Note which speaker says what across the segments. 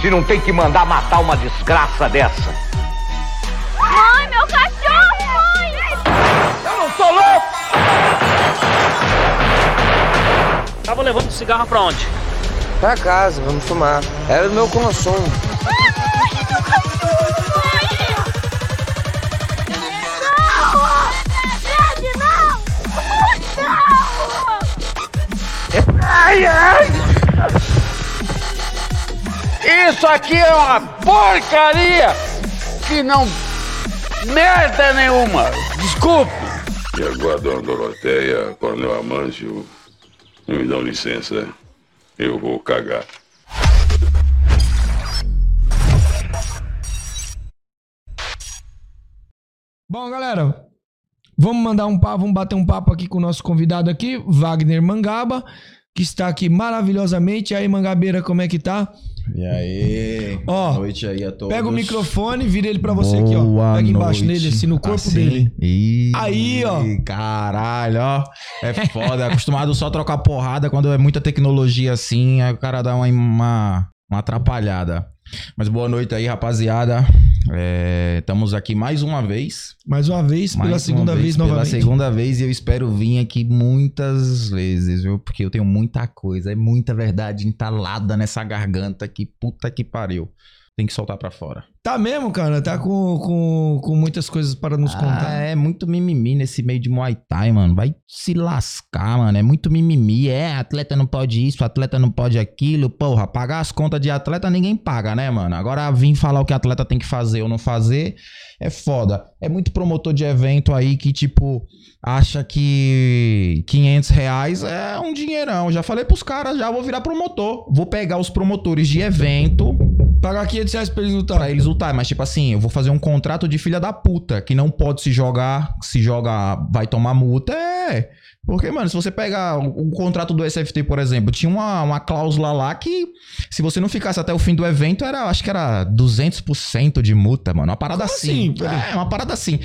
Speaker 1: se não tem que mandar matar uma desgraça dessa.
Speaker 2: Mãe, meu cachorro, mãe!
Speaker 1: Eu não sou louco!
Speaker 3: Tava levando cigarro pra onde?
Speaker 4: Pra casa, vamos fumar. Era o meu consumo.
Speaker 2: Ai, mãe, meu cachorro, mãe! Não! Não! Não!
Speaker 1: Ai, ai! Isso aqui é uma porcaria que não. merda nenhuma! Desculpe!
Speaker 5: E agora, dona Doroteia, Coronel Amâncio, me dão licença, eu vou cagar.
Speaker 6: Bom, galera, vamos mandar um papo, vamos bater um papo aqui com o nosso convidado aqui, Wagner Mangaba, que está aqui maravilhosamente. E aí, Mangabeira, como é que tá?
Speaker 7: E aí?
Speaker 6: Ó,
Speaker 7: boa noite aí a todos.
Speaker 6: Pega o microfone, vira ele pra você aqui, ó.
Speaker 7: Boa
Speaker 6: Pega embaixo
Speaker 7: noite.
Speaker 6: dele, assim, no corpo
Speaker 7: Assim?
Speaker 6: dele.
Speaker 7: Ih,
Speaker 6: Aí, ó.
Speaker 7: Caralho, ó. É foda. Acostumado só a trocar porrada quando é muita tecnologia assim, aí o cara dá uma, uma, uma atrapalhada. Mas boa noite aí, rapaziada. É, estamos aqui mais uma vez.
Speaker 6: Mais uma vez, pela
Speaker 7: Mais
Speaker 6: segunda
Speaker 7: uma
Speaker 6: vez,
Speaker 7: Pela
Speaker 6: novamente.
Speaker 7: segunda vez e eu espero vir aqui muitas vezes, viu? Porque eu tenho muita coisa, é muita verdade entalada nessa garganta que puta que pariu. Tem que soltar pra fora.
Speaker 6: Tá mesmo, cara? Tá com, com, com muitas coisas para nos
Speaker 7: Ah,
Speaker 6: contar.
Speaker 7: é muito mimimi nesse meio de Muay Thai, mano. Vai se lascar, mano. É muito mimimi. É, atleta não pode isso, atleta não pode aquilo. Porra, pagar as contas de atleta ninguém paga, né, mano? Agora vir falar o que atleta tem que fazer ou não fazer é foda. É muito promotor de evento aí que, tipo, acha que 500 reais é um dinheirão. Já falei pros caras, já vou virar promotor. Vou pegar os promotores de evento
Speaker 6: Pagar 500 reais pra eles lutar.
Speaker 7: pra eles lutar. Mas, tipo assim, eu vou fazer um contrato de filha da puta, que não pode se jogar, se joga, vai tomar multa. É. Porque, mano, se você pegar o, o contrato do SFT, por exemplo, tinha uma, uma cláusula lá que, se você não ficasse até o fim do evento, era, acho que era 200% de multa, mano. Uma parada
Speaker 6: Como
Speaker 7: assim.
Speaker 6: assim?
Speaker 7: É, uma parada assim.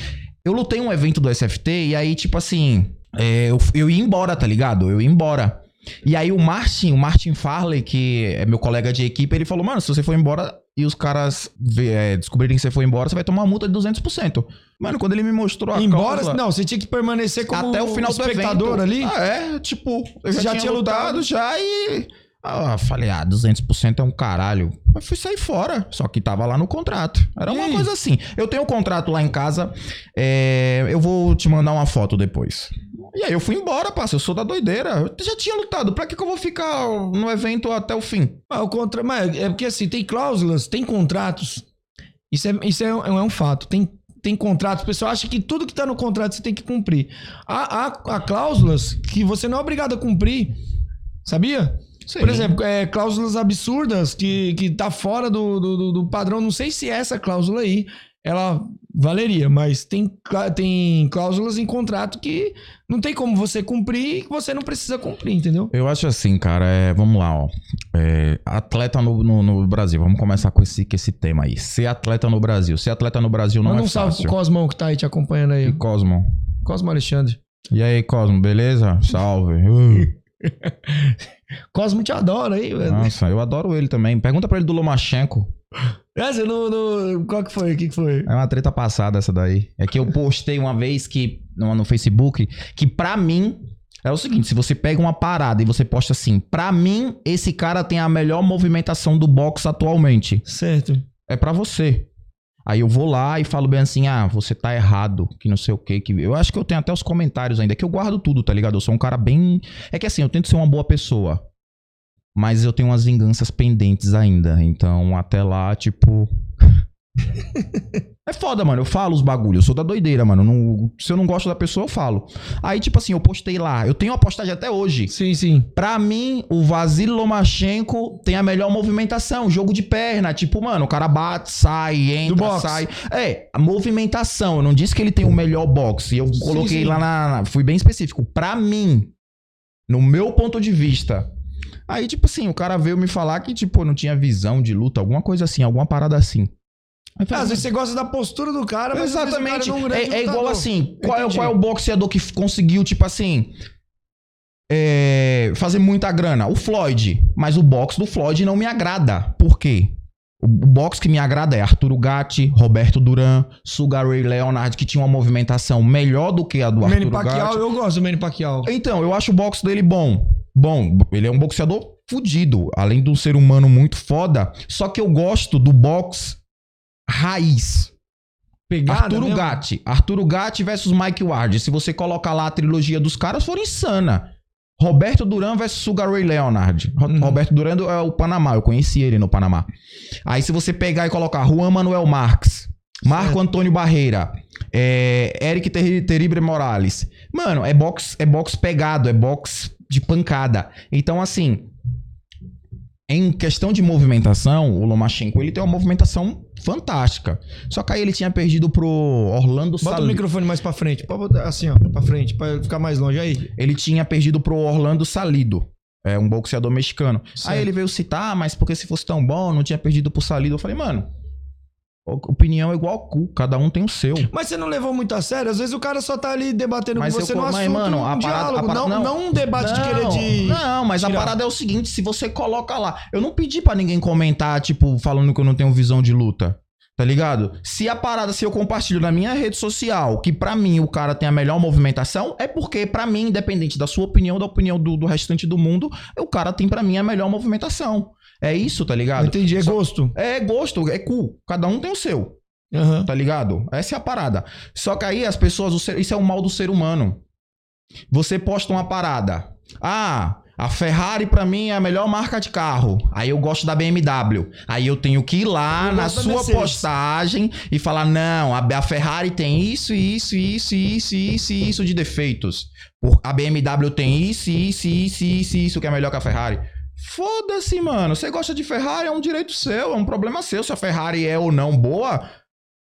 Speaker 7: Eu lutei um evento do SFT e aí, tipo assim, é, eu, eu ia embora, tá ligado? Eu ia embora. E aí o Martin, o Martin Farley, que é meu colega de equipe, ele falou, mano, se você for embora e os caras é, descobrirem que você foi embora, você vai tomar uma multa de 200%. Mano, quando ele me mostrou a
Speaker 6: Embora,
Speaker 7: cláusula-
Speaker 6: não, você tinha que permanecer como
Speaker 7: até o final do
Speaker 6: espectador
Speaker 7: evento.
Speaker 6: ali.
Speaker 7: Ah, é, tipo, eu
Speaker 6: Você
Speaker 7: já, tinha, lutado, já e... Ah, falei, ah, 200% é um caralho. Mas fui sair fora, só que tava lá no contrato. Era
Speaker 6: E
Speaker 7: uma
Speaker 6: aí?
Speaker 7: coisa assim. Eu tenho um contrato lá em casa, é, eu vou te mandar uma foto depois. E aí eu fui embora, parça, eu sou da doideira. Eu já tinha lutado, pra que, que eu vou ficar no evento até o fim?
Speaker 6: Ah, o contra... Mas é porque assim, tem cláusulas, tem contratos. Isso é, isso é, um, é um fato. Tem, tem contratos. O pessoal acha que tudo que tá no contrato você tem que cumprir. Há, há, há cláusulas que você não é obrigado a cumprir. Sabia?
Speaker 7: Sim.
Speaker 6: Por exemplo, é, cláusulas absurdas que, que tá fora do, do, do- padrão. Não sei se essa cláusula aí ela valeria, mas tem, tem cláusulas em contrato que não tem como você cumprir e que você não precisa cumprir, entendeu?
Speaker 7: Eu acho assim, cara, é, vamos lá, ó. É, atleta no, no, no Brasil, vamos começar com esse, com esse tema aí. Ser atleta no Brasil. Ser atleta no Brasil não
Speaker 6: Manda
Speaker 7: é
Speaker 6: um salve
Speaker 7: fácil.
Speaker 6: pro Cosmão que tá aí te acompanhando aí.
Speaker 7: E Cosmo?
Speaker 6: Cosmo Alexandre.
Speaker 7: E aí, Cosmo, beleza? Salve. Uh,
Speaker 6: Cosmo te adora aí, velho.
Speaker 7: nossa, eu adoro ele também. Pergunta pra ele do Lomachenko.
Speaker 6: Essa no, no- Qual que foi? O que, que foi?
Speaker 7: É uma treta passada essa daí. É que eu postei uma vez que no, no Facebook que pra mim é o seguinte, se você pega uma parada e você posta assim, pra mim esse cara tem a melhor movimentação do boxe atualmente.
Speaker 6: Certo.
Speaker 7: É pra você. Aí eu vou lá e falo bem assim, ah, você tá errado, que não sei o que eu acho que eu tenho até os comentários ainda, que eu guardo tudo, tá ligado? Eu sou um cara bem, é que assim, eu tento ser uma boa pessoa. Mas eu tenho umas vinganças pendentes ainda. Então, até lá, tipo, É foda, mano. Eu falo os bagulhos. Eu sou da doideira, mano. Não- se eu não gosto da pessoa, eu falo. Aí, tipo assim, eu postei lá. Eu tenho uma postagem até hoje.
Speaker 6: Sim, sim.
Speaker 7: Pra mim, o Vasily Lomachenko tem a melhor movimentação, jogo de perna. Tipo, mano, o cara bate, sai, entra, sai. É, a movimentação. Eu não disse que ele tem o melhor boxe. Eu coloquei
Speaker 6: sim.
Speaker 7: lá na, na- Fui bem específico. Pra mim, no meu ponto de vista. Aí, tipo assim, o cara veio me falar que, tipo, eu não tinha visão de luta, alguma coisa assim, alguma parada assim. Falei,
Speaker 6: Às vezes você gosta da postura do cara, mas
Speaker 7: Exatamente.
Speaker 6: cara é um grande
Speaker 7: É, é igual assim. Qual é, qual é o boxeador que conseguiu, tipo assim. é, fazer muita grana? O Floyd. Mas o boxe do Floyd não me agrada. Por quê? O o boxe que me agrada é Arturo Gatti, Roberto Duran, Sugar Ray Leonard, que tinha uma movimentação melhor do que a do
Speaker 6: Manny
Speaker 7: Arturo
Speaker 6: Pacquiao,
Speaker 7: Gatti.
Speaker 6: eu gosto do Manny Pacquiao.
Speaker 7: Então, eu acho o boxe dele bom. Bom, ele é um boxeador fudido, além de um ser humano muito foda. Só que eu gosto do boxe raiz.
Speaker 6: Pegada
Speaker 7: Arturo
Speaker 6: mesmo?
Speaker 7: Gatti. Arturo Gatti versus Mike Ward. Se você colocar lá a trilogia dos caras, for insana. Roberto Duran versus Sugar Ray Leonard.
Speaker 6: Uhum.
Speaker 7: Roberto Duran é o Panamá. Eu conheci ele no Panamá. Aí se você pegar e colocar Juan Manuel Marques, Marco
Speaker 6: Certo.
Speaker 7: Antônio Barreira, é, Eric Terrible Morales. Mano, é box, é box pegado, é box de pancada. Então, assim, em questão de movimentação, o Lomachenko ele tem uma movimentação fantástica. Só que aí ele tinha perdido pro Orlando
Speaker 6: Bota o
Speaker 7: Salido.
Speaker 6: microfone mais pra frente. Assim, ó, pra frente, pra ficar mais longe aí.
Speaker 7: Ele tinha perdido pro Orlando Salido. É um boxeador mexicano.
Speaker 6: Certo.
Speaker 7: Aí ele veio citar, ah, mas porque se fosse tão bom, não tinha perdido pro Salido. Eu falei, mano, o- opinião é igual ao cu, cada um tem o seu.
Speaker 6: Mas você não levou muito a sério? Às vezes o cara só tá ali debatendo
Speaker 7: Mas
Speaker 6: com
Speaker 7: eu
Speaker 6: você
Speaker 7: co-
Speaker 6: no
Speaker 7: mas,
Speaker 6: assunto,
Speaker 7: mano,
Speaker 6: um
Speaker 7: a parada-
Speaker 6: diálogo,
Speaker 7: a parada-
Speaker 6: não,
Speaker 7: não.
Speaker 6: não um debate de querer de...
Speaker 7: Não, mas a
Speaker 6: tirar.
Speaker 7: parada é o seguinte: se você coloca lá. Eu não pedi pra ninguém comentar, tipo, falando que eu não tenho visão de luta. Tá ligado? Se a parada, se eu compartilho na minha rede social que pra mim o cara tem a melhor movimentação, é porque pra mim, independente da sua opinião, da opinião do, do restante do mundo, o cara tem pra mim a melhor movimentação. É isso, tá ligado?
Speaker 6: Entendi, é
Speaker 7: Só-
Speaker 6: gosto.
Speaker 7: É gosto, é cu. Cada um tem o seu.
Speaker 6: Aham.
Speaker 7: Tá ligado? Essa é a parada. Só que aí as pessoas, ser- isso é o mal do ser humano. Você posta uma parada. Ah, a Ferrari pra mim é a melhor marca de carro. Aí eu gosto da BMW. Aí eu tenho que ir lá
Speaker 6: Eu
Speaker 7: na sua postagem e falar: não, a, Ferrari tem isso, isso, isso, isso, isso, isso de defeitos. A BMW tem isso, isso, isso, isso, isso que é melhor que a Ferrari. Foda-se, mano. Você gosta de Ferrari, é um direito seu, é um problema seu. Se a Ferrari é ou não boa,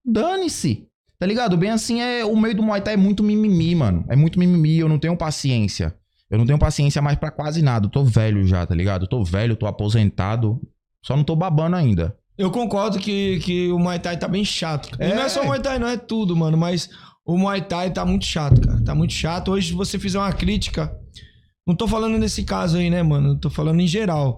Speaker 7: dane-se. Tá ligado? Bem assim, é o meio do Muay Thai é muito mimimi, mano. É muito mimimi, eu não tenho paciência. Eu não tenho paciência mais pra quase nada. Eu tô velho já, tá ligado? Eu tô velho, tô aposentado. Só não tô babando ainda.
Speaker 6: Eu concordo que, que o Muay Thai tá bem chato. E
Speaker 7: É.
Speaker 6: não é só o Muay Thai, não é tudo, mano. Mas o Muay Thai tá muito chato, cara. Tá muito chato. Hoje, se você fizer uma crítica. Não tô falando nesse caso aí, né, mano? Eu tô falando em geral.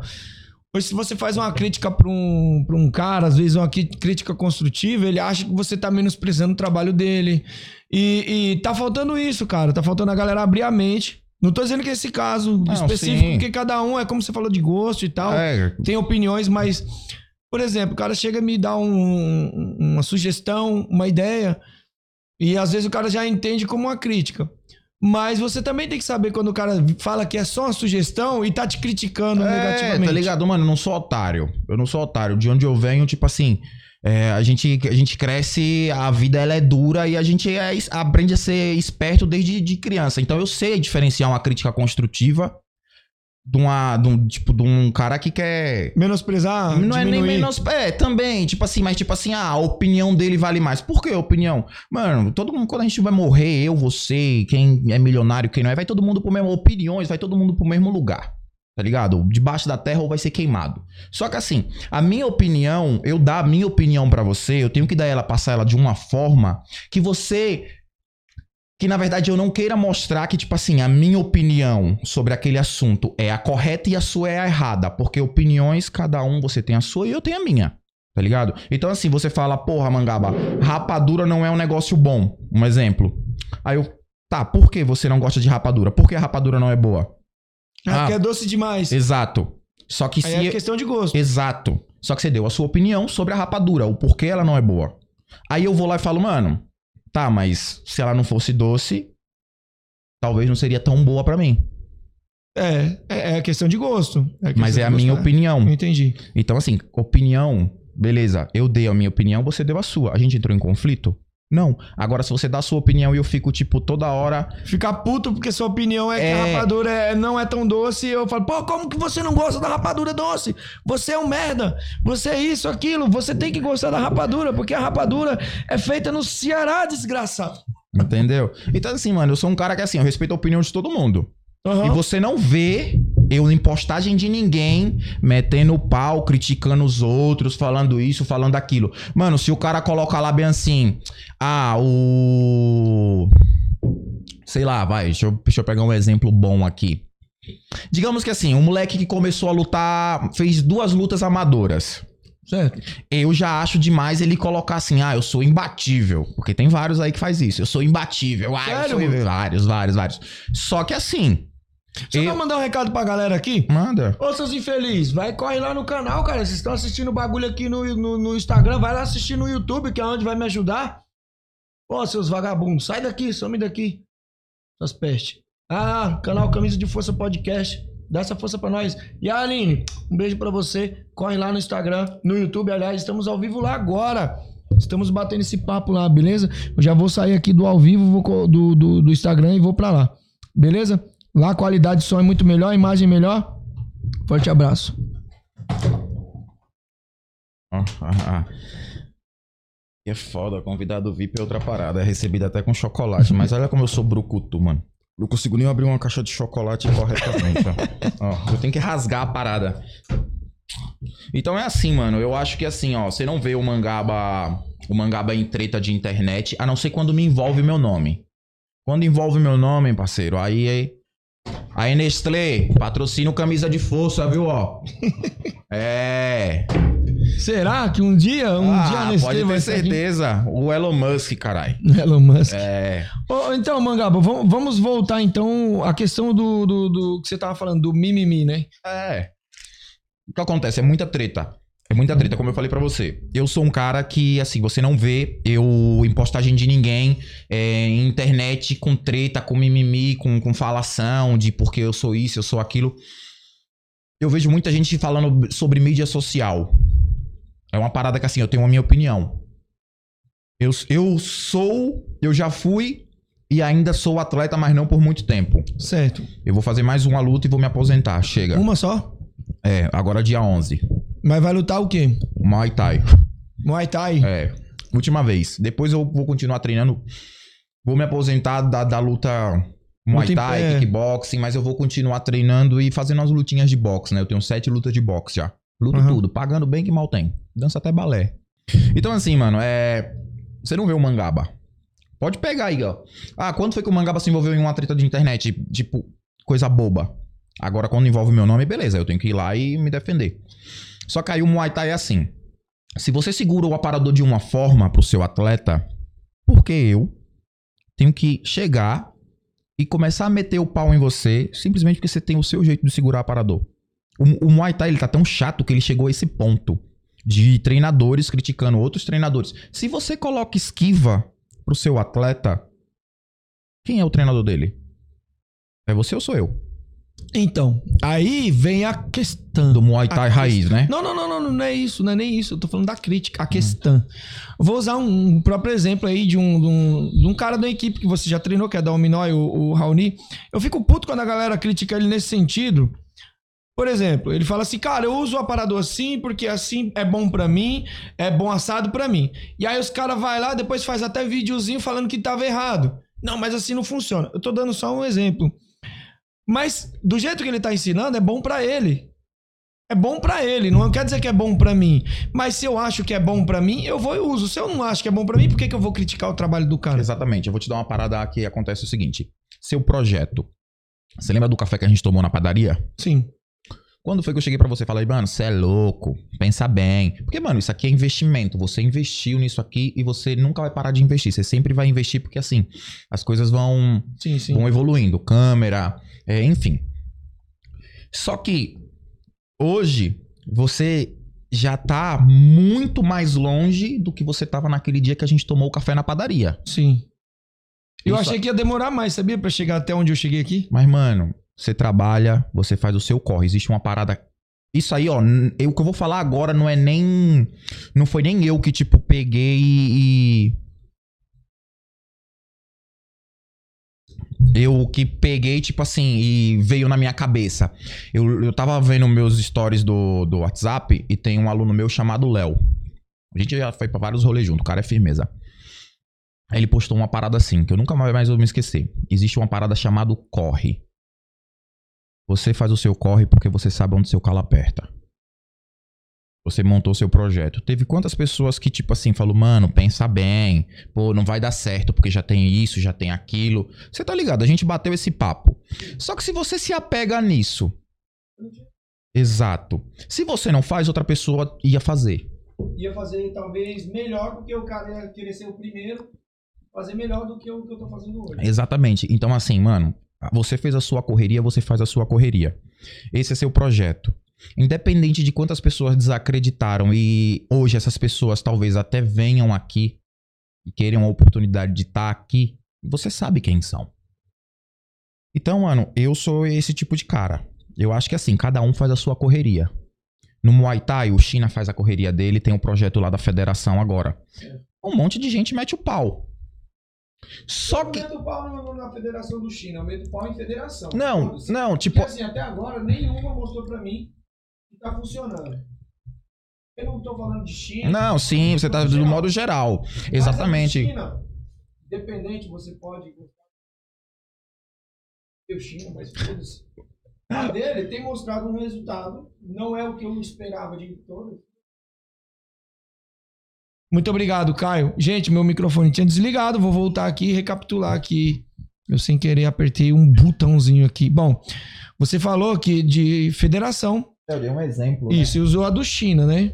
Speaker 6: Hoje, se você faz uma crítica pra um, pra um cara, às vezes uma crítica construtiva, ele acha que você tá menosprezando o trabalho dele. E, e tá faltando isso, cara. Tá faltando a galera abrir a mente. Não tô dizendo que é esse caso
Speaker 7: Não,
Speaker 6: específico,
Speaker 7: sim.
Speaker 6: porque cada um é como você falou de gosto e tal
Speaker 7: É,
Speaker 6: tem opiniões, mas, por exemplo, o cara chega a me dar um- uma sugestão, uma ideia, e às vezes o cara já entende como uma crítica. Mas você também tem que saber quando o cara fala que é só uma sugestão e tá te criticando
Speaker 7: É,
Speaker 6: negativamente.
Speaker 7: tá ligado? Mano, eu não sou otário. Eu não sou otário. De onde eu venho, tipo assim, é, a, gente, a gente cresce, a vida ela é dura e a gente é aprende a ser esperto desde de criança. Então eu sei diferenciar uma crítica construtiva de, uma, de, um, tipo, de um cara que quer
Speaker 6: Menosprezar,
Speaker 7: não é nem
Speaker 6: diminuir.
Speaker 7: menos. É, também, tipo assim, mas tipo assim, ah, a opinião dele vale mais. Por que a opinião? Mano, todo mundo, quando a gente vai morrer, eu, você, quem é milionário, quem não é, vai todo mundo pro mesmo. Opiniões, vai todo mundo pro mesmo lugar. Tá ligado? Debaixo da terra ou vai ser queimado. Só que assim, a minha opinião, eu dar a minha opinião pra você, eu tenho que dar ela, passar ela de uma forma que você que na verdade eu não queira mostrar que, tipo assim, a minha opinião sobre aquele assunto é a correta e a sua é a errada. Porque opiniões, cada um você tem a sua e eu tenho a minha. Tá ligado? Então, assim, você fala, porra, mangaba, rapadura não é um negócio bom. Um exemplo. Aí eu, tá, por que você não gosta de rapadura? Por que a rapadura não é boa?
Speaker 6: É
Speaker 7: Ah.
Speaker 6: porque é doce demais.
Speaker 7: Exato. Só que
Speaker 6: Aí
Speaker 7: se.
Speaker 6: é questão de gosto.
Speaker 7: Exato. Só que você deu a sua opinião sobre a rapadura, o porquê ela não é boa. Aí eu vou lá e falo, mano, tá, mas se ela não fosse doce, talvez não seria tão boa pra mim.
Speaker 6: É, é, é questão de gosto. questão
Speaker 7: Mas é a minha
Speaker 6: gostar.
Speaker 7: opinião.
Speaker 6: Eu entendi.
Speaker 7: Então, assim, opinião Beleza, eu dei a minha opinião, você deu a sua. A gente entrou em conflito? Não. Agora, se você dá a sua opinião e eu fico, tipo, toda hora.
Speaker 6: Ficar puto porque sua opinião é, que a
Speaker 7: É.
Speaker 6: rapadura é- não é tão doce. Eu falo, pô, como que você não gosta da rapadura doce? Você é um merda. Você é isso, aquilo. Você tem que gostar da rapadura, porque a rapadura é feita no Ceará, desgraçado.
Speaker 7: Entendeu? Então, assim, mano, eu sou um cara que, assim, eu respeito a opinião de todo mundo.
Speaker 6: Aham.
Speaker 7: E você não vê eu em postagem de ninguém metendo o pau, criticando os outros, falando isso, falando aquilo. Mano, se o cara coloca lá bem assim, ah, o. Sei lá, vai, deixa eu, deixa eu pegar um exemplo bom aqui. Digamos que assim, um moleque que começou a lutar, fez duas lutas amadoras.
Speaker 6: Certo.
Speaker 7: Eu já acho demais ele colocar assim, ah, eu sou imbatível. Porque tem vários aí que faz isso. Eu sou imbatível. Ah, eu
Speaker 6: Sério,
Speaker 7: sou...
Speaker 6: mano?
Speaker 7: Vários, vários, vários. Só que assim.
Speaker 6: Eu
Speaker 7: eu-
Speaker 6: mandar um recado pra galera aqui.
Speaker 7: Manda.
Speaker 6: Ô, seus infelizes, vai, corre lá no canal, cara. Vocês estão assistindo o bagulho aqui no, no, no Instagram, vai lá assistir no YouTube, que é onde vai me ajudar. Ô, seus vagabundos, sai daqui, some daqui. Suas pestes. Ah, canal Camisa de Força Podcast. Dá essa força pra nós. E a Aline, um beijo pra você. Corre lá no Instagram, no YouTube, aliás, estamos ao vivo lá agora. Estamos batendo esse papo lá, beleza? Eu já vou sair aqui do ao vivo vou do, do, do Instagram e vou pra lá. Beleza? Lá a qualidade de som é muito melhor, a imagem melhor. Forte abraço.
Speaker 7: Ah, ah, ah. É foda, convidado VIP é outra parada. É recebido até com chocolate. Mas olha como eu sou brucutu, mano. Não consigo nem abrir uma caixa de chocolate corretamente. ó. Ó, eu tenho que rasgar a parada. Então é assim, mano. Eu acho que assim, ó. Você não vê o mangaba. O mangaba em treta de internet, a não ser quando me envolve meu nome. Quando envolve meu nome, parceiro, aí. Aí Nestlé, patrocina o camisa de força, viu, ó? É.
Speaker 6: Será que um dia, um
Speaker 7: ah,
Speaker 6: dia a Nestlé
Speaker 7: pode ter
Speaker 6: vai
Speaker 7: certeza. O Elon Musk, caralho.
Speaker 6: Elon Musk.
Speaker 7: É.
Speaker 6: Ô, então, Mangaba, vamos, vamos voltar então à questão do, do, do que você tava falando, do mimimi, né?
Speaker 7: É. O que acontece? É muita treta. É muita treta, como eu falei pra você. Eu sou um cara que, assim, você não vê eu em postagem de ninguém, é, em internet com treta, com mimimi, com, com falação de porque eu sou isso, eu sou aquilo. Eu vejo muita gente falando sobre mídia social. É uma parada que, assim, eu tenho a minha opinião. Eu, eu sou, eu já fui e ainda sou atleta, mas não por muito tempo.
Speaker 6: Certo.
Speaker 7: Eu vou fazer mais uma luta e vou me aposentar. Chega.
Speaker 6: Uma só?
Speaker 7: É, agora dia 11.
Speaker 6: Mas vai lutar o quê?
Speaker 7: Muay Thai.
Speaker 6: Muay Thai?
Speaker 7: É, última vez. Depois eu vou continuar treinando. Vou me aposentar da, da luta Muay Thai,
Speaker 6: pé.
Speaker 7: kickboxing, mas eu vou continuar treinando e fazendo as lutinhas de boxe, né? Eu tenho sete lutas de boxe já. Luto
Speaker 6: Aham.
Speaker 7: tudo, pagando bem que mal tem. Dança até balé. Então assim, mano, é... Você não vê o Mangaba. Pode pegar aí, ó. Ah, quando foi que o Mangaba se envolveu em uma treta de internet? Tipo, coisa boba. Agora, quando envolve meu nome, beleza. Eu tenho que ir lá e me defender. Só que aí o Muay Thai é assim. Se você segura o aparador de uma forma pro seu atleta, por que eu tenho que chegar e começar a meter o pau em você simplesmente porque você tem o seu jeito de segurar o aparador? O, o Muay Thai ele tá tão chato que ele chegou a esse ponto de treinadores criticando outros treinadores. Se você coloca esquiva pro seu atleta, quem é o treinador dele? É você ou sou eu?
Speaker 6: Então, aí vem a questão.
Speaker 7: Do Muay Thai raiz, né?
Speaker 6: Não, não, não, não, não é isso, não é nem isso. Eu tô falando da crítica, a questão. Vou usar um, próprio exemplo aí de um, de, um, cara da equipe que você já treinou, que é da Ominói, o, o Raoni. Eu fico puto quando a galera critica ele nesse sentido. Por exemplo, ele fala assim, cara, eu uso o aparador assim porque assim é bom pra mim, é bom assado pra mim. E aí os caras vai lá, depois faz até videozinho falando que tava errado. Não, mas assim não funciona. Eu tô dando só um exemplo. Mas do jeito que ele tá ensinando, é bom pra ele. É bom pra ele, não quer dizer que é bom pra mim. Mas se eu acho que é bom pra mim, eu vou e uso. Se eu não acho que é bom pra mim, por que, que eu vou criticar o trabalho do cara?
Speaker 7: Exatamente. Eu vou te dar uma parada que acontece o seguinte. Seu projeto. Você lembra do café que a gente tomou na padaria?
Speaker 6: Sim.
Speaker 7: Quando foi que eu cheguei pra você e falei, mano, você é louco, pensa bem. Porque, mano, isso aqui é investimento. Você investiu nisso aqui e você nunca vai parar de investir. Você sempre vai investir porque, assim, as coisas vão,
Speaker 6: Sim, sim.
Speaker 7: vão evoluindo. Câmera, é, enfim. Só que hoje você já tá muito mais longe do que você tava naquele dia que a gente tomou o café na padaria.
Speaker 6: Sim. Eu
Speaker 7: Isso-
Speaker 6: achei que ia demorar mais, sabia? Pra chegar até onde eu cheguei aqui.
Speaker 7: Mas, mano, você trabalha, você faz o seu corre. Existe uma parada Isso aí, ó, eu, o que eu vou falar agora não é nem. Não foi nem eu que, tipo, peguei e. Eu que peguei, tipo assim, e veio na minha cabeça. Eu, eu tava vendo meus stories do, do WhatsApp e tem um aluno meu chamado Léo. A gente já foi pra vários rolês junto, o cara é firmeza. Ele postou uma parada assim, que eu nunca mais vou me esquecer. Existe uma parada chamada corre. Você faz o seu corre porque você sabe onde seu calo aperta. Você montou seu projeto. Teve quantas pessoas que, tipo assim, falou, mano, pensa bem. Pô, não vai dar certo porque já tem isso, já tem aquilo. Você tá ligado? A gente bateu esse papo. Só que se você se apega nisso. Exato. Se você não faz, outra pessoa ia fazer.
Speaker 6: Ia fazer talvez melhor porque o cara querer ser o primeiro. Fazer melhor do que o que eu tô fazendo hoje.
Speaker 7: Exatamente. Então, assim, mano, você fez a sua correria, você faz a sua correria. Esse é seu projeto. Independente de quantas pessoas desacreditaram e hoje essas pessoas talvez até venham aqui e queiram a oportunidade de estar aqui, você sabe quem são. Então, mano, eu sou esse tipo de cara. Eu acho que assim, cada um faz a sua correria. No Muay Thai, o China faz a correria dele, tem um projeto lá da federação agora. Um monte de gente mete o pau. Só que.
Speaker 6: Eu meto pau na Federação do China, eu meto pau em federação.
Speaker 7: Não, não, tipo.
Speaker 6: Porque assim, até agora, nenhuma mostrou pra mim tá funcionando. Eu não tô falando de China.
Speaker 7: Não, sim, você tá do modo geral.
Speaker 6: A
Speaker 7: Exatamente.
Speaker 6: China, independente, você pode do China, mas foda-se. A dele tem mostrado um resultado, não é o que eu esperava de todas. Muito obrigado, Caio. Gente, meu microfone tinha desligado, vou voltar aqui e recapitular aqui. Eu sem querer apertei um botãozinho aqui. Bom, você falou que de federação,
Speaker 7: Eu dei um exemplo.
Speaker 6: isso, e usou a do China, né?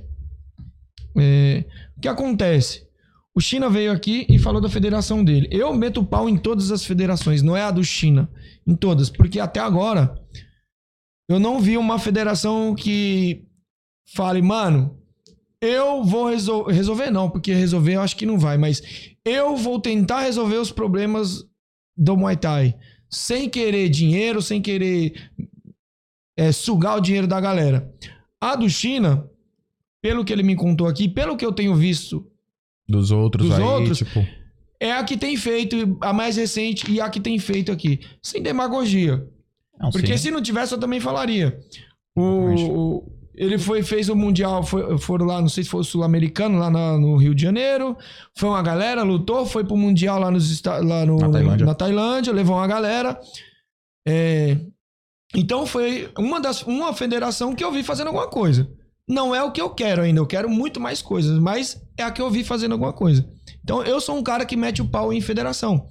Speaker 6: É, o que acontece? O China veio aqui e falou da federação dele. Eu meto pau em todas as federações, não é a do China, em todas, porque até agora eu não vi uma federação que fale, mano, eu vou resol- resolver, não, porque resolver eu acho que não vai, mas eu vou tentar resolver os problemas do Muay Thai sem querer dinheiro, sem querer é, sugar o dinheiro da galera. A do China, pelo que ele me contou aqui, pelo que eu tenho visto,
Speaker 7: Dos outros
Speaker 6: Dos
Speaker 7: aí,
Speaker 6: outros?
Speaker 7: tipo.
Speaker 6: é a que tem feito, a mais recente e a que tem feito aqui. Sem demagogia.
Speaker 7: Não,
Speaker 6: Porque
Speaker 7: sim.
Speaker 6: se não tivesse, eu também falaria. O, o- ele foi, fez o Mundial, foi, foram lá, não sei se foi o Sul-Americano, lá na- no Rio de Janeiro. Foi uma galera, lutou, foi pro Mundial lá, nos, lá no,
Speaker 7: Na Tailândia.
Speaker 6: na Tailândia, levou uma galera. É, então foi uma, das, uma federação que eu vi fazendo alguma coisa. Não é o que eu quero ainda, eu quero muito mais coisas, mas é a que eu vi fazendo alguma coisa. Então eu sou um cara que mete o pau em federação.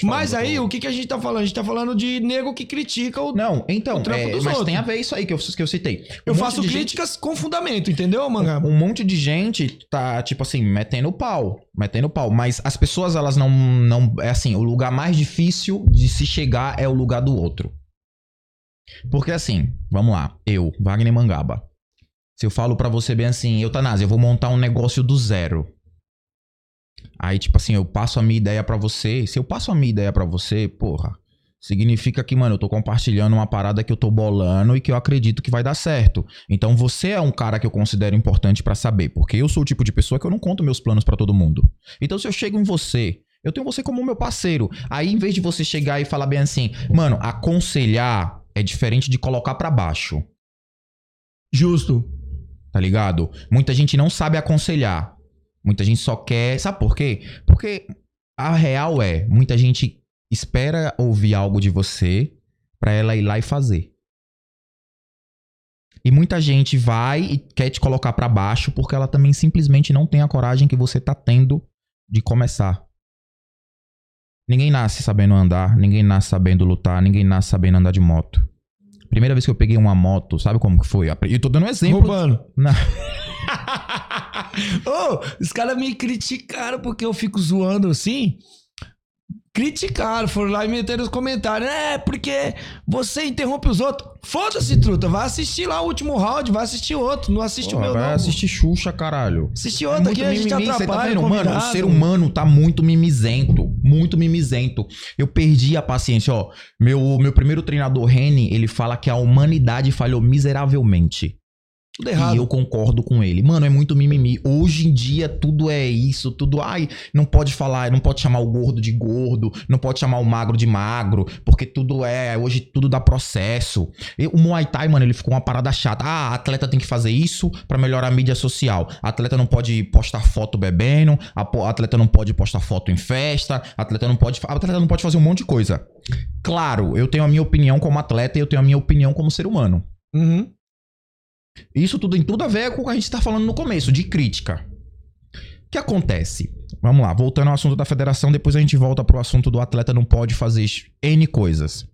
Speaker 7: Falar,
Speaker 6: Mas aí, o que, que a gente tá falando? A gente tá falando de nego que critica o.
Speaker 7: Não, então,
Speaker 6: o trampo
Speaker 7: é,
Speaker 6: dos
Speaker 7: mas
Speaker 6: outros.
Speaker 7: tem a ver isso aí que eu, que eu citei.
Speaker 6: eu
Speaker 7: Um monte
Speaker 6: faço
Speaker 7: de gente-
Speaker 6: críticas com fundamento, entendeu, Mangá?
Speaker 7: Um monte de gente tá, tipo assim, metendo pau. Metendo pau. Mas as pessoas, elas não. não é assim, o lugar mais difícil de se chegar é o lugar do outro. Porque assim, vamos lá. Eu, Wagner Mangaba. Se eu falo pra você bem assim, Eutanásia, eu vou montar um negócio do zero. Aí, tipo assim, eu passo a minha ideia pra você. Se eu passo a minha ideia pra você, porra, significa que, mano, eu tô compartilhando uma parada que eu tô bolando e que eu acredito que vai dar certo. Então você é um cara que eu considero importante pra saber, porque eu sou o tipo de pessoa que eu não conto meus planos pra todo mundo. Então se eu chego em você, eu tenho você como meu parceiro. Aí em vez de você chegar e falar bem assim, mano, aconselhar é diferente de colocar pra baixo,
Speaker 6: Justo.
Speaker 7: tá ligado? Muita gente não sabe aconselhar. Muita gente só quer, sabe por quê? Porque a real é, muita gente espera ouvir algo de você pra ela ir lá e fazer. E muita gente vai e quer te colocar pra baixo porque ela também simplesmente não tem a coragem que você tá tendo de começar. Ninguém nasce sabendo andar, ninguém nasce sabendo lutar, ninguém nasce sabendo andar de moto. Primeira vez que eu peguei uma moto, sabe como que foi? Eu tô dando um exemplo.
Speaker 6: Roubando.
Speaker 7: Não.
Speaker 6: Ô, os caras me criticaram porque eu fico zoando assim. Criticaram, foram lá e meteram os comentários. É, porque você interrompe os outros. Foda-se, truta. Vai assistir lá o último round, vai assistir outro. Não assiste o
Speaker 7: Porra,
Speaker 6: meu,
Speaker 7: vai
Speaker 6: não.
Speaker 7: assistir Xuxa, caralho.
Speaker 6: Assiste
Speaker 7: É
Speaker 6: outro
Speaker 7: muito
Speaker 6: aqui, a gente
Speaker 7: mimimi,
Speaker 6: atrapalha.
Speaker 7: tá vendo?
Speaker 6: o
Speaker 7: Mano, o ser humano tá muito mimizento. Muito mimizento. Eu perdi a paciência, ó. Meu, meu primeiro treinador, Reni, ele fala que a humanidade falhou miseravelmente.
Speaker 6: Tudo errado.
Speaker 7: E eu concordo com ele. Mano, é muito mimimi. Hoje em dia tudo é isso, tudo. Ai, não pode falar, não pode chamar o gordo de gordo, não pode chamar o magro de magro, porque tudo é. Hoje tudo dá processo. E o Muay Thai, mano, ele ficou uma parada chata. Ah, atleta tem que fazer isso pra melhorar a mídia social. Atleta não pode postar foto bebendo, atleta não pode postar foto em festa, atleta não pode. Atleta não pode fazer um monte de coisa. Claro, eu tenho a minha opinião como atleta e eu tenho a minha opinião como ser humano.
Speaker 6: Uhum.
Speaker 7: Isso tudo tem tudo a ver com o que a gente está falando no começo, de crítica. O que acontece? Vamos lá, voltando ao assunto da federação, depois a gente volta pro assunto do atleta não pode fazer N coisas.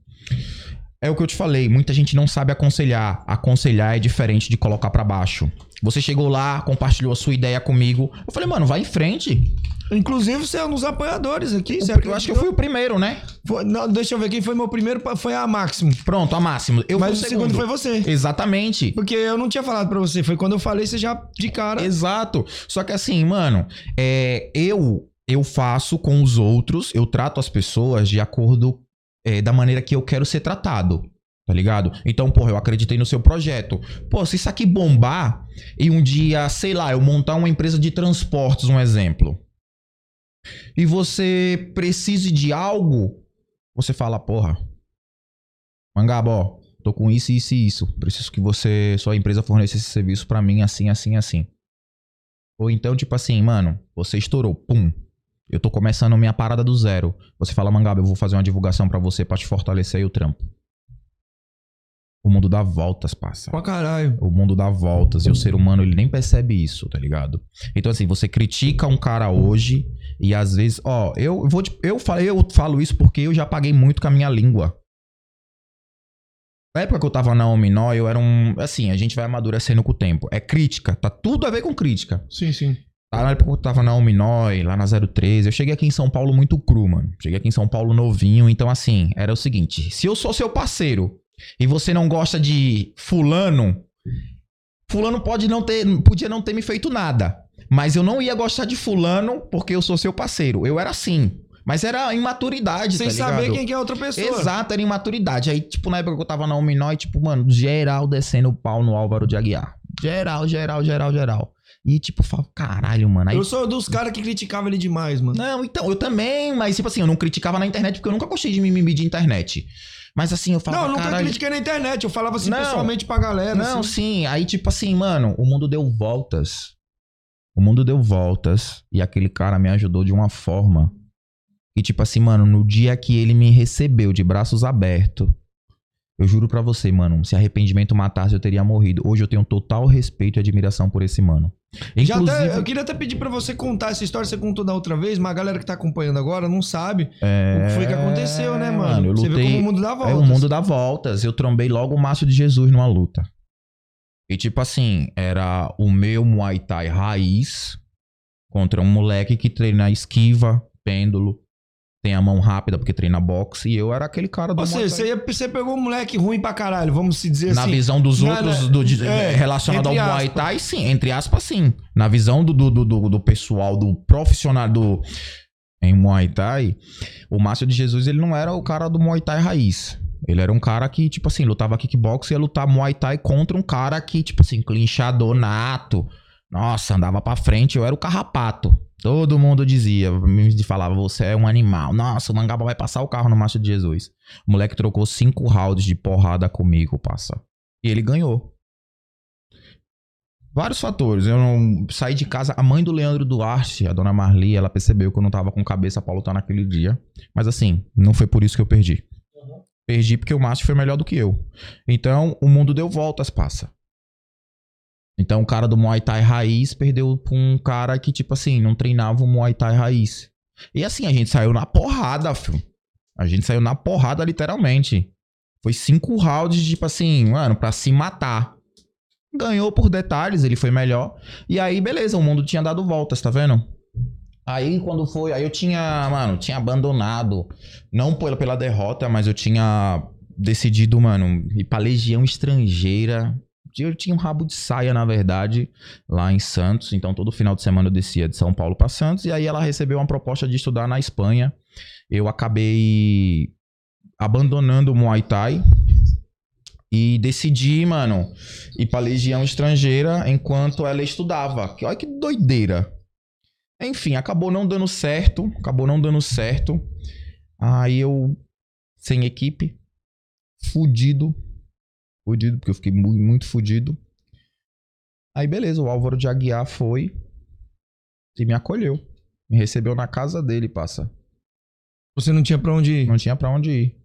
Speaker 7: É o que eu te falei, muita gente não sabe aconselhar. Aconselhar é diferente de colocar pra baixo. Você chegou lá, compartilhou a sua ideia comigo. Eu falei, mano, vai em frente.
Speaker 6: Inclusive, você é um dos apoiadores aqui. Você
Speaker 7: eu acho que eu fui o primeiro, né?
Speaker 6: Foi- não, deixa eu ver quem foi meu primeiro. Foi a Máximo.
Speaker 7: Pronto, a máximo. Eu
Speaker 6: Mas
Speaker 7: fui
Speaker 6: o segundo foi você.
Speaker 7: Exatamente.
Speaker 6: Porque eu não tinha falado pra você. Foi quando eu falei, você já de cara.
Speaker 7: Exato. Só que assim, mano, é, eu eu faço com os outros, eu trato as pessoas de acordo é, da maneira que eu quero ser tratado. Tá ligado? Então, porra, eu acreditei no seu projeto. Pô, se isso aqui bombar e um dia, sei lá, eu montar uma empresa de transportes, um exemplo. E você precise de algo, você fala, porra, Mangaba, ó, tô com isso, isso e isso. Preciso que você, sua empresa forneça esse serviço pra mim assim, assim, assim. Ou então, tipo assim, mano, você estourou, pum. Eu tô começando minha parada do zero. Você fala, Mangaba, eu vou fazer uma divulgação pra você pra te fortalecer aí o trampo. O mundo dá voltas, passa.
Speaker 6: Pra caralho.
Speaker 7: O mundo dá voltas e o ser humano ele nem percebe isso, tá ligado? Então assim, você critica um cara hoje e às vezes, ó, eu vou te- eu falo, eu falo isso porque eu já paguei muito com a minha língua. Na época que eu tava na Ominó, eu era um, assim, a gente vai amadurecendo com o tempo. É crítica, tá tudo a ver com crítica.
Speaker 6: Sim, sim.
Speaker 7: Lá na época que eu tava na Ominói, lá na 013, eu cheguei aqui em São Paulo muito cru, mano. Cheguei aqui em São Paulo novinho, então assim, era o seguinte, se eu sou seu parceiro e você não gosta de fulano, fulano pode não ter, podia não ter me feito nada, mas eu não ia gostar de fulano porque eu sou seu parceiro. Eu era assim, mas era imaturidade,
Speaker 6: Sem
Speaker 7: tá
Speaker 6: saber quem que é outra pessoa.
Speaker 7: Exato, era imaturidade. Aí, tipo, na época que eu tava na Ominói, tipo, mano, geral descendo o pau no Álvaro de Aguiar. Geral, geral, geral, geral. E, tipo, eu falo, caralho, mano. Aí
Speaker 6: Eu sou dos caras que criticavam ele demais, mano.
Speaker 7: não, então, eu também, mas tipo assim, eu não criticava na internet porque eu nunca gostei de mimimi de internet. Mas assim, eu falava,
Speaker 6: Não, eu nunca
Speaker 7: caralho...
Speaker 6: critiquei na internet. Eu falava assim
Speaker 7: Não.
Speaker 6: pessoalmente pra galera.
Speaker 7: Não,
Speaker 6: assim.
Speaker 7: sim, aí tipo assim, mano, o mundo deu voltas. O mundo deu voltas e aquele cara me ajudou de uma forma que tipo assim, mano, no dia que ele me recebeu de braços abertos, eu juro pra você, mano, se arrependimento matasse eu teria morrido. Hoje eu tenho total respeito e admiração por esse mano.
Speaker 6: Já
Speaker 7: Inclusive,
Speaker 6: até, eu queria até pedir pra você contar essa história você contou da outra vez, mas a galera que tá acompanhando agora não sabe
Speaker 7: é...
Speaker 6: o que foi que aconteceu, né, mano?
Speaker 7: eu
Speaker 6: você
Speaker 7: lutei...
Speaker 6: vê como o mundo dá voltas.
Speaker 7: É o mundo dá voltas. Eu trombei logo o Márcio de Jesus numa luta. E tipo assim, era o meu Muay Thai raiz contra um moleque que treina esquiva, pêndulo, tem a mão rápida porque treina boxe. E eu era aquele cara do
Speaker 6: Ou seja, você, ia- você pegou um moleque ruim pra caralho, vamos se dizer
Speaker 7: Na
Speaker 6: assim.
Speaker 7: visão dos
Speaker 6: Na-
Speaker 7: outros,
Speaker 6: na-
Speaker 7: do, de-
Speaker 6: é,
Speaker 7: relacionado ao Muay. Thai, sim. Entre aspas, sim. Na visão do, do, do, do- do pessoal, do profissional do, em Muay Thai, o Márcio de Jesus, ele não era o cara do Muay Thai raiz. Ele era um cara que, tipo assim, lutava kickbox e ia lutar Muay Thai contra um cara que, tipo assim, clinchador nato. Nossa, andava pra frente, eu era o carrapato. Todo mundo dizia, me falava, você é um animal. Nossa, o Mangaba vai passar o carro no Márcio de Jesus. O moleque trocou cinco rounds de porrada comigo, passa. E ele ganhou. Vários fatores. Eu não saí de casa. A mãe do Leandro Duarte, a dona Marli, ela percebeu que eu não tava com cabeça pra lutar naquele dia. Mas assim, não foi por isso que eu perdi. Perdi porque o Márcio foi melhor do que eu. Então, o mundo deu voltas, passa. Então, o cara do Muay Thai raiz perdeu pra um cara que, tipo assim, não treinava o Muay Thai raiz. E assim, a gente saiu na porrada, filho. A gente saiu na porrada, literalmente. Foi cinco rounds, tipo assim, mano, pra se matar. Ganhou por detalhes, ele foi melhor. E aí, beleza, o mundo tinha dado voltas, tá vendo? Aí quando foi, aí eu tinha, mano, tinha abandonado, não pela, pela derrota, mas eu tinha decidido, mano, ir pra legião estrangeira. Eu tinha um rabo de saia, na verdade, lá em Santos. Então todo final de semana eu descia de São Paulo pra Santos. E aí ela recebeu uma proposta de estudar na Espanha. Eu acabei abandonando o Muay Thai e decidi, mano, ir pra legião estrangeira enquanto ela estudava. Olha que doideira. Enfim, acabou não dando certo. Acabou não dando certo. Aí eu, sem equipe, fudido. Fudido, porque eu fiquei muito, muito fudido. Aí beleza, o Álvaro de Aguiar foi e me acolheu. Me recebeu na casa dele, passa.
Speaker 6: Você não tinha pra onde ir.
Speaker 7: Não tinha pra onde ir.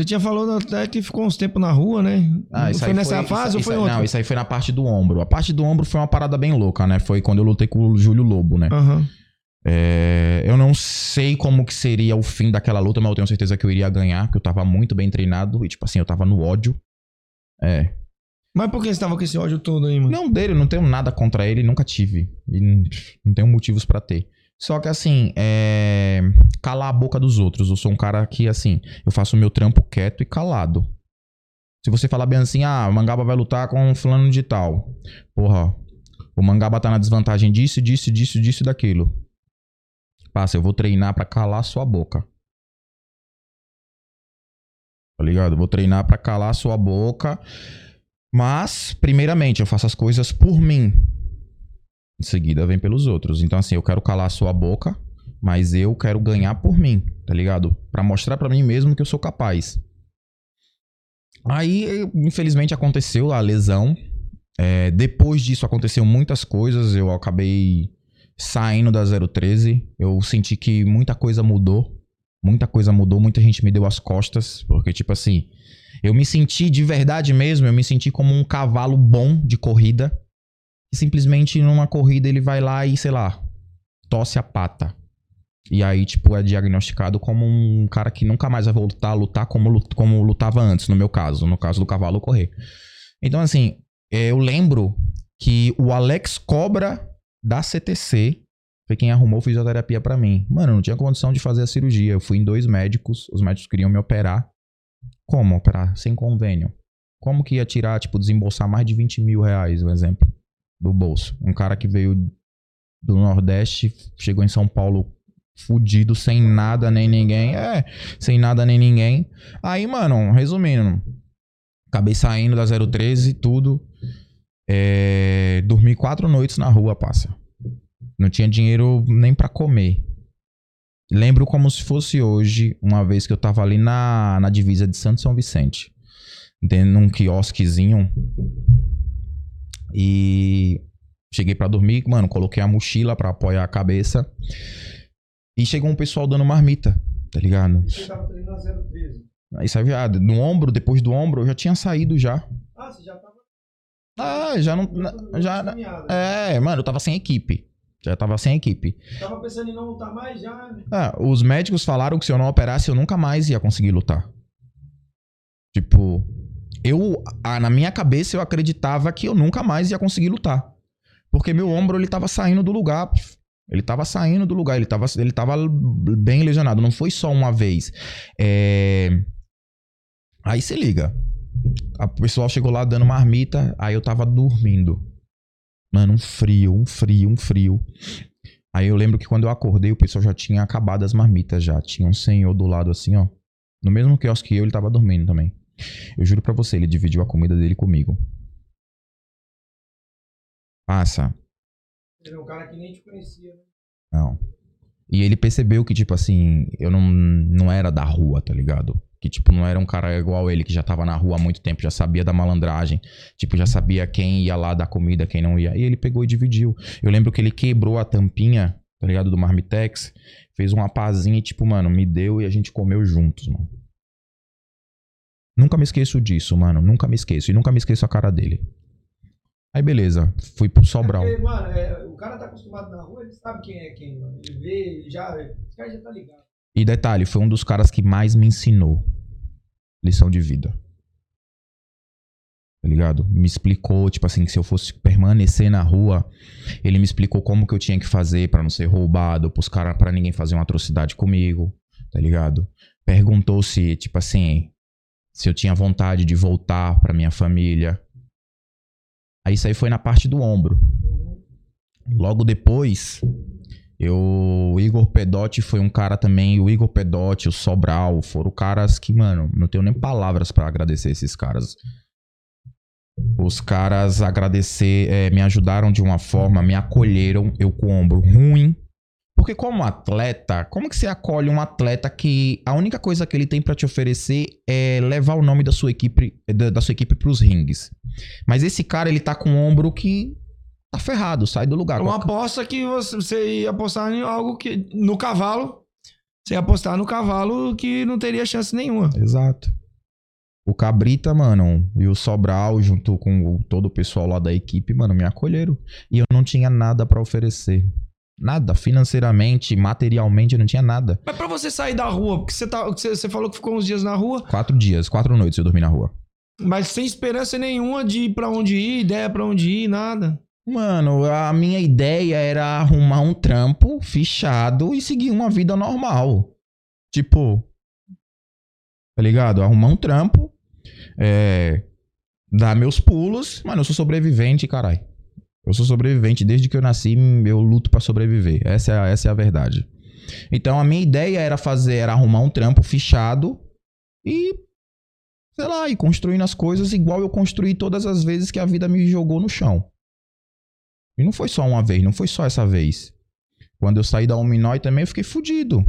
Speaker 6: Você tinha falado até que ficou uns tempos na rua, né?
Speaker 7: Ah, isso
Speaker 6: foi
Speaker 7: aí
Speaker 6: nessa
Speaker 7: foi,
Speaker 6: fase
Speaker 7: isso,
Speaker 6: ou
Speaker 7: isso
Speaker 6: foi
Speaker 7: aí-
Speaker 6: outra?
Speaker 7: Não, isso aí foi na parte do ombro. A parte do ombro foi uma parada bem louca, né? Foi quando eu lutei com o Júlio Lobo, né?
Speaker 6: Aham.
Speaker 7: É, eu não sei como que seria o fim daquela luta, mas eu tenho certeza que eu iria ganhar, porque eu tava muito bem treinado e, tipo assim, eu tava no ódio. É.
Speaker 6: Mas por que você tava com esse ódio todo aí, mano?
Speaker 7: Não dele, eu não tenho nada contra ele, nunca tive. E não- tenho motivos pra ter. Só que assim, é. Calar a boca dos outros. Eu sou um cara que, assim, eu faço o meu trampo quieto e calado. Se você falar bem assim, ah, o Mangaba vai lutar com um fulano de tal. Porra, o Mangaba tá na desvantagem disso, disso, disso, disso e daquilo. Passa, eu vou treinar pra calar sua boca. Tá ligado? Vou treinar pra calar sua boca. Mas, primeiramente, eu faço as coisas por mim. Em seguida, vem pelos outros. Então, assim, eu quero calar sua boca, mas eu quero ganhar por mim, tá ligado? Pra mostrar pra mim mesmo que eu sou capaz. Aí, infelizmente, aconteceu a lesão. É, depois disso, aconteceu muitas coisas. Eu acabei saindo da 013. Eu senti que muita coisa mudou. Muita coisa mudou, muita gente me deu as costas. Porque, tipo assim, eu me senti de verdade mesmo, eu me senti como um cavalo bom de corrida. E simplesmente numa corrida ele vai lá e, sei lá, tosse a pata. E aí, tipo, é diagnosticado como um cara que nunca mais vai voltar a lutar como, como lutava antes, no meu caso, no caso do cavalo correr. Então, assim, eu lembro que o Alex Cobra da CTC foi quem arrumou fisioterapia pra mim. Mano, eu não tinha condição de fazer a cirurgia. Eu fui em dois médicos, os médicos queriam me operar. Como operar? Sem convênio. Como que ia tirar, tipo, desembolsar mais de 20 mil reais, um exemplo, do bolso? Um cara que veio do Nordeste, chegou em São Paulo fudido, sem nada nem ninguém. É, sem nada nem ninguém. Aí, mano, resumindo, acabei saindo da 013 e tudo. É, dormi quatro noites na rua, passa. Não tinha dinheiro nem pra comer. Lembro como se fosse hoje, uma vez que eu tava ali na, na divisa de Santo São Vicente. Dentro num quiosquezinho. E cheguei pra dormir, mano, coloquei a mochila pra apoiar a cabeça. E chegou um pessoal dando marmita, tá ligado?
Speaker 6: Você tava treinando 013.
Speaker 7: Aí saiu já, no ombro, depois do ombro, eu já tinha saído já.
Speaker 6: Ah, você já tava.
Speaker 7: Ah, já não. Já, é, mano, eu tava sem equipe. Já tava sem equipe.
Speaker 6: Tava pensando em não lutar mais já, né?
Speaker 7: Ah, os médicos falaram que se eu não operasse, eu nunca mais ia conseguir lutar. Tipo, eu, ah, na minha cabeça, eu acreditava que eu nunca mais ia conseguir lutar. Porque meu ombro, ele tava saindo do lugar. Ele tava saindo do lugar, ele tava, ele tava bem lesionado. Não foi só uma vez. É... Aí se liga. A- O pessoal chegou lá dando marmita, aí eu tava dormindo. Mano, um frio, um frio, um frio. Aí eu lembro que quando eu acordei, o pessoal já tinha acabado as marmitas já. Tinha um senhor do lado assim, ó. No mesmo quiosque que eu, ele tava dormindo também. Eu juro pra você, ele dividiu a comida dele comigo. Passa.
Speaker 6: Ele é um cara que nem te conhecia, né?
Speaker 7: Não. E ele percebeu que, tipo assim, eu não, não era da rua, tá ligado? Que, tipo, não era um cara igual ele, que já tava na rua há muito tempo, já sabia da malandragem. Tipo, já sabia quem ia lá dar comida, quem não ia. E ele pegou e dividiu. Eu lembro que ele quebrou a tampinha, tá ligado? Do Marmitex. Fez uma pazinha e, tipo, mano, me deu e a gente comeu juntos, mano. Nunca me esqueço disso, mano. Nunca me esqueço. E nunca me esqueço a cara dele. Aí, beleza. Fui pro Sobral.
Speaker 6: Porque, mano, é, o cara tá acostumado na rua, ele sabe quem é quem, mano. Ele vê, ele já. Esse cara já tá ligado.
Speaker 7: E detalhe, foi um dos caras que mais me ensinou lição de vida. Tá ligado? Me explicou, tipo assim, que se eu fosse permanecer na rua, ele me explicou como que eu tinha que fazer pra não ser roubado, pros caras, pra ninguém fazer uma atrocidade comigo, tá ligado? Perguntou se, tipo assim, se eu tinha vontade de voltar pra minha família. Aí isso aí foi na parte do ombro. Logo depois, eu, o Igor Pedotti foi um cara também, o Igor Pedotti, o Sobral, foram caras que, mano, não tenho nem palavras pra agradecer esses caras. Os caras agradecer, é, me ajudaram de uma forma, me acolheram, eu com o ombro ruim. Porque como atleta, como que você acolhe um atleta que a única coisa que ele tem pra te oferecer é levar o nome da sua equipe da, da sua equipe pros rings. Mas esse cara, ele tá com o ombro que tá ferrado, sai do lugar.
Speaker 6: Uma aposta que você, você ia apostar em algo que. No cavalo. Você ia apostar no cavalo que não teria chance nenhuma.
Speaker 7: Exato. O Cabrita, mano, e o Sobral, junto com todo o pessoal lá da equipe, mano, me acolheram. E eu não tinha nada pra oferecer. Nada. Financeiramente, materialmente, eu não tinha nada.
Speaker 6: Mas pra você sair da rua, porque você, tá, você, você falou que ficou uns dias na rua,
Speaker 7: Quatro dias, quatro noites eu dormi na rua.
Speaker 6: mas sem esperança nenhuma de ir pra onde ir, ideia pra onde ir, nada.
Speaker 7: Mano, a minha ideia era arrumar um trampo fechado e seguir uma vida normal. Tipo. Tá ligado? Arrumar um trampo, é, dar meus pulos. Mano, eu sou sobrevivente, caralho. Eu sou sobrevivente. Desde que eu nasci, eu luto pra sobreviver. Essa é, a, essa é a verdade. Então a minha ideia era fazer, era arrumar um trampo fechado e. Sei lá, ir construindo as coisas igual eu construí todas as vezes que a vida me jogou no chão. E não foi só uma vez, não foi só essa vez. Quando eu saí da Ominói também, eu fiquei fudido.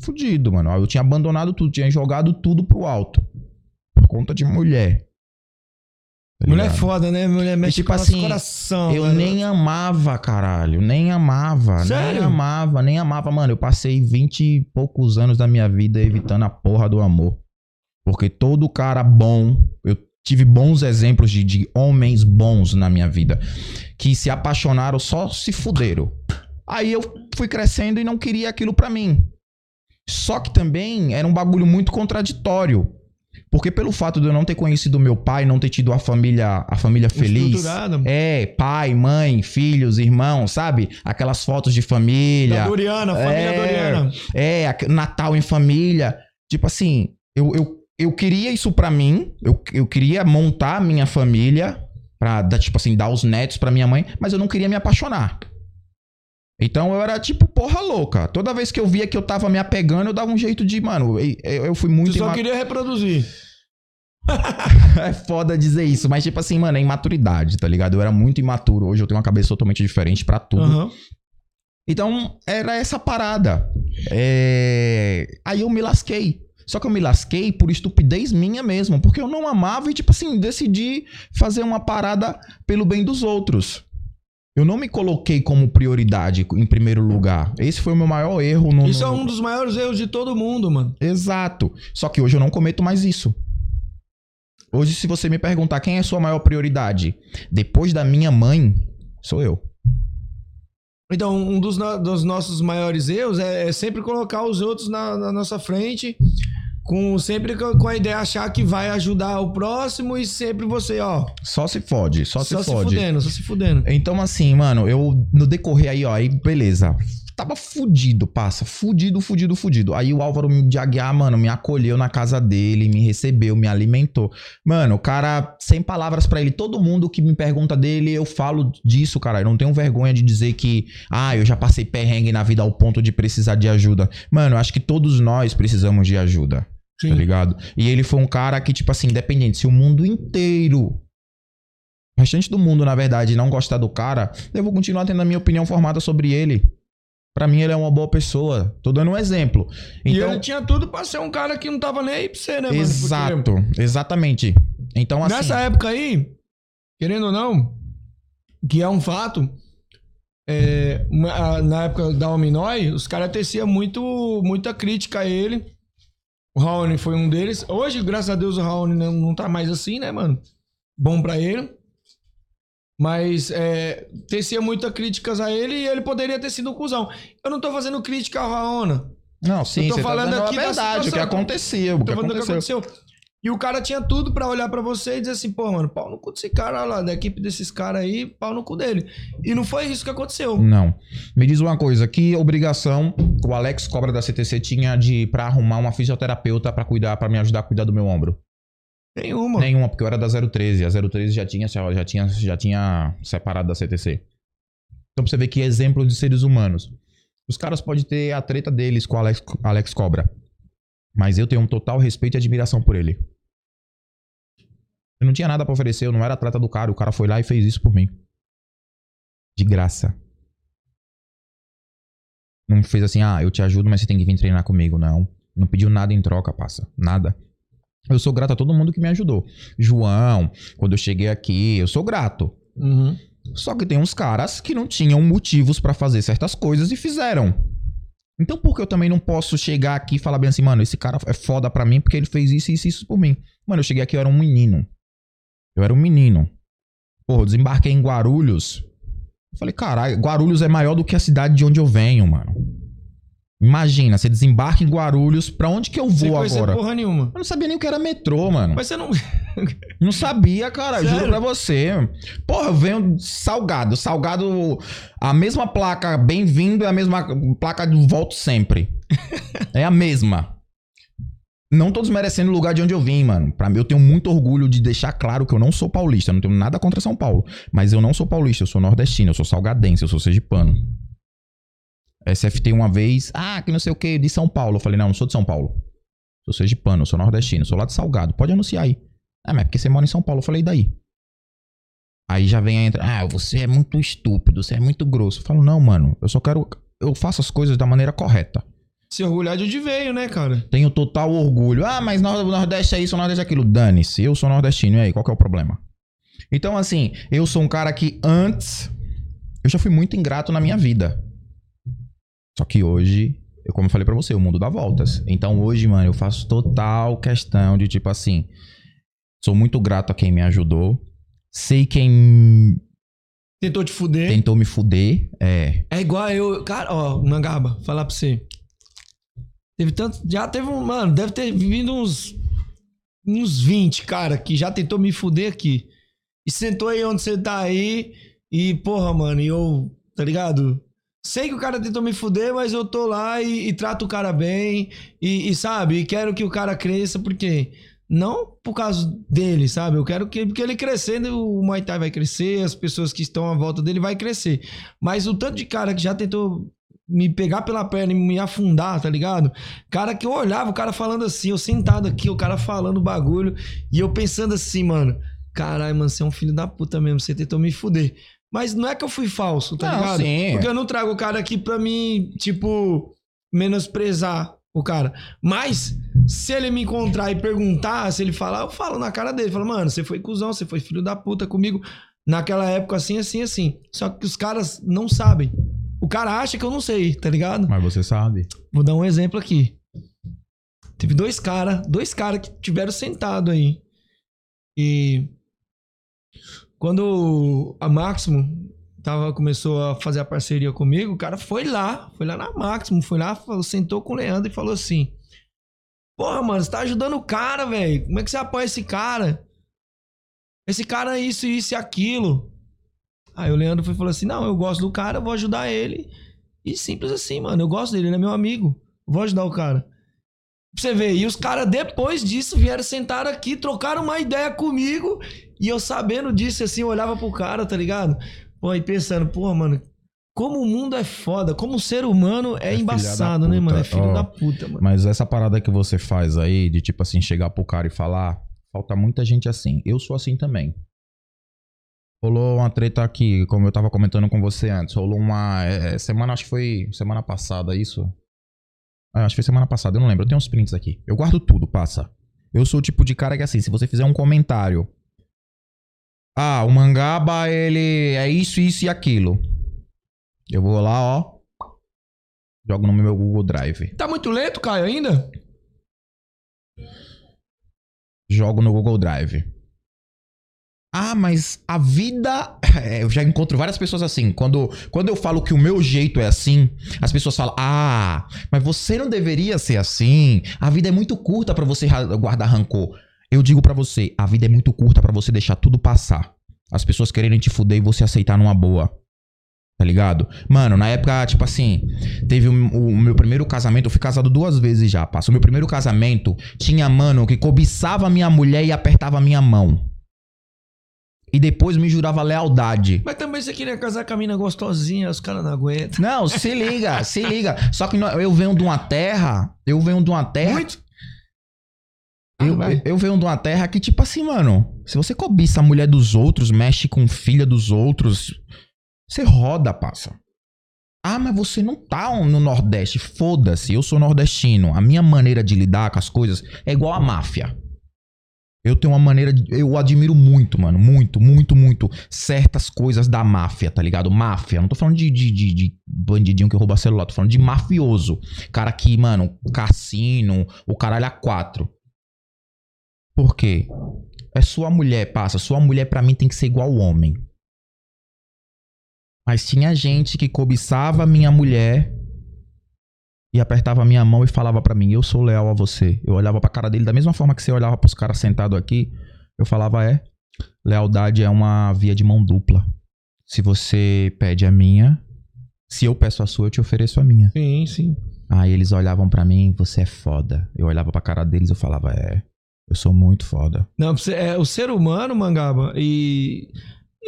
Speaker 7: Fudido, mano. Eu tinha abandonado tudo, tinha jogado tudo pro alto. Por conta de mulher. Tá
Speaker 6: Mulher é foda, né? Mulher mexe
Speaker 7: tipo
Speaker 6: com
Speaker 7: assim,
Speaker 6: coração.
Speaker 7: Eu
Speaker 6: velho.
Speaker 7: nem amava, caralho. Nem amava.
Speaker 6: Sério?
Speaker 7: Nem amava, nem amava. Mano, eu passei 20 e poucos anos da minha vida evitando a porra do amor. Porque todo cara bom, eu tive bons exemplos de, de homens bons na minha vida. Que se apaixonaram, só se fuderam. Aí eu fui crescendo e não queria aquilo pra mim. Só que também era um bagulho muito contraditório. Porque pelo fato de eu não ter conhecido meu pai, não ter tido a família, a família feliz. É, pai, mãe, filhos, irmãos, sabe? Aquelas fotos de família.
Speaker 6: Da Doriana, família
Speaker 7: É.
Speaker 6: Doriana.
Speaker 7: É, Natal em família. Tipo assim, eu, eu, eu queria isso pra mim. Eu, eu queria montar a minha família. Pra, dar, tipo assim, dar os netos pra minha mãe. Mas eu não queria me apaixonar. Então eu era tipo porra louca. Toda vez que eu via que eu tava me apegando, eu dava um jeito de, mano, eu, eu fui muito
Speaker 6: Tu só
Speaker 7: ima-
Speaker 6: queria reproduzir.
Speaker 7: é foda dizer isso, mas tipo assim, mano, é imaturidade, tá ligado? Eu era muito imaturo. Hoje eu tenho uma cabeça totalmente diferente pra tudo.
Speaker 6: Aham.
Speaker 7: Então, era essa parada. É, Aí eu me lasquei. Só que eu me lasquei por estupidez minha mesmo, porque eu não amava e, tipo assim, decidi fazer uma parada pelo bem dos outros. Eu não me coloquei como prioridade em primeiro lugar. Esse foi o meu maior erro no.
Speaker 6: Isso é
Speaker 7: no-
Speaker 6: um dos maiores erros de todo mundo, mano.
Speaker 7: Exato. Só que hoje eu não cometo mais isso. Hoje, se você me perguntar quem é a sua maior prioridade, depois da minha mãe, sou eu.
Speaker 6: Então, um dos, no- dos nossos maiores erros é, é sempre colocar os outros na, na nossa frente, com sempre com a ideia de achar que vai ajudar o próximo e sempre você, ó,
Speaker 7: Só se fode, só,
Speaker 6: só,
Speaker 7: se
Speaker 6: se,
Speaker 7: fode.
Speaker 6: fudendo, só se fudendo.
Speaker 7: Então, assim, mano, eu no decorrer aí, ó, aí beleza. Tava fudido, passa. Fudido, fudido, fudido. Aí o Álvaro de Aguiar, mano, me acolheu na casa dele, me recebeu, me alimentou. Mano, o cara, sem palavras pra ele. Todo mundo que me pergunta dele, eu falo disso, cara. Eu não tenho vergonha de dizer que, ah, eu já passei perrengue na vida ao ponto de precisar de ajuda. Mano, eu acho que todos nós precisamos de ajuda.
Speaker 6: Sim.
Speaker 7: Tá ligado? E ele foi um cara que, tipo assim, independente, se o mundo inteiro o restante do mundo, na verdade, não gostar do cara, eu vou continuar tendo a minha opinião formada sobre ele. Pra mim, ele é uma boa pessoa. Tô dando um exemplo.
Speaker 6: e
Speaker 7: Então,
Speaker 6: ele tinha tudo pra ser um cara que não tava nem aí pra você, né, mano? Porque
Speaker 7: exato, exatamente. Então, assim,
Speaker 6: Nessa época aí, querendo ou não, que é um fato, é, na época da Ominói, os caras teciam muito, muita crítica a ele. O Raoni foi um deles. Hoje, graças a Deus, o Raoni não, não tá mais assim, né, mano? Bom pra ele. Mas é, tecia muitas críticas a ele e ele poderia ter sido um cuzão. Eu não tô fazendo crítica ao Raona.
Speaker 7: não, sim,
Speaker 6: eu tô
Speaker 7: você
Speaker 6: falando
Speaker 7: tá
Speaker 6: aqui
Speaker 7: a
Speaker 6: da
Speaker 7: verdade, o que aconteceu, o que aconteceu.
Speaker 6: E o cara tinha tudo pra olhar pra você e dizer assim, pô, mano, pau no cu desse cara lá, da equipe desses caras aí, pau no cu dele. E não foi isso que aconteceu.
Speaker 7: Não. Me diz uma coisa, que obrigação o Alex Cobra da CTC tinha de para arrumar uma fisioterapeuta pra cuidar, para me ajudar a cuidar do meu ombro?
Speaker 6: Nenhuma.
Speaker 7: Nenhuma, porque eu era da 013. A 013 já tinha, já tinha, já tinha separado da CTC. Então pra você ver que exemplo de seres humanos. Os caras podem ter a treta deles com o Alex, Alex Cobra. Mas eu tenho um total respeito e admiração por ele. Eu não tinha nada pra oferecer, eu não era atleta do cara. O cara foi lá e fez isso por mim. De graça. Não fez assim, ah, eu te ajudo, mas você tem que vir treinar comigo. Não. Não pediu nada em troca, passa. Nada. Eu sou grato a todo mundo que me ajudou. João, quando eu cheguei aqui, eu sou grato.
Speaker 6: Uhum.
Speaker 7: Só que tem uns caras que não tinham motivos pra fazer certas coisas e fizeram. Então por que eu também não posso chegar aqui e falar bem assim, mano, esse cara é foda pra mim porque ele fez isso, isso, isso por mim. Mano, eu cheguei aqui, eu era um menino. Eu era um menino. Porra, eu desembarquei em Guarulhos. Eu falei, caralho, Guarulhos é maior do que a cidade de onde eu venho, mano. Imagina, você desembarca em Guarulhos, pra onde que eu vou
Speaker 6: conhecer
Speaker 7: agora?
Speaker 6: porra nenhuma.
Speaker 7: Eu não sabia nem o que era metrô, mano.
Speaker 6: Mas você não.
Speaker 7: Não sabia, cara.
Speaker 6: Sério?
Speaker 7: Juro pra você. Porra, eu venho salgado. Salgado, a mesma placa, bem-vindo, é a mesma placa de volto sempre. é a mesma. Não tô desmerecendo o lugar de onde eu vim, mano. Pra mim, eu tenho muito orgulho de deixar claro que eu não sou paulista. Eu não tenho nada contra São Paulo. Mas eu não sou paulista, eu sou nordestino, eu sou salgadense, eu sou sergipano. SFT uma vez, ah, que não sei o que, de São Paulo. Eu falei, não, não sou de São Paulo. Sou sergipano, sou nordestino, sou lá de Salgado. Pode anunciar aí. Ah, mas é porque você mora em São Paulo. Eu falei, e daí? Aí já vem a entra, ah, você é muito estúpido, você é muito grosso. Eu falo, não, mano, eu só quero. Eu faço as coisas da maneira correta.
Speaker 6: Se orgulhar de onde veio, né, cara?
Speaker 7: Tenho total orgulho. Ah, mas o Nordeste é isso, o Nordeste é aquilo. Dane-se, eu sou nordestino, e aí, qual que é o problema? Então, assim, eu sou um cara que antes. Eu já fui muito ingrato na minha vida. Só que hoje, eu, como eu falei pra você, o mundo dá voltas. Então hoje, mano, eu faço total questão de tipo assim. Sou muito grato a quem me ajudou. Sei quem
Speaker 6: Tentou te fuder.
Speaker 7: tentou me fuder. É.
Speaker 6: É igual eu. Cara, ó, Mangaba, falar pra você. Teve tanto. Já teve um. Mano, deve ter vivido uns. Uns 20, cara, que já tentou me fuder aqui. E sentou aí onde você tá aí. E, porra, mano, e eu. Tá ligado? Sei que o cara tentou me fuder, mas eu tô lá e, e trato o cara bem. E, e, sabe? E quero que o cara cresça, porque. Não por causa dele, sabe? Eu quero que, que ele crescendo, o Muay Thai vai crescer, as pessoas que estão à volta dele vai crescer. Mas o tanto de cara que já tentou me pegar pela perna e me afundar, tá ligado? Cara que eu olhava, o cara falando assim, eu sentado aqui, o cara falando bagulho, e eu pensando assim, mano, caralho, mano, você é um filho da puta mesmo, você tentou me fuder. Mas não é que eu fui falso, tá
Speaker 7: Não,
Speaker 6: ligado?
Speaker 7: sim.
Speaker 6: Porque eu não trago o cara aqui pra mim, tipo, menosprezar o cara. Mas, se ele me encontrar e perguntar, se ele falar, eu falo na cara dele. Falo, mano, você foi cuzão, você foi filho da puta comigo. Naquela época, assim, assim, assim. Só que os caras não sabem. O cara acha que eu não sei, tá ligado?
Speaker 7: Mas você sabe.
Speaker 6: Vou dar um exemplo aqui. Teve dois caras, dois caras que tiveram sentado aí. E quando a Máximo tava, começou a fazer a parceria comigo, o cara foi lá, foi lá na Máximo, foi lá, sentou com o Leandro e falou assim: Porra, mano, você tá ajudando o cara, velho. Como é que você apoia esse cara? Esse cara é isso, isso e aquilo. Aí o Leandro foi falou assim: Não, eu gosto do cara, vou ajudar ele. E simples assim, mano. Eu gosto dele, ele é meu amigo. Vou ajudar o cara. Pra você ver, e os caras depois disso vieram sentar aqui, trocaram uma ideia comigo. E eu sabendo disso, assim, eu olhava pro cara, tá ligado? Pô, e pensando, porra, mano, como o mundo é foda, como o ser humano é,
Speaker 7: É
Speaker 6: embaçado, né, mano? É filho
Speaker 7: Ó,
Speaker 6: da puta, mano.
Speaker 7: Mas essa parada que você faz aí, de tipo assim, chegar pro cara e falar, falta muita gente assim. Eu sou assim também. Rolou uma treta aqui, como eu tava comentando com você antes. Rolou uma. é, é, semana, acho que foi semana passada isso. Ah, acho que foi semana passada, eu não lembro. Eu tenho uns prints aqui. Eu guardo tudo, passa. Eu sou o tipo de cara que assim, se você fizer um comentário. Ah, o mangaba, ele é isso, isso e aquilo. Eu vou lá, ó. Jogo no meu Google Drive.
Speaker 6: Tá muito lento, Caio, ainda?
Speaker 7: jogo no Google Drive. Ah, mas a vida. É, eu já encontro várias pessoas assim. Quando, quando eu falo que o meu jeito é assim, as pessoas falam: Ah, mas você não deveria ser assim. A vida é muito curta pra você guardar rancor. Eu digo pra você, a vida é muito curta pra você deixar tudo passar. As pessoas quererem te fuder e você aceitar numa boa. Tá ligado? Mano, na época, tipo assim, teve o, o meu primeiro casamento, eu fui casado duas vezes já, passa. O meu primeiro casamento tinha mano que cobiçava minha mulher e apertava minha mão. E depois me jurava lealdade.
Speaker 6: Mas também você queria casar com a mina gostosinha, os caras não aguentam.
Speaker 7: Não, se liga, se liga. Só que eu venho de uma terra, eu venho de uma terra.
Speaker 6: Muito.
Speaker 7: Eu,
Speaker 6: Ah,
Speaker 7: eu venho de uma terra que, tipo assim, mano, se você cobiça a mulher dos outros, mexe com filha dos outros, você roda, passa. Ah, mas você não tá no Nordeste. Foda-se, eu sou nordestino. A minha maneira de lidar com as coisas é igual a máfia. Eu tenho uma maneira. de- Eu admiro muito, mano. Muito, muito, muito. Certas coisas da máfia, tá ligado? Máfia. Não tô falando de, de, de, de bandidinho que rouba celular. Tô falando de mafioso. Cara que, mano, cassino, o caralho a quatro. Por quê? É sua mulher, passa. Sua mulher pra mim tem que ser igual homem. Mas tinha gente que cobiçava minha mulher e apertava minha mão e falava pra mim: Eu sou leal a você. Eu olhava pra cara dele da mesma forma que você olhava pros caras sentados aqui. Eu falava: É, lealdade é uma via de mão dupla. Se você pede a minha, se eu peço a sua, eu te ofereço a minha.
Speaker 6: Sim, sim.
Speaker 7: Aí eles olhavam pra mim: Você é foda. Eu olhava pra cara deles eu falava: É, eu sou muito foda.
Speaker 6: Não, você- é o ser humano, Mangaba, e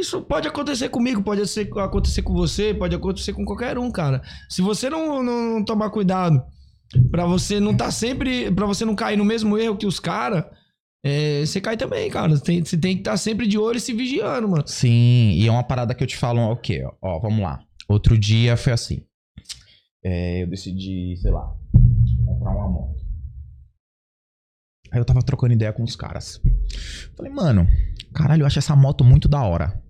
Speaker 6: isso pode acontecer comigo, pode acontecer com você, pode acontecer com qualquer um, cara. Se você não, não, tomar cuidado pra você não tá sempre, Pra você não cair no mesmo erro que os caras, você cai também, cara. Você tem, você tem que estar sempre de olho e se vigiando, mano.
Speaker 7: Sim, e é uma parada que eu te falo, o quê? Ó, vamos lá. Outro dia foi assim. É, eu decidi, sei lá, comprar uma moto. Aí eu tava trocando ideia com os caras. Falei, mano, caralho, eu acho essa moto muito da hora.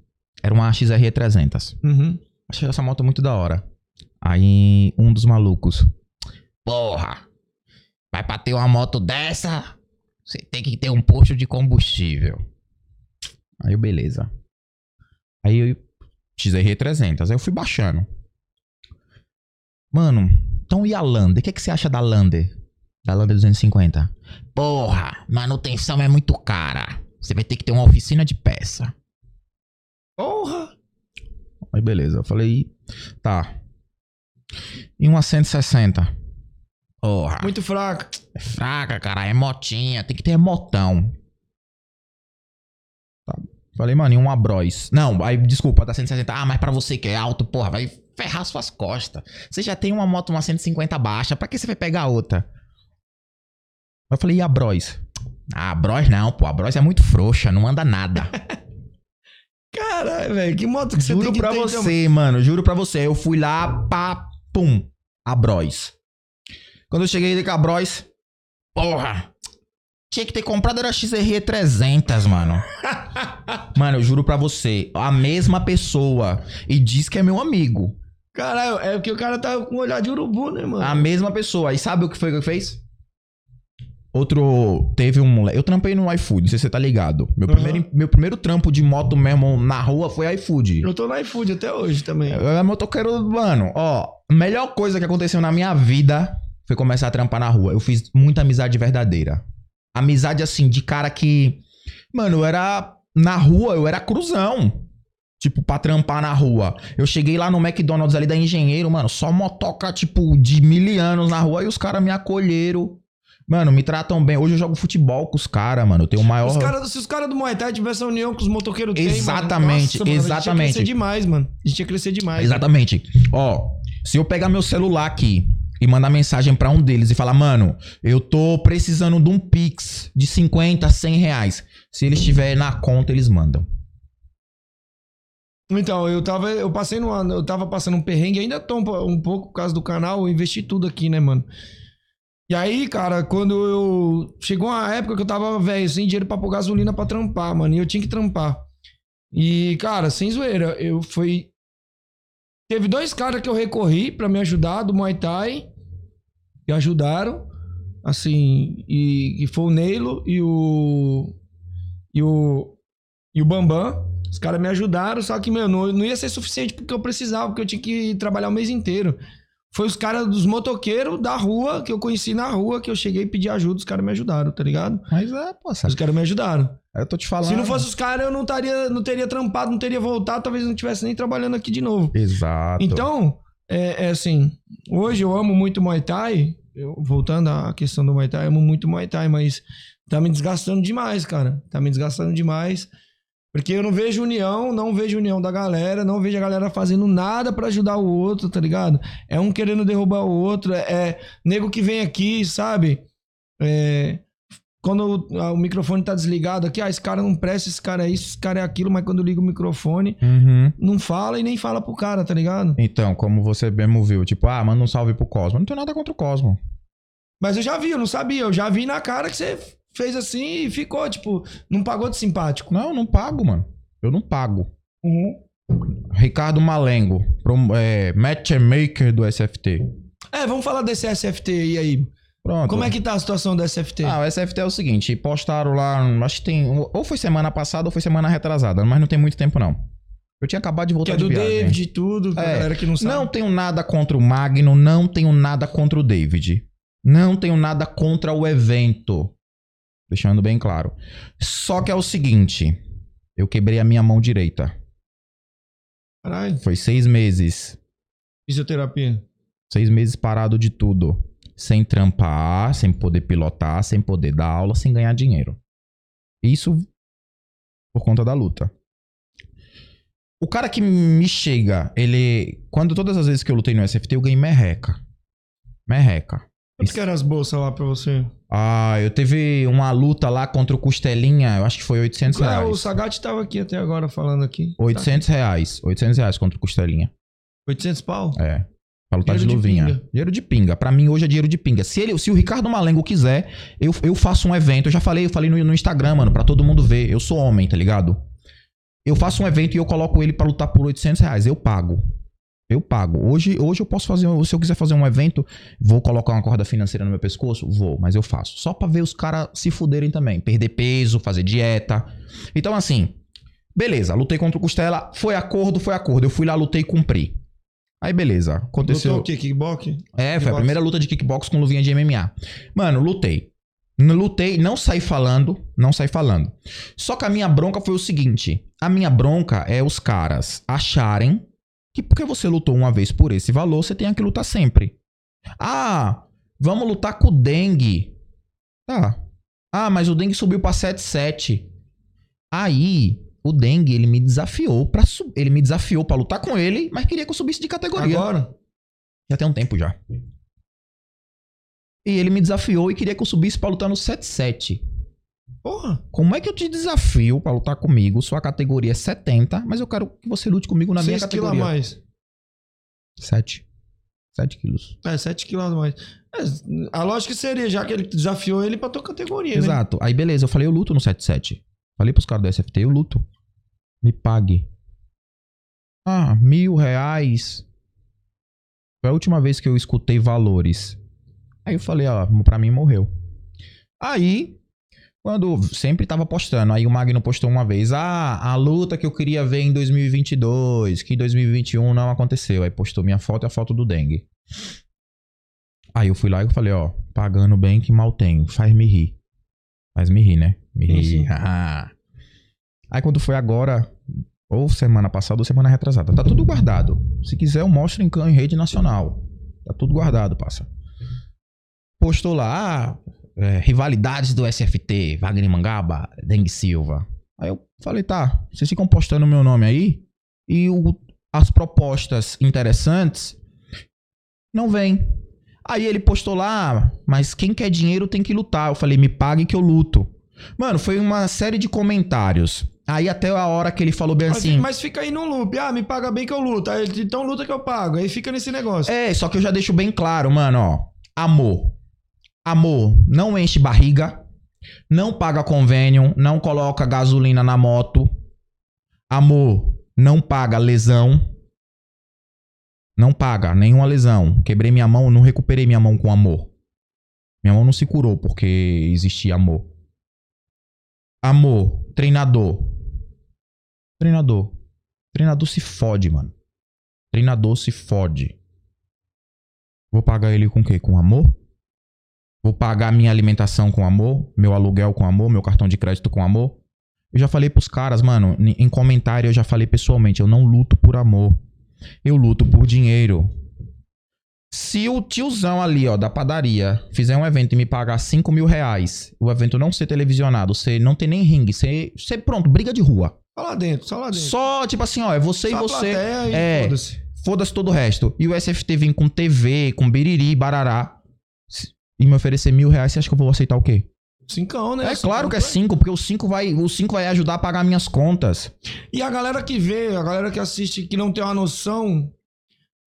Speaker 7: Era uma XR 300.
Speaker 6: Uhum.
Speaker 7: Achei essa moto muito da hora. Aí um dos malucos. Porra! Vai pra ter uma moto dessa? Você tem que ter um posto de combustível. Aí eu, beleza. Aí eu. XR 300. Aí eu fui baixando. Mano, então e a Lander? O que, que você acha da Lander? Da Lander 250? Porra, manutenção é muito cara. Você vai ter que ter uma oficina de peça.
Speaker 6: Porra!
Speaker 7: Aí beleza, eu falei, tá. E uma 160? Porra,
Speaker 6: Muito fraca.
Speaker 7: é fraca, cara, é motinha, tem que ter motão. Tá. Falei, mano, e um Abrois? Não, aí, desculpa, da 160. Ah, mas pra você que é alto, porra, vai ferrar suas costas. Você já tem uma moto, uma 150 baixa, pra que você vai pegar outra? Eu falei, e a Bros? Ah, a Bros não, pô, a Bros é muito frouxa, não anda nada.
Speaker 6: Caralho, velho, que moto que você
Speaker 7: Juro
Speaker 6: tem que
Speaker 7: pra
Speaker 6: ter, então?
Speaker 7: você, mano. Juro pra você. Eu fui lá, pá, pum. A Bros. Quando eu cheguei com a Bros, porra. Tinha que ter comprado era a XR 300, mano. mano, eu juro pra você. A mesma pessoa. E diz que é meu amigo.
Speaker 6: Caralho, é porque o cara tá com um olhar de urubu, né, mano?
Speaker 7: A mesma pessoa. E sabe o que foi que fez? Outro. Teve um moleque. Eu trampei no iFood, não sei se você tá ligado. Meu,
Speaker 6: Aham.
Speaker 7: primeiro, meu primeiro trampo de moto mesmo na rua foi iFood.
Speaker 6: Eu tô no iFood até hoje também.
Speaker 7: Eu é motoqueiro, mano, ó, a melhor coisa que aconteceu na minha vida foi começar a trampar na rua. Eu fiz muita amizade verdadeira. Amizade assim, de cara que. Mano, eu era. Na rua, eu era cruzão. Tipo, pra trampar na rua. Eu cheguei lá no McDonald's ali da Engenheiro, mano, só motoca, tipo, de mil anos na rua e os caras me acolheram. Mano, me tratam bem. Hoje eu jogo futebol com os caras, mano. Eu tenho o maior.
Speaker 6: Os cara, se os caras do Muay Thai tivessem a união que os motoqueiros têm, mano,
Speaker 7: Exatamente,
Speaker 6: nossa, mano, A gente ia
Speaker 7: exatamente.
Speaker 6: crescer demais, mano. A gente ia crescer demais.
Speaker 7: Exatamente. Ó, se eu pegar meu celular aqui e mandar mensagem pra um deles e falar, mano, eu tô precisando de um Pix de 50, 100 reais. Se eles estiver na conta, eles mandam.
Speaker 6: Então, eu tava, eu passei no ano, eu tava passando um perrengue, ainda tô um, um pouco por causa do canal, eu investi tudo aqui, né, mano? E aí, cara, quando eu. Chegou uma época que eu tava, velho, sem dinheiro pra pôr gasolina pra trampar, mano. E eu tinha que trampar. E, cara, sem zoeira, eu fui. Teve dois caras que eu recorri pra me ajudar do Muay Thai. Que ajudaram. Assim, e, e foi o Neilo e o. E o. E o Bambam. Os caras me ajudaram, só que, meu, não, não ia ser suficiente porque eu precisava, porque eu tinha que trabalhar o mês inteiro. Foi os caras dos motoqueiros da rua, que eu conheci na rua, que eu cheguei e pedi ajuda, os caras me ajudaram, tá ligado?
Speaker 7: Mas é, pô,
Speaker 6: Os
Speaker 7: sabe?
Speaker 6: caras me ajudaram.
Speaker 7: Eu tô te falando.
Speaker 6: Se não fosse os caras, eu não, taria, não teria trampado, não teria voltado, talvez não estivesse nem trabalhando aqui de novo.
Speaker 7: Exato.
Speaker 6: Então, é, é assim, hoje eu amo muito Muay Thai, eu- voltando à questão do Muay Thai, eu amo muito Muay Thai, mas tá me desgastando demais, cara. Tá me desgastando demais. Porque eu não vejo união, não vejo união da galera, não vejo a galera fazendo nada pra ajudar o outro, tá ligado? É um querendo derrubar o outro, é, é nego que vem aqui, sabe? É, quando o, ah, o microfone tá desligado aqui, ah, esse cara não presta, esse cara é isso, esse cara é aquilo, mas quando liga o microfone,
Speaker 7: Uhum.
Speaker 6: não fala e nem fala pro cara, tá ligado?
Speaker 7: Então, como você mesmo viu, tipo, ah, manda um salve pro Cosmo. Não tenho nada contra o Cosmo.
Speaker 6: Mas eu já vi, eu não sabia. Eu já vi na cara que você fez assim e ficou, tipo, não pagou de simpático.
Speaker 7: Não, não pago, mano. Eu não pago.
Speaker 6: Uhum.
Speaker 7: Ricardo Malengo, prom- é, matchmaker do SFT.
Speaker 6: É, vamos falar desse SFT aí, aí.
Speaker 7: Pronto.
Speaker 6: Como é que tá a situação do SFT?
Speaker 7: Ah, o SFT é o seguinte, postaram lá, acho que tem, ou foi semana passada ou foi semana retrasada, mas não tem muito tempo não. Eu tinha acabado de
Speaker 6: que
Speaker 7: voltar
Speaker 6: é
Speaker 7: de
Speaker 6: do
Speaker 7: viagem.
Speaker 6: David e tudo, pra
Speaker 7: É.
Speaker 6: galera que não sabe.
Speaker 7: Não tenho nada contra o Magno, não tenho nada contra o David. Não tenho nada contra o evento. Deixando bem claro. Só que é o seguinte, eu quebrei a minha mão direita.
Speaker 6: Caralho,
Speaker 7: Foi seis meses.
Speaker 6: fisioterapia.
Speaker 7: Seis meses parado de tudo. Sem trampar, sem poder pilotar, sem poder dar aula, sem ganhar dinheiro. Isso por conta da luta. O cara que me chega, ele. Quando todas as vezes que eu lutei no SFT, eu ganhei merreca. Merreca.
Speaker 6: Quanto que eram as bolsas lá pra você?
Speaker 7: Ah, eu teve uma luta lá contra o Costelinha, eu acho que foi 800
Speaker 6: É, o
Speaker 7: reais.
Speaker 6: Sagat tava aqui até agora falando aqui.
Speaker 7: 800 reais. 800 reais contra o Costelinha.
Speaker 6: Tá. 800 pau?
Speaker 7: É. Pra lutar de
Speaker 6: Dinheiro de
Speaker 7: luvinha.
Speaker 6: pinga.
Speaker 7: dinheiro de pinga. Pra mim, hoje é dinheiro de pinga. Se, ele, se o Ricardo Malengo quiser, eu, eu faço um evento. Eu já falei, eu falei no, no Instagram, mano, pra todo mundo ver. Eu sou homem, tá ligado? Eu faço um evento e eu coloco ele pra lutar por 800 reais. Eu pago. Eu pago. Hoje, hoje eu posso fazer. Se eu quiser fazer um evento, vou colocar uma corda financeira no meu pescoço? Vou, mas eu faço. Só pra ver os caras se fuderem também. Perder peso, fazer dieta. Então, assim, beleza. Lutei contra o Costela. Foi acordo, foi acordo. Eu fui lá, lutei e cumpri. Aí, beleza. Aconteceu.
Speaker 6: Lutou o quê? Kickbox?
Speaker 7: É, foi a
Speaker 6: Kickbox.
Speaker 7: primeira luta de kickbox com luvinha de MMA. Mano, lutei. Lutei, não saí falando, não saí falando. Só que a minha bronca foi o seguinte: a minha bronca é os caras acharem que porque você lutou uma vez por esse valor, você tem que lutar sempre. Ah, vamos lutar com o Dengue. Tá. Ah, mas o Dengue subiu pra 7-7. Aí, o Dengue, ele me desafiou para ele me desafiou para lutar com ele, mas queria que eu subisse de categoria.
Speaker 6: Agora?
Speaker 7: Já tem um tempo já. E ele me desafiou e queria que eu subisse pra lutar no 7-7.
Speaker 6: Porra.
Speaker 7: Como é que eu te desafio pra lutar comigo? Sua categoria é 70, mas eu quero que você lute comigo na minha
Speaker 6: 6 quilos a
Speaker 7: categoria.
Speaker 6: mais.
Speaker 7: 7. 7 quilos.
Speaker 6: É, 7 quilos a mais. É, a lógica seria, já que ele desafiou ele pra tua categoria, né?
Speaker 7: Exato. Aí beleza, eu falei, eu luto no 7-7. Falei pros caras do SFT, eu luto. Me pague. Ah, mil reais. Foi a última vez que eu escutei valores. Aí eu falei, ó, pra mim morreu. Aí, quando sempre tava postando, aí o Magno postou uma vez, ah, a luta que eu queria ver em 2022, que em 2021 não aconteceu. Aí postou minha foto e a foto do Dengue. Aí eu fui lá e eu falei, ó, pagando bem que mal tenho, faz me rir. Faz me rir, né? Me rir. Aí quando foi agora, ou semana passada ou semana retrasada, tá tudo guardado. Se quiser eu mostro em, em rede nacional. Tá tudo guardado, passa. Postou lá, ah, é, rivalidades do SFT, Wagner Mangaba, Dengue Silva. Aí eu falei, tá, vocês ficam postando o meu nome aí e o- as propostas interessantes não vêm. Aí ele postou lá, mas quem quer dinheiro tem que lutar. Eu falei, me pague que eu luto. Mano, foi uma série de comentários. Aí até a hora que ele falou bem
Speaker 6: Mas,
Speaker 7: assim.
Speaker 6: mas fica aí num loop. Ah, me paga bem que eu luto. Aí então luta que eu pago. Aí fica nesse negócio.
Speaker 7: É, só que eu já deixo bem claro, mano, ó. Amor. Amor, não enche barriga. Não paga convênio. Não coloca gasolina na moto. Amor, não paga lesão. Não paga nenhuma lesão. Quebrei minha mão, não recuperei minha mão com amor. Minha mão não se curou porque existia amor. Amor, treinador. Treinador. Treinador se fode, mano. Treinador se fode. Vou pagar ele com o quê? Com amor? Vou pagar minha alimentação com amor, meu aluguel com amor, meu cartão de crédito com amor. Eu já falei pros caras, mano, em comentário eu já falei pessoalmente, eu não luto por amor. Eu luto por dinheiro. Se o tiozão ali, ó, da padaria, fizer um evento e me pagar 5 mil reais, o evento não ser televisionado, você não tem nem ringue, você, você pronto, briga de rua.
Speaker 6: Só lá dentro, só lá dentro.
Speaker 7: Só, tipo assim, ó, é você
Speaker 6: Só
Speaker 7: e você. é,
Speaker 6: foda-se.
Speaker 7: foda-se todo o resto. E o SFT vir com TV, com biriri, barará, e me oferecer mil reais, você acha que eu vou aceitar o quê?
Speaker 6: Cincão, né?
Speaker 7: É claro que é cinco, porque o cinco vai, o cinco vai ajudar a pagar minhas contas.
Speaker 6: E a galera que vê, a galera que assiste, que não tem uma noção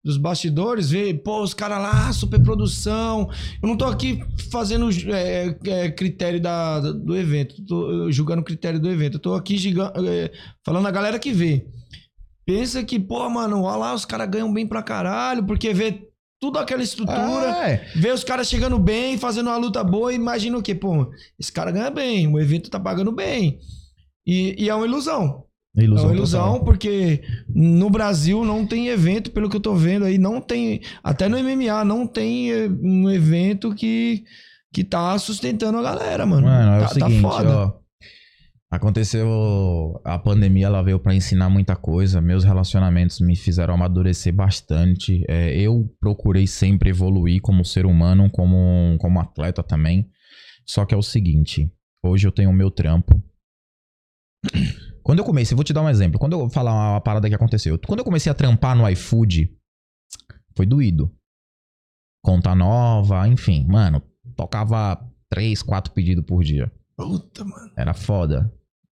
Speaker 6: dos bastidores, vê, pô, os caras lá, superprodução. Eu não tô aqui fazendo é, é, critério da, do evento, tô julgando o critério do evento. Eu tô aqui giga- é, falando a galera que vê. Pensa que, pô, mano, olha lá, os caras ganham bem pra caralho, porque vê tudo aquela estrutura.
Speaker 7: É.
Speaker 6: Vê os caras chegando bem, fazendo uma luta boa, imagina o quê? Pô, esse cara ganha bem, o evento tá pagando bem. E, e é uma ilusão.
Speaker 7: Ilusão
Speaker 6: é uma ilusão,
Speaker 7: total.
Speaker 6: porque no Brasil não tem evento, pelo que eu tô vendo aí, não tem. Até no MMA não tem eh, um evento que, que tá sustentando a galera, mano.
Speaker 7: Mano, é
Speaker 6: tá,
Speaker 7: o seguinte,
Speaker 6: tá foda.
Speaker 7: ó. Aconteceu. A pandemia ela veio pra ensinar muita coisa. Meus relacionamentos me fizeram amadurecer bastante. É, eu procurei sempre evoluir como ser humano, como, como atleta também. Só que é o seguinte: hoje eu tenho o meu trampo. Quando eu comecei, vou te dar um exemplo. Quando eu vou falar uma parada que aconteceu. Quando eu comecei a trampar no iFood, foi doído. Conta nova, enfim, mano, tocava três, quatro pedidos por dia.
Speaker 6: Puta, mano.
Speaker 7: Era foda.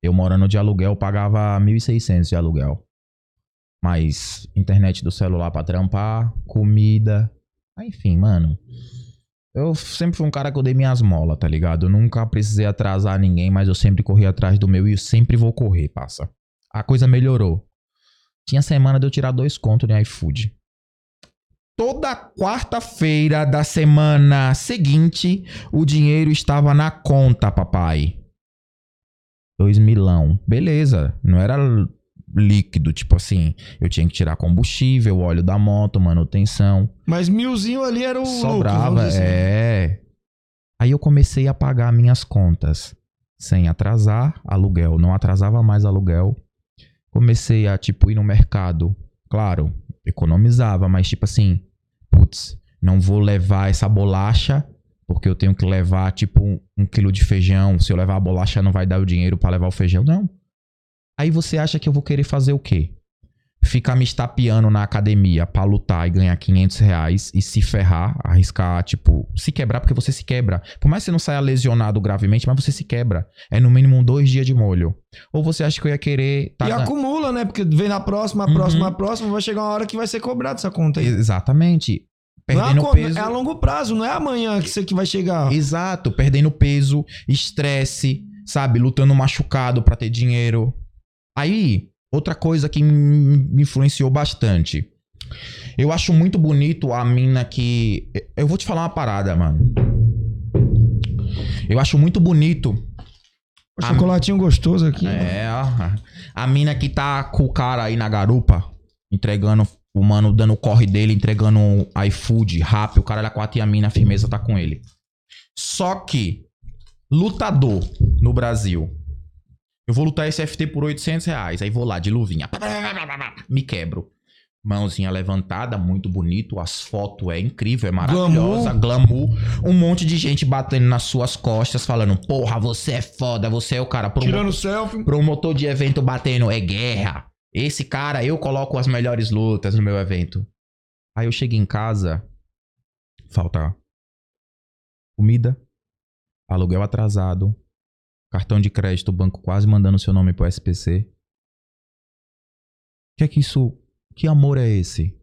Speaker 7: Eu morando de aluguel pagava 1.600 de aluguel. Mas internet do celular pra trampar, comida. Enfim, mano. Eu sempre fui um cara que eu dei minhas molas, tá ligado? Eu nunca precisei atrasar ninguém, mas eu sempre corri atrás do meu e eu sempre vou correr, passa. A coisa melhorou. Tinha semana de eu tirar dois contos de iFood. Toda quarta-feira da semana seguinte, o dinheiro estava na conta, papai. Dois milão. Beleza. Não era líquido, tipo assim. Eu tinha que tirar combustível, óleo da moto, manutenção.
Speaker 6: Mas milzinho ali era o. lucro,
Speaker 7: Sobrava,
Speaker 6: dizer assim.
Speaker 7: é. Aí eu comecei a pagar minhas contas. Sem atrasar aluguel. Não atrasava mais aluguel. Comecei a, tipo, ir no mercado. Claro, economizava, mas tipo assim, putz, não vou levar essa bolacha porque eu tenho que levar, tipo, um, um quilo de feijão. Se eu levar a bolacha, não vai dar o dinheiro pra levar o feijão. Não. Aí você acha que eu vou querer fazer o quê? Ficar me estapeando na academia pra lutar e ganhar 500 reais e se ferrar, arriscar, tipo, se quebrar, porque você se quebra. Por mais que você não saia lesionado gravemente, mas você se quebra. É no mínimo dois dias de molho. Ou você acha que eu ia querer. tá
Speaker 6: E
Speaker 7: gan-
Speaker 6: acumula, né? Porque vem na próxima, a
Speaker 7: Uhum.
Speaker 6: próxima, a próxima, vai chegar uma hora que vai ser cobrado essa conta aí.
Speaker 7: Exatamente.
Speaker 6: Não é, a
Speaker 7: Perdendo peso.
Speaker 6: é a longo prazo, não é amanhã que isso aqui vai chegar.
Speaker 7: Exato, perdendo peso, estresse, sabe? Lutando machucado pra ter dinheiro. Aí, outra coisa que me influenciou bastante. Eu acho muito bonito a mina que. Eu vou te falar uma parada, mano. Eu acho muito bonito
Speaker 6: O chocolatinho gostoso aqui. né?
Speaker 7: é, a, a mina que tá com o cara aí na garupa, entregando, o mano dando o corre dele, entregando um iFood, rap, o cara da quatro e a mina, a firmeza tá com ele. Só que, lutador no Brasil, eu vou lutar esse FT por 800 reais, aí vou lá de luvinha, me quebro. Mãozinha levantada, muito bonito, as fotos é incrível, é maravilhosa, glamour. Um monte de gente batendo nas suas costas, falando, porra, você é foda, você é o cara. Promo-
Speaker 6: Tirando selfie.
Speaker 7: promotor de evento batendo é guerra. Esse cara, eu coloco as melhores lutas no meu evento. Aí eu chego em casa, falta comida, aluguel atrasado, cartão de crédito, banco quase mandando seu nome pro SPC. Que é que isso, que amor é esse?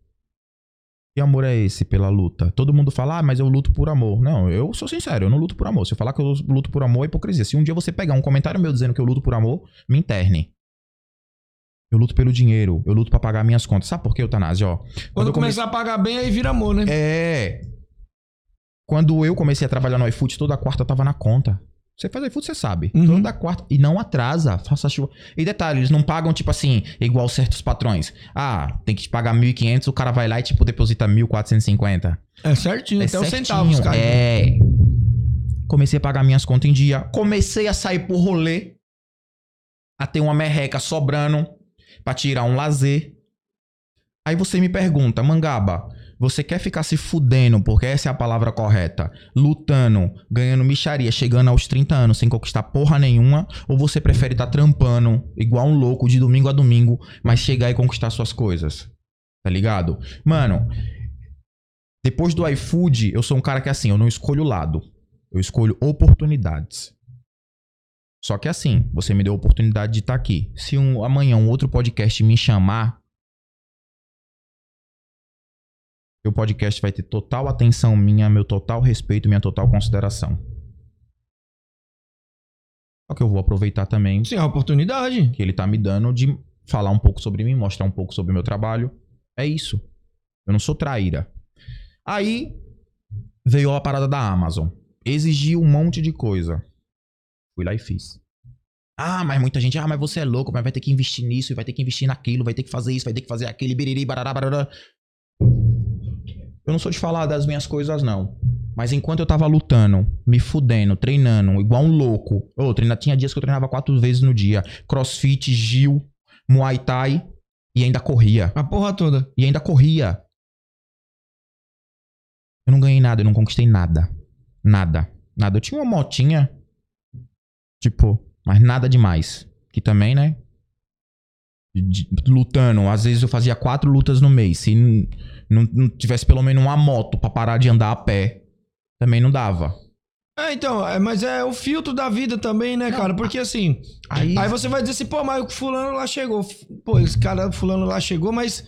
Speaker 7: Que amor é esse pela luta? Todo mundo fala, ah, mas eu luto por amor. Não, eu sou sincero, eu não luto por amor. Se eu falar que eu luto por amor, é hipocrisia. Se um dia você pegar um comentário meu dizendo que eu luto por amor, me interne. Eu luto pelo dinheiro, eu luto pra pagar minhas contas. Sabe por quê, Eutanásia? Ó,
Speaker 6: Quando,
Speaker 7: eu comecei-
Speaker 6: começar a pagar bem, aí vira amor, né?
Speaker 7: É. Quando eu comecei a trabalhar no iFood, toda quarta eu tava na conta. Você faz iFood, você sabe.
Speaker 6: Uhum.
Speaker 7: Toda quarta. E não atrasa. Faça chuva. E detalhe, eles não pagam, tipo assim, igual certos patrões. Ah, tem que te pagar 1.500, o cara vai lá e, tipo, deposita 1.450.
Speaker 6: É certinho,
Speaker 7: É
Speaker 6: até
Speaker 7: certinho,
Speaker 6: centavos, cara.
Speaker 7: É. Comecei a pagar minhas contas em dia. Comecei a sair por rolê. A ter uma merreca sobrando. Pra tirar um lazer. Aí você me pergunta, Mangaba, você quer ficar se fudendo, porque essa é a palavra correta, lutando, ganhando micharia, chegando aos 30 anos sem conquistar porra nenhuma, ou você prefere estar trampando igual um louco de domingo a domingo, mas chegar e conquistar suas coisas? Tá ligado? Mano, depois do iFood, eu sou um cara que assim, eu não escolho lado. Eu escolho oportunidades. Só que assim, você me deu a oportunidade de estar aqui. Se um, amanhã um outro podcast me chamar, meu podcast vai ter total atenção minha, meu total respeito, minha total consideração. Só que eu vou aproveitar também
Speaker 6: Sim, é a oportunidade.
Speaker 7: que ele tá me dando de falar um pouco sobre mim, mostrar um pouco sobre o meu trabalho. É isso. Eu não sou traíra. Aí veio a parada da Amazon. Exigiu um monte de coisa. Fui lá e fiz. Ah, mas muita gente, ah, mas você é louco, mas vai ter que investir nisso, e vai ter que investir naquilo, vai ter que fazer isso, vai ter que fazer aquele, biriri, barará, barará. Eu não sou de falar das minhas coisas, não. Mas enquanto eu tava lutando, me fudendo, treinando, igual um louco. Ô, treina, tinha dias que eu treinava quatro vezes no dia. Crossfit, Gil, Muay Thai. E ainda corria.
Speaker 6: A porra toda.
Speaker 7: E ainda corria. Eu não ganhei nada, eu não conquistei nada. Nada. Nada. Eu tinha uma motinha. Tipo, mas nada demais. Que também, né? de- lutando. Às vezes eu fazia quatro lutas no mês. Se não, não tivesse pelo menos uma moto pra parar de andar a pé, também não dava.
Speaker 6: É, então, é, mas é o filtro da vida também, né, cara? Porque assim,
Speaker 7: Aí,
Speaker 6: aí você vai dizer assim, pô, mas o fulano lá chegou. Pô, esse cara fulano lá chegou, mas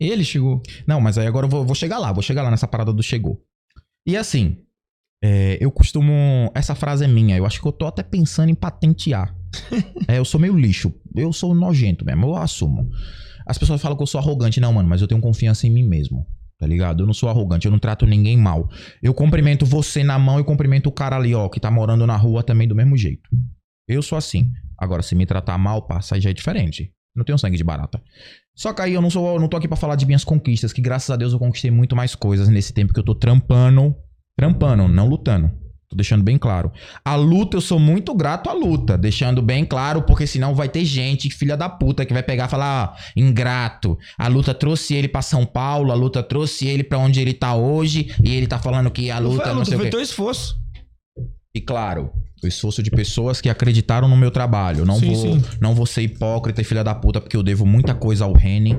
Speaker 6: ele chegou.
Speaker 7: Não, mas aí agora eu vou, vou chegar lá, vou chegar lá nessa parada do chegou. E assim, é, eu costumo. Essa frase é minha, eu acho que eu tô até pensando em patentear. é, eu sou meio lixo. Eu sou nojento mesmo, eu assumo. As pessoas falam que eu sou arrogante, não, mano, mas eu tenho confiança em mim mesmo. Tá ligado? Eu não sou arrogante, eu não trato ninguém mal. Eu cumprimento você na mão e cumprimento o cara ali, ó, que tá morando na rua também do mesmo jeito. Eu sou assim. Agora, se me tratar mal, passa, aí já é diferente. Não tenho sangue de barata. Só que aí eu não sou, eu não tô aqui pra falar de minhas conquistas, que graças a Deus eu conquistei muito mais coisas nesse tempo que eu tô trampando, trampando, não lutando. Tô deixando bem claro. A luta, eu sou muito grato à luta, deixando bem claro, porque senão vai ter gente, filha da puta, que vai pegar e falar, ah, ingrato. A luta trouxe ele pra São Paulo, a luta trouxe ele pra onde ele tá hoje, e ele tá falando que a
Speaker 6: Não
Speaker 7: luta
Speaker 6: foi a
Speaker 7: não
Speaker 6: luta,
Speaker 7: sei o
Speaker 6: foi
Speaker 7: quê.
Speaker 6: teu esforço.
Speaker 7: E claro, o esforço de pessoas que acreditaram no meu trabalho. Não,
Speaker 6: Sim,
Speaker 7: vou,
Speaker 6: sim.
Speaker 7: não vou ser hipócrita e filha da puta, porque eu devo muita coisa ao Reni,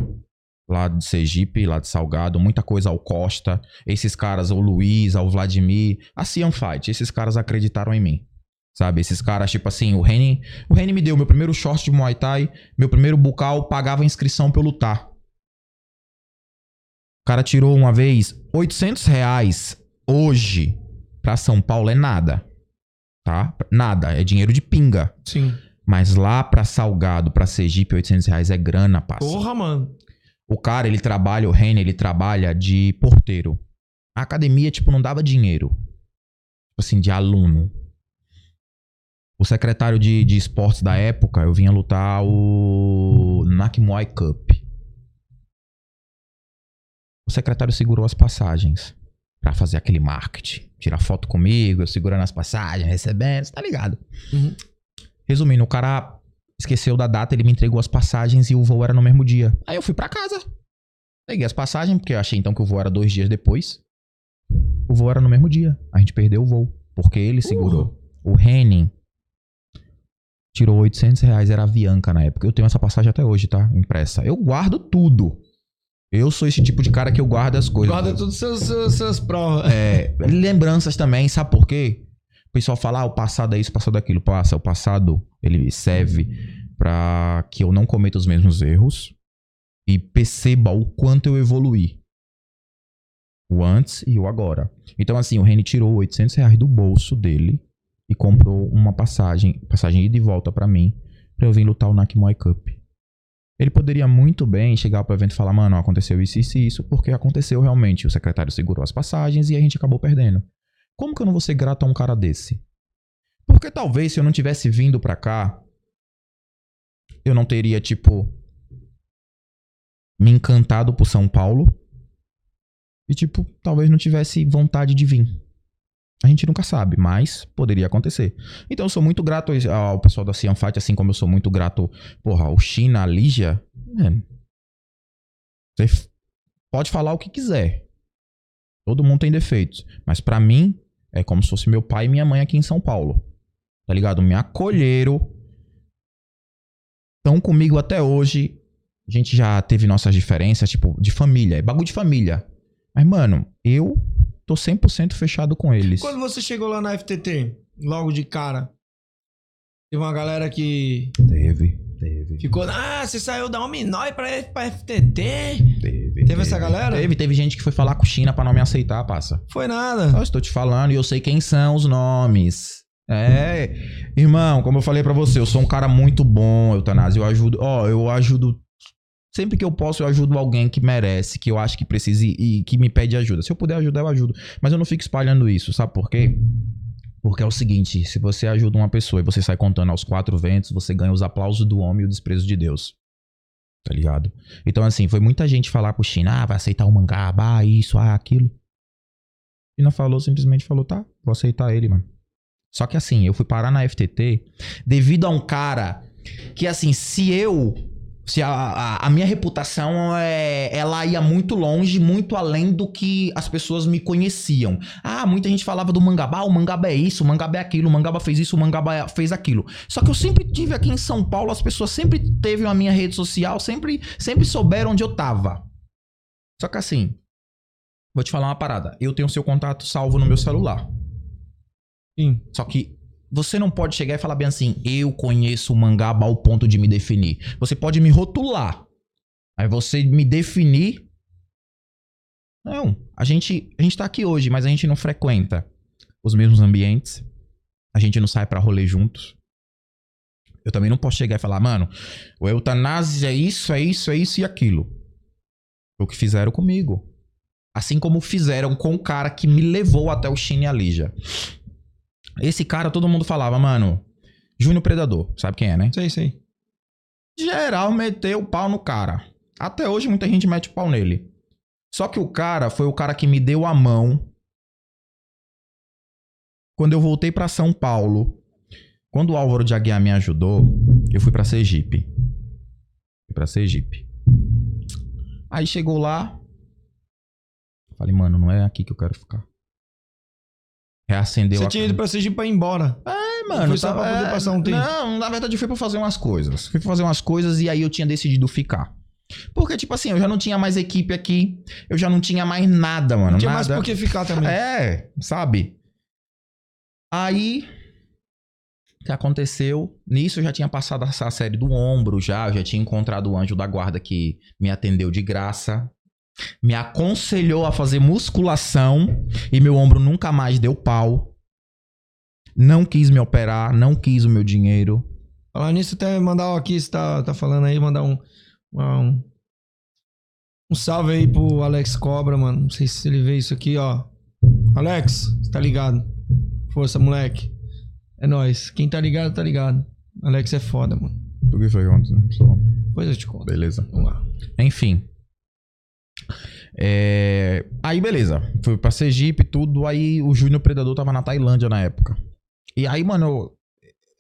Speaker 7: lá de Sergipe, lá de Salgado, muita coisa ao Costa, esses caras, ao Luiz, ao Vladimir, a Cian Fight, esses caras acreditaram em mim. Sabe, esses caras, tipo assim, o Reni, o Reni me deu meu primeiro short de Muay Thai, meu primeiro bucal, pagava inscrição pra eu lutar. O cara tirou uma vez 800 reais hoje pra São Paulo é nada tá? Nada, é dinheiro de pinga.
Speaker 6: Sim.
Speaker 7: Mas lá pra Salgado, pra Sergipe, 800 reais é grana, passa.
Speaker 6: Porra, mano.
Speaker 7: O cara, ele trabalha, o Renner, ele trabalha de porteiro. A academia, tipo, não dava dinheiro. Tipo assim, de aluno. O secretário de, de esportes da época, eu vinha lutar o Nakmuay Cup. O secretário segurou as passagens pra fazer aquele marketing. Tirar foto comigo, eu segurando as passagens, recebendo, você tá ligado?
Speaker 6: Uhum.
Speaker 7: Resumindo, o cara esqueceu da data, ele me entregou as passagens e o voo era no mesmo dia. Aí eu fui pra casa. Peguei as passagens, porque eu achei então que o voo era dois dias depois. O voo era no mesmo dia. A gente perdeu o voo. Porque ele segurou. O Henning tirou 800 reais, era a Avianca na época. Eu tenho essa passagem até hoje, tá? Impressa. Eu guardo tudo. Eu sou esse tipo de cara que eu guardo as coisas.
Speaker 6: Guarda todas as suas provas.
Speaker 7: É, lembranças também, sabe por quê? O pessoal fala, ah, o passado é isso, o passado é aquilo. Passa, o passado, ele serve pra que eu não cometa os mesmos erros e perceba o quanto eu evoluí. O antes e o agora. Então, assim, o Reni tirou 800 reais do bolso dele e comprou uma passagem, passagem ida e volta pra mim, pra eu vir lutar o Nakmuay Cup. Ele poderia muito bem chegar pro evento e falar, mano, aconteceu isso, isso e isso, porque aconteceu realmente. O secretário segurou as passagens e a gente acabou perdendo. Como que eu não vou ser grato a um cara desse? Por Porque talvez se eu não tivesse vindo pra cá, eu não teria, tipo, me encantado por São Paulo. E, tipo, talvez não tivesse vontade de vir. A gente nunca sabe, mas poderia acontecer. Então eu sou muito grato ao pessoal da Cian assim como eu sou muito grato, porra, ao China, a Lígia. Mano, você pode falar o que quiser. Todo mundo tem defeitos. Mas pra mim, é como se fosse meu pai e minha mãe aqui em São Paulo. Tá ligado? Me acolheram. Estão comigo até hoje. A gente já teve nossas diferenças, tipo, de família. É bagulho de família. Mas, mano, eu tô 100% fechado com eles.
Speaker 6: Quando você chegou lá na FTT, logo de cara, teve uma galera que
Speaker 7: Teve, teve.
Speaker 6: ficou. Ah, você saiu da Hominói pra, pra FTT?
Speaker 7: Teve,
Speaker 6: Teve essa galera?
Speaker 7: Teve, teve gente que foi falar com China pra não me aceitar, passa.
Speaker 6: Foi nada.
Speaker 7: Eu estou te falando e eu sei quem são os nomes. É, irmão, como eu falei pra você, eu sou um cara muito bom, Eutanásia. Eu ajudo, ó, eu ajudo. Sempre que eu posso, eu ajudo alguém que merece, que eu acho que precisa e, e que me pede ajuda. Se eu puder ajudar, eu ajudo. Mas eu não fico espalhando isso, sabe por quê? Porque é o seguinte: se você ajuda uma pessoa e você sai contando aos quatro ventos, você ganha os aplausos do homem e o desprezo de Deus. Tá ligado? Então, assim, foi muita gente falar pro China, ah, vai aceitar o mangá, ah, isso, ah, aquilo. China falou, simplesmente falou, tá, vou aceitar ele, mano. Só que assim, eu fui parar na FTT devido a um cara que, assim, se eu. Se a, a, a minha reputação é, ela ia muito longe, muito além do que as pessoas me conheciam. Ah, muita gente falava do Mangabá, o Mangaba é isso, o Mangaba é aquilo, o Mangaba fez isso, o Mangaba fez aquilo. Só que eu sempre tive aqui em São Paulo, as pessoas sempre teve a minha rede social, sempre, sempre souberam onde eu tava. Só que assim, vou te falar uma parada. Eu tenho seu contato salvo no meu celular.
Speaker 6: Sim.
Speaker 7: Só que você não pode chegar e falar bem assim, eu conheço o mangaba ao ponto de me definir. Você pode me rotular. Aí você me definir. Não, a gente, a gente tá aqui hoje, mas a gente não frequenta os mesmos ambientes. A gente não sai pra rolê juntos. Eu também não posso chegar e falar, mano, o eutanásia é isso, é isso, é isso e aquilo. Foi o que fizeram comigo. Assim como fizeram com o cara que me levou até o Chine Alija. Esse cara, todo mundo falava, mano, Júnior Predador, sabe quem é, né?
Speaker 6: Sei, sei.
Speaker 7: Geral meteu o pau no cara. Até hoje muita gente mete o pau nele. Só que o cara foi o cara que me deu a mão quando eu voltei pra São Paulo. Quando o Álvaro de Aguiar me ajudou, eu fui pra Sergipe. Fui pra Sergipe. Aí chegou lá, falei, mano, não é aqui que eu quero ficar. Reacendeu
Speaker 6: Você
Speaker 7: a
Speaker 6: tinha ido pra Sergipe pra ir embora.
Speaker 7: É, mano.
Speaker 6: Foi só
Speaker 7: tava-
Speaker 6: pra poder
Speaker 7: é,
Speaker 6: passar um tempo?
Speaker 7: Não, na verdade eu fui pra fazer umas coisas. Fui pra fazer umas coisas e aí eu tinha decidido ficar. Porque, tipo assim, eu já não tinha mais equipe aqui. Eu já não tinha mais nada, mano.
Speaker 6: Não tinha
Speaker 7: nada.
Speaker 6: mais por que ficar também.
Speaker 7: É, sabe? Aí. O que aconteceu? Nisso eu já tinha passado essa série do ombro, já. Eu já tinha encontrado o anjo da guarda que me atendeu de graça. Me aconselhou a fazer musculação. E meu ombro nunca mais deu pau. Não quis me operar, não quis o meu dinheiro.
Speaker 6: Falar nisso, até mandar aqui, você tá, tá falando aí, mandar um, um. Um salve aí pro Alex Cobra, mano. Não sei se ele vê isso aqui, ó. Alex, você tá ligado? Força, moleque. É nóis. Quem tá ligado, tá ligado. Alex é foda, mano.
Speaker 7: O que foi ontem?
Speaker 6: Depois eu te conto.
Speaker 7: Beleza.
Speaker 6: Vamos lá.
Speaker 7: Enfim. É, Aí, beleza. Fui pra Sergipe, tudo. Aí o Júnior Predador tava na Tailândia na época. E aí, mano, eu...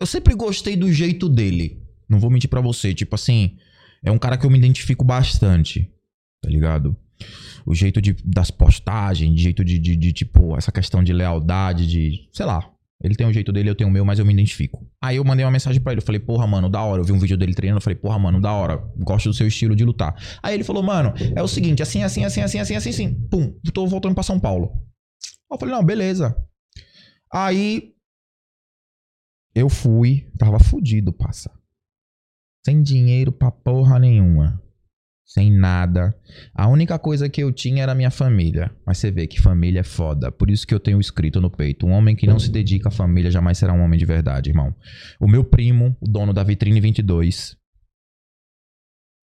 Speaker 7: eu sempre gostei do jeito dele. Não vou mentir pra você. Tipo assim, é um cara que eu me identifico bastante. Tá ligado? O jeito de, das postagens, jeito de, de, de, tipo, essa questão de lealdade, de. Sei lá. Ele tem o jeito dele, eu tenho o meu, mas eu me identifico. Aí eu mandei uma mensagem pra ele. Eu falei, porra, mano, da hora. Eu vi um vídeo dele treinando. Eu falei, porra, mano, da hora. Gosto do seu estilo de lutar. Aí ele falou, mano, é o seguinte, assim, assim, assim, assim, assim, assim, assim. Pum, tô voltando pra São Paulo. Eu falei, não, beleza. Aí. Eu fui, tava fudido, passa. Sem dinheiro pra porra nenhuma. Sem nada. A única coisa que eu tinha era minha família. Mas você vê que família é foda. Por isso que eu tenho escrito no peito: um homem que não se dedica à família jamais será um homem de verdade, irmão. O meu primo, o dono da Vitrine 22,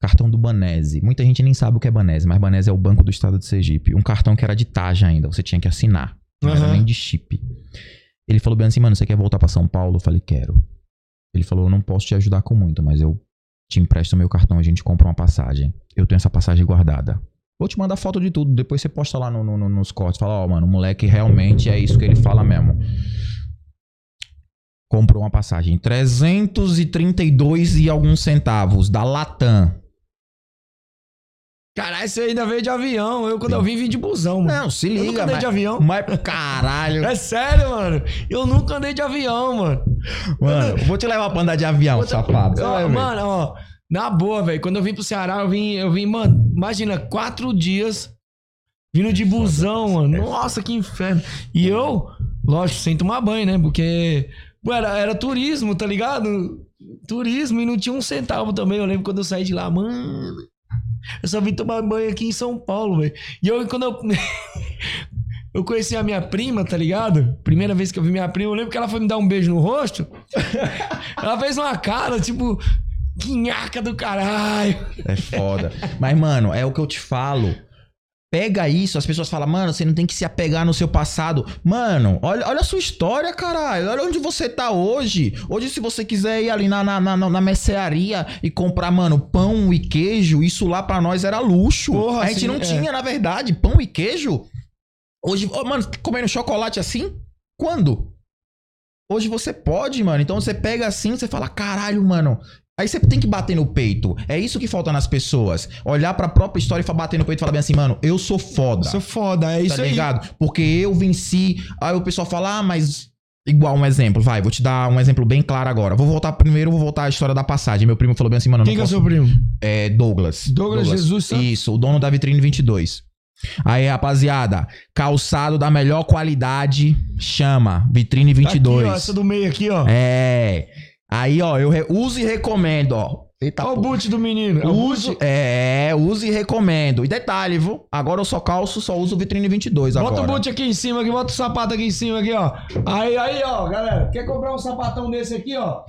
Speaker 7: cartão do Banese. Muita gente nem sabe o que é Banese, mas Banese é o Banco do Estado de Sergipe. Um cartão que era de taja ainda, você tinha que assinar. Não era
Speaker 6: Aham.
Speaker 7: nem de chip. Ele falou bem assim, mano, você quer voltar pra São Paulo? Eu falei, quero. Ele falou, eu não posso te ajudar com muito, mas eu te empresto meu cartão, a gente compra uma passagem. Eu tenho essa passagem guardada. Vou te mandar foto de tudo, depois você posta lá no, no- no- nos cortes. Fala, ó, mano, o moleque realmente é isso que ele fala mesmo. Comprou uma passagem. 332 e alguns centavos da Latam.
Speaker 6: Caralho, você ainda veio de avião. Eu, quando eu vim, vim de busão, mano.
Speaker 7: Não, se
Speaker 6: eu
Speaker 7: liga,
Speaker 6: nunca andei
Speaker 7: mas-
Speaker 6: de avião.
Speaker 7: Mas caralho.
Speaker 6: É sério, mano. Eu nunca andei de avião, mano.
Speaker 7: Mano, eu vou te levar pra andar de avião, safado.
Speaker 6: Ó, mano, ó. Na boa, velho. Quando eu vim pro Ceará, eu vim, eu vim, mano, imagina, quatro dias vindo de busão, mano. Nossa, que inferno. E eu, lógico, sem tomar banho, né? Porque pô, era, era turismo, tá ligado? Turismo e não tinha um centavo também. Eu lembro quando eu saí de lá, mano. Eu só vim tomar banho aqui em São Paulo, velho. E eu, quando eu. Eu conheci a minha prima, tá ligado? Primeira vez que eu vi minha prima, eu lembro que ela foi me dar um beijo no rosto. ela fez uma cara, tipo, que nhaca do caralho.
Speaker 7: É foda. Mas, mano, é o que eu te falo. Pega isso, as pessoas falam, mano, você não tem que se apegar no seu passado. Mano, olha, olha a sua história, caralho. Olha onde você tá hoje. Hoje, se você quiser ir ali na, na, na, na mercearia e comprar, mano, pão e queijo, isso lá pra nós era luxo.
Speaker 6: Porra,
Speaker 7: a gente
Speaker 6: assim,
Speaker 7: não
Speaker 6: é.
Speaker 7: tinha, na verdade, pão e queijo. Hoje, ô, mano, comendo chocolate assim? Quando? Hoje você pode, mano. Então você pega assim, você fala, caralho, mano. Aí você tem que bater no peito. É isso que falta nas pessoas. Olhar pra própria história e fa- bater no peito e falar bem assim, mano, eu sou foda.
Speaker 6: Isso é foda, é isso
Speaker 7: tá
Speaker 6: aí.
Speaker 7: ligado? Porque eu venci. Aí o pessoal fala, ah, mas. Igual um exemplo, vai, vou te dar um exemplo bem claro agora. Vou voltar primeiro, vou voltar à história da passagem. Meu primo falou bem assim, mano,
Speaker 6: Quem
Speaker 7: não
Speaker 6: que é
Speaker 7: posso...
Speaker 6: seu primo?
Speaker 7: É Douglas.
Speaker 6: Douglas Jesus Santos?
Speaker 7: Isso, o dono da vitrine 22. Aí, rapaziada, calçado da melhor qualidade, chama, vitrine 22.
Speaker 6: Tá aqui, ó, essa do meio aqui, ó.
Speaker 7: É. Aí, ó, eu uso e recomendo, ó. Eita,
Speaker 6: Olha o boot do menino. É
Speaker 7: Uso,
Speaker 6: boot.
Speaker 7: é, uso e recomendo. E detalhe, viu? Agora eu só calço, só uso vitrine 22
Speaker 6: Bota
Speaker 7: agora.
Speaker 6: o boot aqui em cima, aqui, bota o sapato aqui em cima, aqui, ó. Aí, aí, ó, galera. Quer comprar um sapatão desse aqui, ó?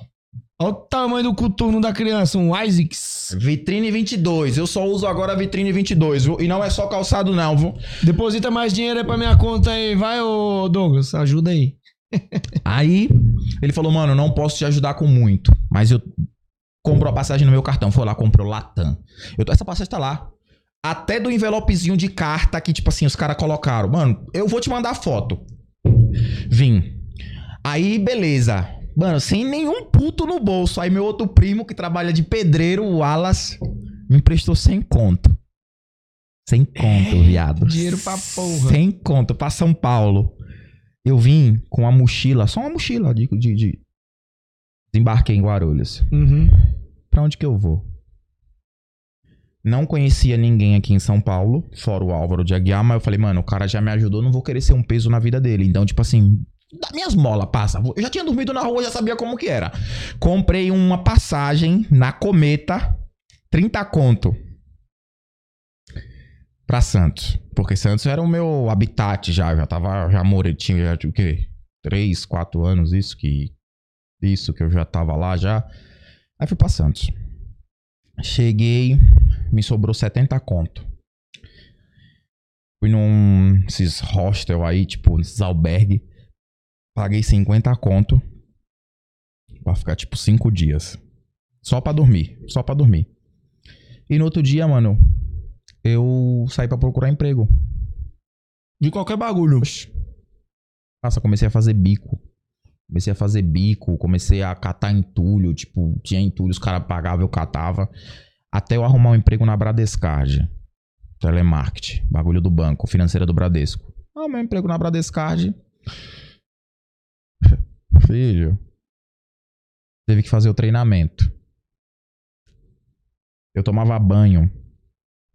Speaker 6: Olha o tamanho do coturno da criança, um Isaacs.
Speaker 7: Vitrine 22. Eu só uso agora a vitrine 22, viu? E não é só calçado não, viu?
Speaker 6: Deposita mais dinheiro aí pra minha conta aí. Vai, ô Douglas, ajuda aí.
Speaker 7: Aí, ele falou, mano, não posso te ajudar com muito, mas eu compro a passagem no meu cartão. Foi lá, comprou Latam. Eu, tô- essa passagem tá lá. Até do envelopezinho de carta que, tipo assim, os caras colocaram. Mano, eu vou te mandar foto. Vim. Aí, beleza. Mano, sem nenhum puto no bolso. Aí meu outro primo, que trabalha de pedreiro, o Alas, me emprestou 100 conto. 100 conto, viado.
Speaker 6: dinheiro pra porra.
Speaker 7: 100 conto pra São Paulo. Eu vim com uma mochila, só uma mochila de... de, de... Desembarquei em Guarulhos.
Speaker 6: Uhum.
Speaker 7: Pra onde que eu vou? Não conhecia ninguém aqui em São Paulo, fora o Álvaro de Aguiar, mas eu falei, mano, o cara já me ajudou, não vou querer ser um peso na vida dele. Então, tipo assim, dá minhas molas, passa. Eu já tinha dormido na rua, já sabia como que era. Comprei uma passagem na Cometa, 30 conto. Pra Santos. Porque Santos era o meu habitat já, já tava, já morei, tinha já, o quê? 3, 4 anos, isso que isso que eu já tava lá já. Aí fui pra Santos. Cheguei, me sobrou 70 conto. Fui num esses hostel aí, tipo, nesses albergue. Paguei 50 conto. Pra ficar, tipo, 5 dias. Só pra dormir. Só pra dormir. E no outro dia, mano, eu saí pra procurar emprego.
Speaker 6: De qualquer bagulho.
Speaker 7: Nossa, comecei a fazer bico. Comecei a fazer bico, comecei a catar entulho. Tipo, tinha entulho, os caras pagavam, eu catava. Até eu arrumar um emprego na Bradescard. Telemarketing. Bagulho do banco, financeira do Bradesco. Ah, meu emprego na Bradescard. Filho. Teve que fazer o treinamento. Eu tomava banho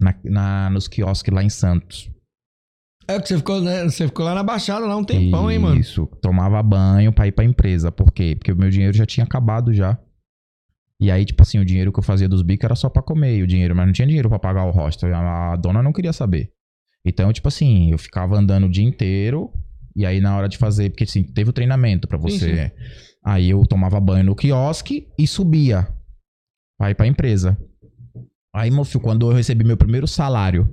Speaker 7: na, na- nos quiosques lá em Santos.
Speaker 6: É que você ficou, né? Você ficou lá na Baixada lá um tempão, hein, mano?
Speaker 7: Isso, tomava banho pra ir pra empresa. Por quê? Porque o meu dinheiro já tinha acabado já. E aí, tipo assim, o dinheiro que eu fazia dos bicos era só pra comer o dinheiro, mas não tinha dinheiro pra pagar o hostel. A dona não queria saber. Então, tipo assim, eu ficava andando o dia inteiro. E aí, na hora de fazer, porque assim, teve o treinamento pra você. Aí eu tomava banho no quiosque e subia pra ir pra empresa. Aí, meu filho, quando eu recebi meu primeiro salário,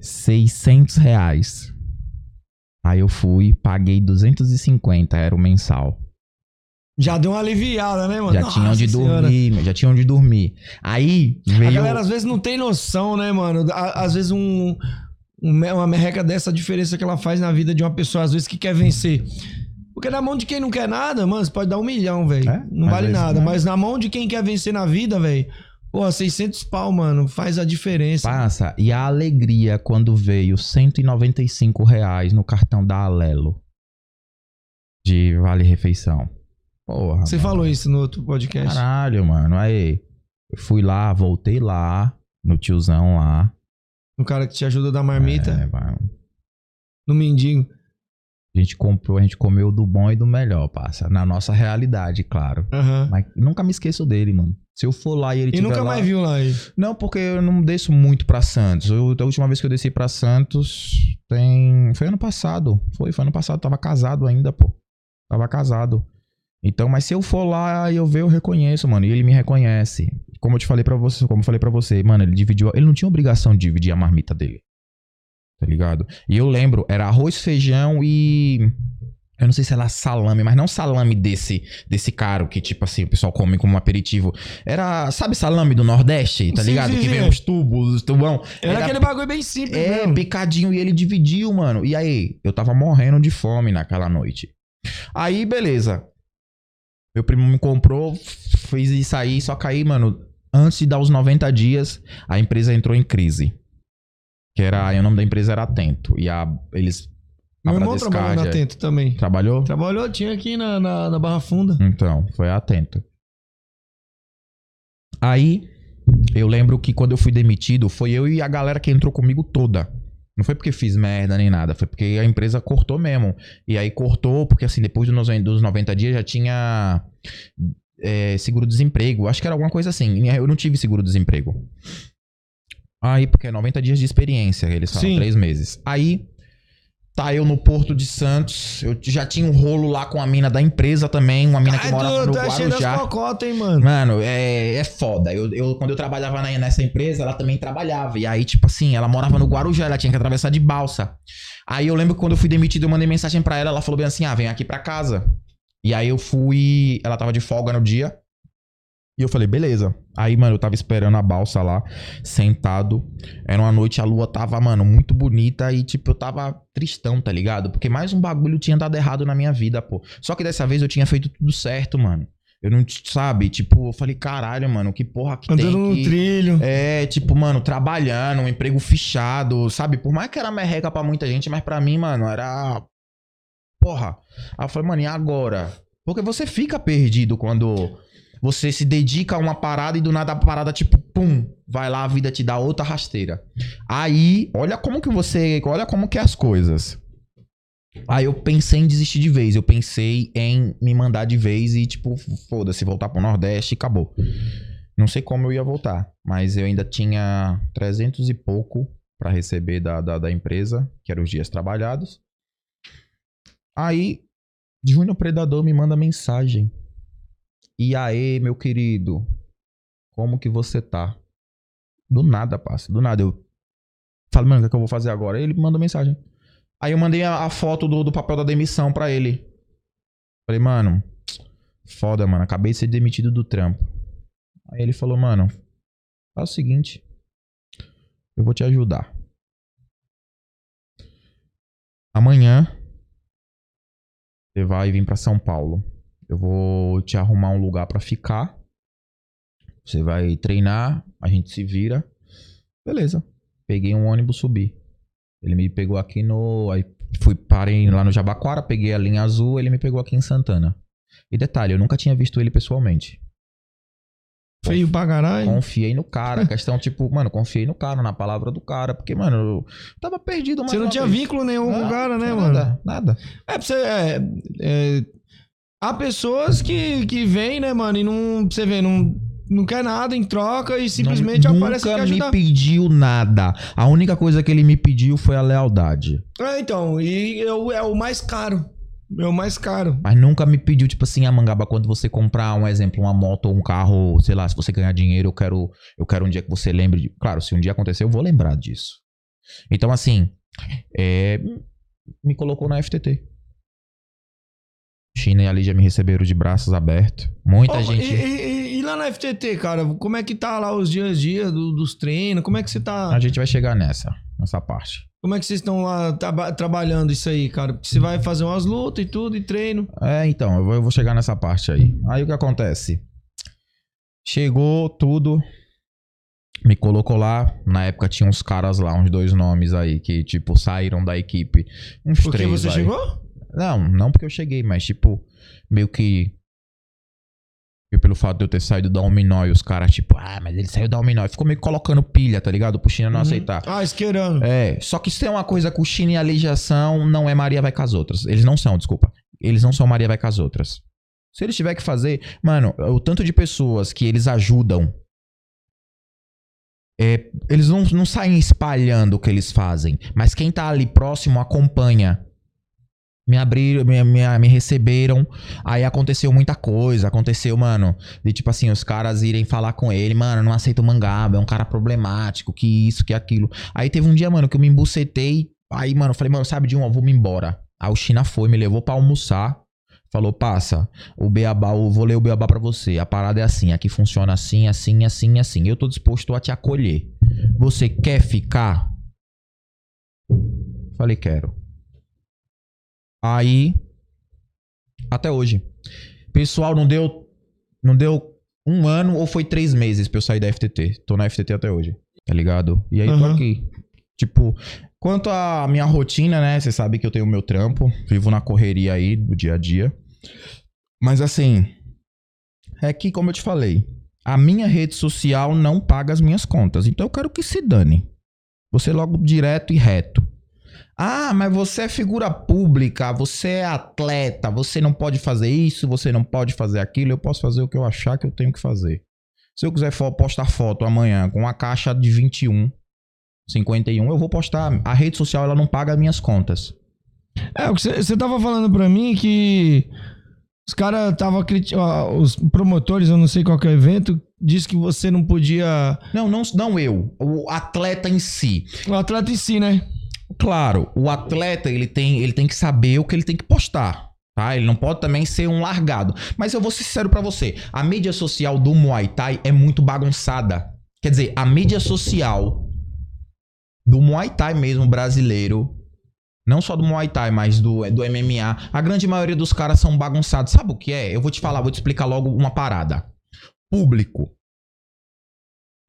Speaker 7: 600 reais. Aí eu fui, paguei 250, era o mensal.
Speaker 6: Já deu uma aliviada, né, mano?
Speaker 7: Já
Speaker 6: Nossa
Speaker 7: tinha onde
Speaker 6: Senhora.
Speaker 7: dormir, já tinha onde dormir. Aí
Speaker 6: A
Speaker 7: veio.
Speaker 6: galera às vezes não tem noção, né, mano? Às vezes um, um uma merreca dessa, a diferença que ela faz na vida de uma pessoa, às vezes, que quer vencer. Porque na mão de quem não quer nada, mano, você pode dar um milhão, velho.
Speaker 7: É,
Speaker 6: não
Speaker 7: às
Speaker 6: vale nada.
Speaker 7: não.
Speaker 6: Mas na mão de quem quer vencer na vida, velho, porra, 600 pau, mano, faz a diferença.
Speaker 7: Passa. E a alegria quando veio 195 reais no cartão da Alelo. De Vale Refeição. Porra.
Speaker 6: Você
Speaker 7: mano.
Speaker 6: falou isso no outro podcast.
Speaker 7: Caralho, mano. Aí, fui lá, voltei lá, no tiozão lá.
Speaker 6: O cara que te ajuda da marmita,
Speaker 7: É, mano.
Speaker 6: no mendigo.
Speaker 7: A gente comprou, a gente comeu do bom e do melhor, passa. Na nossa realidade, claro.
Speaker 6: Aham.
Speaker 7: Mas nunca me esqueço dele, mano. Se eu for lá e ele
Speaker 6: E nunca
Speaker 7: lá-
Speaker 6: mais viu lá aí.
Speaker 7: Não, porque eu não desço muito pra Santos. Eu, a última vez que eu desci pra Santos tem. Foi ano passado. Foi, foi ano passado. Tava casado ainda, pô. Tava casado. Então, mas se eu for lá e eu ver, eu reconheço, mano. E ele me reconhece. Como eu te falei pra você, como eu falei para você, mano, ele dividiu. Ele não tinha obrigação de dividir a marmita dele. Tá ligado? E eu lembro, era arroz, feijão e. Eu não sei se era salame, mas não salame desse desse caro que, tipo assim, o pessoal come como aperitivo. Era, sabe, salame do Nordeste, tá
Speaker 6: Sim,
Speaker 7: ligado?
Speaker 6: sim,
Speaker 7: que
Speaker 6: sim,
Speaker 7: vem
Speaker 6: é.
Speaker 7: uns tubos, os tubão.
Speaker 6: Era, aquele bagulho bem simples,
Speaker 7: É,
Speaker 6: mesmo.
Speaker 7: picadinho e ele dividiu, mano. E aí, eu tava morrendo de fome naquela noite. Aí, beleza. Meu primo me comprou, fez isso aí, só que aí, mano, antes de dar os 90 dias, a empresa entrou em crise. Que era, aí o nome da empresa era Atento. E a, eles. A
Speaker 6: Meu irmão trabalhou na Atento também.
Speaker 7: Trabalhou?
Speaker 6: Trabalhou, tinha aqui na, na, na Barra Funda.
Speaker 7: Então, foi atento. Aí, eu lembro que quando eu fui demitido, foi eu e a galera que entrou comigo toda. Não foi porque fiz merda nem nada, foi porque a empresa cortou mesmo. E aí cortou, porque assim, depois dos 90 dias já tinha é, seguro-desemprego. Acho que era alguma coisa assim. Eu não tive seguro-desemprego. Aí, porque é 90 dias de experiência, eles falam,
Speaker 6: Sim.
Speaker 7: três meses. Aí, tá eu no Porto de Santos, eu já tinha um rolo lá com a mina da empresa também, uma mina que
Speaker 6: Ai,
Speaker 7: morava
Speaker 6: tu,
Speaker 7: no
Speaker 6: é
Speaker 7: Guarujá.
Speaker 6: cocotas, hein, mano?
Speaker 7: Mano, é, é foda. Eu, eu- quando eu trabalhava na- nessa empresa, ela também trabalhava. E aí, tipo assim, ela morava no Guarujá, ela tinha que atravessar de balsa. Aí eu lembro que quando eu fui demitido, eu mandei mensagem pra ela, ela falou bem assim: ah, vem aqui pra casa. E aí eu fui. Ela tava de folga no dia. E eu falei, beleza. Aí, mano, eu tava esperando a balsa lá, sentado. Era uma noite, a lua tava, mano, muito bonita e, tipo, eu tava tristão, tá ligado? Porque mais um bagulho tinha dado errado na minha vida, pô. Só que dessa vez eu tinha feito tudo certo, mano. Eu não, sabe? Tipo, eu falei, caralho, mano, que porra que
Speaker 6: Andando
Speaker 7: tem
Speaker 6: no
Speaker 7: que...
Speaker 6: trilho.
Speaker 7: É, tipo, mano, trabalhando, um emprego fechado, sabe? Por mais que era merreca pra muita gente, mas pra mim, mano, era. Porra. Aí eu falei, mano, e agora? Porque você fica perdido quando você se dedica a uma parada e do nada a parada, tipo, pum, vai lá, a vida te dá outra rasteira. Aí, olha como que você. Olha como que é as coisas. Aí eu pensei em desistir de vez. Eu pensei em me mandar de vez e, tipo, foda-se, voltar pro Nordeste e acabou. Não sei como eu ia voltar, mas eu ainda tinha 300 e pouco pra receber da, da, da empresa, que eram os dias trabalhados. Aí, Júnior Predador me manda mensagem. E aí, meu querido, como que você tá? Do nada, passa. Do nada. Eu falo, mano, o que, é que eu vou fazer agora? Ele manda mensagem. Aí eu mandei a, a foto do, do papel da demissão pra ele. Falei, mano, foda, mano. Acabei de ser demitido do trampo. Aí ele falou, mano, faz o seguinte. Eu vou te ajudar. Amanhã você vai vir pra São Paulo. Eu vou te arrumar um lugar pra ficar. Você vai treinar, a gente se vira. Beleza. Peguei um ônibus, subi. Ele me pegou aqui no. Aí fui, parei lá no Jabaquara, peguei a linha azul, ele me pegou aqui em Santana. E detalhe, eu nunca tinha visto ele pessoalmente.
Speaker 6: Feio pra caralho.
Speaker 7: Confiei no cara. Questão, tipo, mano, confiei no cara, na palavra do cara. Porque, mano, eu tava perdido,
Speaker 6: Você não tinha
Speaker 7: vez.
Speaker 6: vínculo nenhum com o cara, né,
Speaker 7: tinha
Speaker 6: mano?
Speaker 7: Nada, nada.
Speaker 6: É, pra você. É, é, há pessoas que, que vêm, né, mano, e não. Você vê, não, não quer nada em troca e simplesmente
Speaker 7: Não-
Speaker 6: aparece que quer
Speaker 7: me pediu nada. A única coisa que ele me pediu foi a lealdade.
Speaker 6: É, então, e eu, é o mais caro. É o mais caro.
Speaker 7: Mas nunca me pediu, tipo assim, a mangaba, quando você comprar, um exemplo, uma moto ou um carro, sei lá, se você ganhar dinheiro, eu quero, eu quero um dia que você lembre de. Claro, se um dia acontecer, eu vou lembrar disso. Então, assim, é, me colocou na FTT. China e ali já me receberam de braços abertos. Muita
Speaker 6: Ô,
Speaker 7: gente.
Speaker 6: e, e- e lá na FTT, cara, como é que tá lá os dias a dia do- dos treinos? Como é que você tá.
Speaker 7: A gente vai chegar nessa, nessa parte.
Speaker 6: Como é que vocês estão lá traba- trabalhando isso aí, cara? Porque você vai fazer umas lutas e tudo, e treino.
Speaker 7: É, então, eu vou, eu vou chegar nessa parte aí. Aí o que acontece? Chegou tudo, me colocou lá. Na época tinha uns caras lá, uns dois nomes aí, que, tipo, saíram da equipe. Uns
Speaker 6: Porque
Speaker 7: três
Speaker 6: você
Speaker 7: aí.
Speaker 6: chegou?
Speaker 7: Não, não porque eu cheguei, mas, tipo, meio que. E pelo fato de eu ter saído da Alminó e os caras, tipo, ah, mas ele saiu da Alminó. Ficou meio que colocando pilha, tá ligado? Pro China não aceitar.
Speaker 6: Ah, esqueirando.
Speaker 7: É, só que se tem uma coisa com o China e a legislação, não é Maria vai com as outras. Eles não são, desculpa. Eles não são Maria vai com as outras. Se eles tiver que fazer, mano, o tanto de pessoas que eles ajudam, é, eles não, não saem espalhando o que eles fazem, mas quem tá ali próximo acompanha. Me abriram, me, me, me receberam, aí aconteceu muita coisa, aconteceu, mano, de tipo assim, os caras irem falar com ele, mano, não aceita o mangaba, é um cara problemático, que isso, que aquilo. Aí teve um dia, mano, que eu me embucetei. Aí, mano, falei, mano, sabe de um, eu vou me embora. Aí o China foi, me levou pra almoçar. Falou, passa, o beabá, eu vou ler o beabá pra você. A parada é assim, aqui funciona assim, assim, assim, assim. Eu tô disposto a te acolher. Você quer ficar? Falei, quero. Aí, até hoje. Pessoal, não deu, não deu um ano ou foi três meses pra eu sair da FTT. Tô na FTT até hoje, tá ligado? E aí tô
Speaker 6: Aham.
Speaker 7: aqui. Tipo, quanto à minha rotina, né? Você sabe que eu tenho o meu trampo, vivo na correria aí do dia a dia. Mas assim, é que, como eu te falei, a minha rede social não paga as minhas contas. Então eu quero que se dane. Você logo direto e reto. Ah, mas você é figura pública, você é atleta, você não pode fazer isso, você não pode fazer aquilo. Eu posso fazer o que eu achar que eu tenho que fazer. Se eu quiser fo- postar foto amanhã com uma caixa de 21, 51, eu vou postar. A rede social ela não paga as minhas contas.
Speaker 6: É, o que você tava falando pra mim que os caras tava os promotores, eu não sei qual que é o evento, disse que você não podia.
Speaker 7: Não, não, não eu, o atleta em si.
Speaker 6: O atleta em si, né?
Speaker 7: Claro, o atleta ele tem, ele tem que saber o que ele tem que postar. Tá? Ele não pode também ser um largado. Mas eu vou ser sincero pra você. A mídia social do Muay Thai é muito bagunçada. Quer dizer, a mídia social do Muay Thai mesmo brasileiro, não só do Muay Thai, mas do, do MMA, a grande maioria dos caras são bagunçados. Sabe o que é? Eu vou te falar, vou te explicar logo uma parada. Público.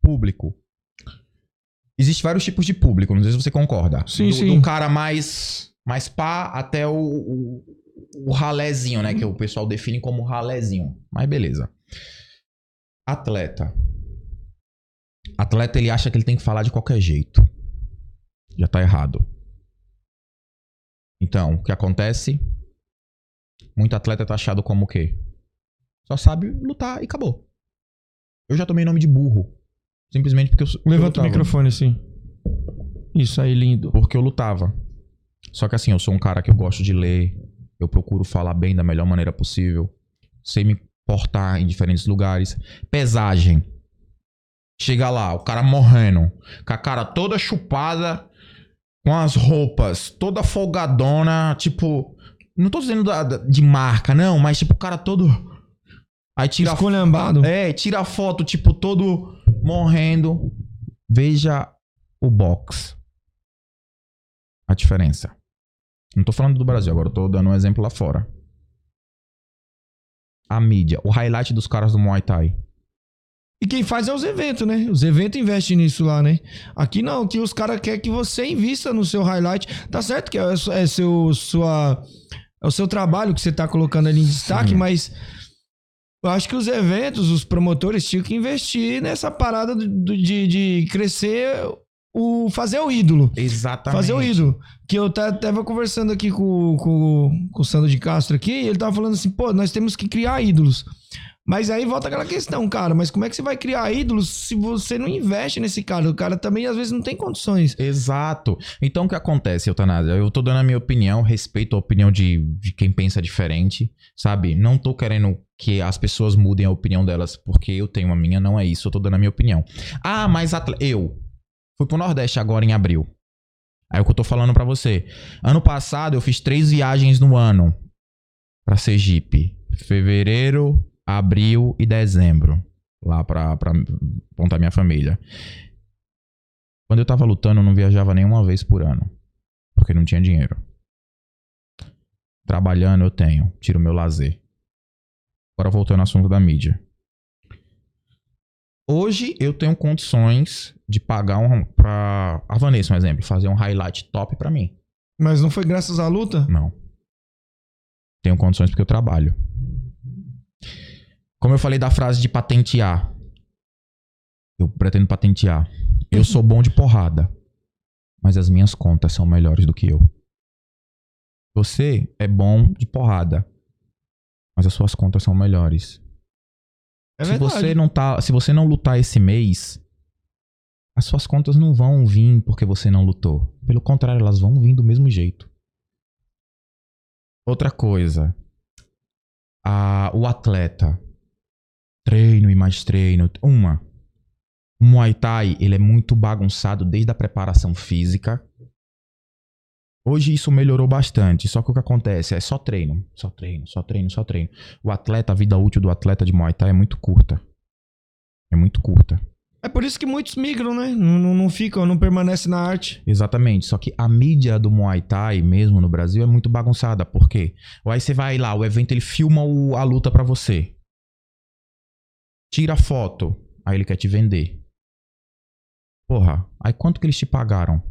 Speaker 7: Público. Existem vários tipos de público, não sei se você concorda.
Speaker 6: Sim,
Speaker 7: do,
Speaker 6: sim.
Speaker 7: do cara mais, mais pá até o, o, o ralézinho, né? Que o pessoal define como ralézinho. Mas beleza. Atleta. Atleta, ele acha que ele tem que falar de qualquer jeito. Já tá errado. Então, o que acontece? Muito atleta é taxado como o quê? Só sabe lutar e acabou. Eu já tomei nome de burro. Simplesmente porque eu. porque eu
Speaker 6: Levanta o microfone assim. Isso aí, lindo.
Speaker 7: Porque eu lutava. Só que assim, eu sou um cara que eu gosto de ler. Eu procuro falar bem da melhor maneira possível. Sei me portar em diferentes lugares. Pesagem. Chega lá, o cara morrendo. Com a cara toda chupada. Com as roupas toda folgadona. Tipo. Não tô dizendo da- da- de marca, não. Mas tipo, o cara todo. Aí tira a
Speaker 6: Escolhambado.
Speaker 7: é, tira a foto, tipo, todo morrendo. Veja o box. A diferença. Não tô falando do Brasil agora, tô dando um exemplo lá fora. A mídia, o highlight dos caras do Muay Thai.
Speaker 6: E quem faz é os eventos, né? Os eventos investem nisso lá, né? Aqui não, que os caras querem que você invista no seu highlight. Tá certo que é, é seu, sua, é o seu trabalho que você tá colocando ali em destaque,
Speaker 7: Sim.
Speaker 6: mas eu acho que os eventos, os promotores tinham que investir nessa parada do- de, de crescer o. fazer o ídolo.
Speaker 7: Exatamente.
Speaker 6: Fazer o ídolo. Que eu ta- tava conversando aqui com, com, com o Sandro de Castro aqui, e ele tava falando assim, pô, nós temos que criar ídolos. Mas aí volta aquela questão, cara, mas como é que você vai criar ídolos se você não investe nesse cara? O cara também às vezes não tem condições.
Speaker 7: Exato. Então o que acontece, Eutanásia? Eu tô dando a minha opinião, respeito a opinião de, de quem pensa diferente, sabe? Não tô querendo que as pessoas mudem a opinião delas porque eu tenho a minha, não é isso. Eu tô dando a minha opinião. Ah, mas eu fui pro Nordeste agora em abril. Aí é o que eu tô falando pra você. Ano passado eu fiz três viagens no ano pra Sergipe. Fevereiro, abril e dezembro. Lá pra, pra apontar minha família. Quando eu tava lutando, eu não viajava nenhuma vez por ano. Porque não tinha dinheiro. Trabalhando eu tenho. Tiro meu lazer. Agora voltando ao assunto da mídia. Hoje eu tenho condições de pagar um pra a Vanessa, um exemplo, fazer um highlight top pra mim.
Speaker 6: Mas não foi graças à luta?
Speaker 7: Não. Tenho condições porque eu trabalho. Como eu falei da frase de patentear. Eu pretendo patentear. Eu sou bom de porrada. Mas as minhas contas são melhores do que eu. Você é bom de porrada. Mas as suas contas são melhores.
Speaker 6: É
Speaker 7: se
Speaker 6: verdade.
Speaker 7: você não tá, se você não lutar esse mês, as suas contas não vão vir porque você não lutou. Pelo contrário, elas vão vir do mesmo jeito. Outra coisa, a- o atleta treino e mais treino. Uma, o Muay Thai ele é muito bagunçado desde a preparação física. Hoje isso melhorou bastante, só que o que acontece é só treino, só treino, só treino, só treino. O atleta, a vida útil do atleta de Muay Thai é muito curta. É muito curta.
Speaker 6: É por isso que muitos migram, né? Não, não, não ficam, não permanecem na arte.
Speaker 7: Exatamente. Só que a mídia do Muay Thai, mesmo no Brasil, é muito bagunçada. Por quê? Ou aí você vai lá, o evento ele filma o- a luta pra você. Tira a foto. Aí ele quer te vender. Porra, aí quanto que eles te pagaram?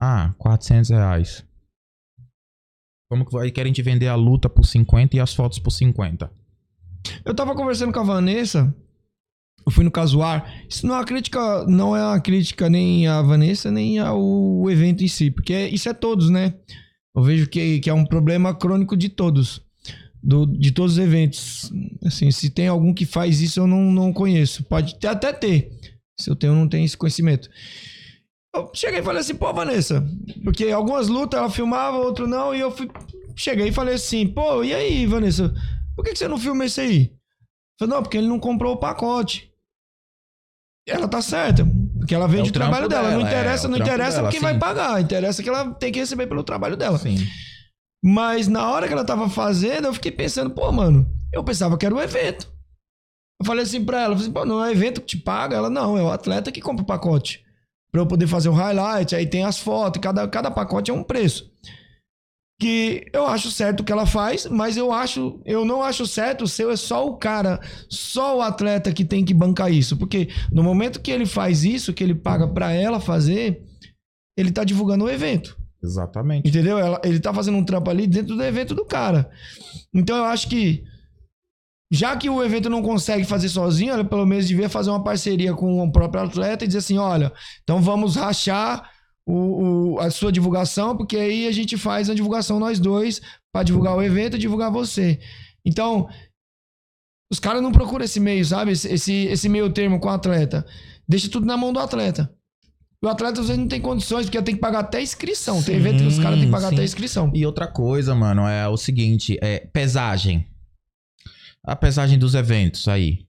Speaker 7: Ah, 400 reais. Como que vai? Querem te vender a luta por 50 e as fotos por 50.
Speaker 6: Eu tava conversando com a Vanessa. Eu fui no Casuar. Isso não é uma crítica, não é uma crítica nem à Vanessa, nem ao evento em si. Porque isso é todos, né? Eu vejo que, que é um problema crônico de todos. Do, de todos os eventos. Assim, se tem algum que faz isso, eu não, não conheço. Pode até ter. Se eu tenho, não tenho esse conhecimento. Eu cheguei e falei assim, pô, Vanessa. Porque algumas lutas ela filmava, outras não. E eu fui, cheguei e falei assim, pô, e aí, Vanessa? Por que, que você não filma esse aí? Falei, não, porque ele não comprou o pacote. Ela tá certa. Porque ela vende
Speaker 7: É o
Speaker 6: o, trabalho
Speaker 7: trampo
Speaker 6: dela. Não
Speaker 7: dela, é,
Speaker 6: interessa,
Speaker 7: o
Speaker 6: não interessa
Speaker 7: dela,
Speaker 6: quem
Speaker 7: sim.
Speaker 6: vai pagar. Interessa que ela tem que receber pelo trabalho dela.
Speaker 7: Sim.
Speaker 6: Mas na hora que ela tava fazendo, eu fiquei pensando, pô, mano, eu pensava que era o evento. Eu falei assim pra ela, eu falei assim, pô, não é evento que te paga? Ela, não, é o atleta que compra o pacote. Pra eu poder fazer o highlight, aí tem as fotos, cada, cada pacote é um preço. Que eu acho certo o que ela faz, mas eu acho, eu não acho certo o seu é só o cara, só o atleta que tem que bancar isso. Porque no momento que ele faz isso, que ele paga pra ela fazer, ele tá divulgando o evento.
Speaker 7: Exatamente.
Speaker 6: Entendeu? Ela- ele tá fazendo um trampo ali dentro do evento do cara. Então eu acho que, já que o evento não consegue fazer sozinho, ela pelo menos devia fazer uma parceria com o próprio atleta e dizer assim: olha, então vamos rachar o, o- a sua divulgação, porque aí a gente faz a divulgação nós dois pra divulgar o evento e divulgar você. Então, os caras não procuram esse meio, sabe? Esse, esse, esse meio termo com o atleta. Deixa tudo na mão do atleta. O atleta às vezes não tem condições, porque tem que pagar até inscrição. tem evento que os caras têm que pagar
Speaker 7: sim.
Speaker 6: até inscrição.
Speaker 7: E outra coisa, mano, é o seguinte, é pesagem. A pesagem dos eventos aí.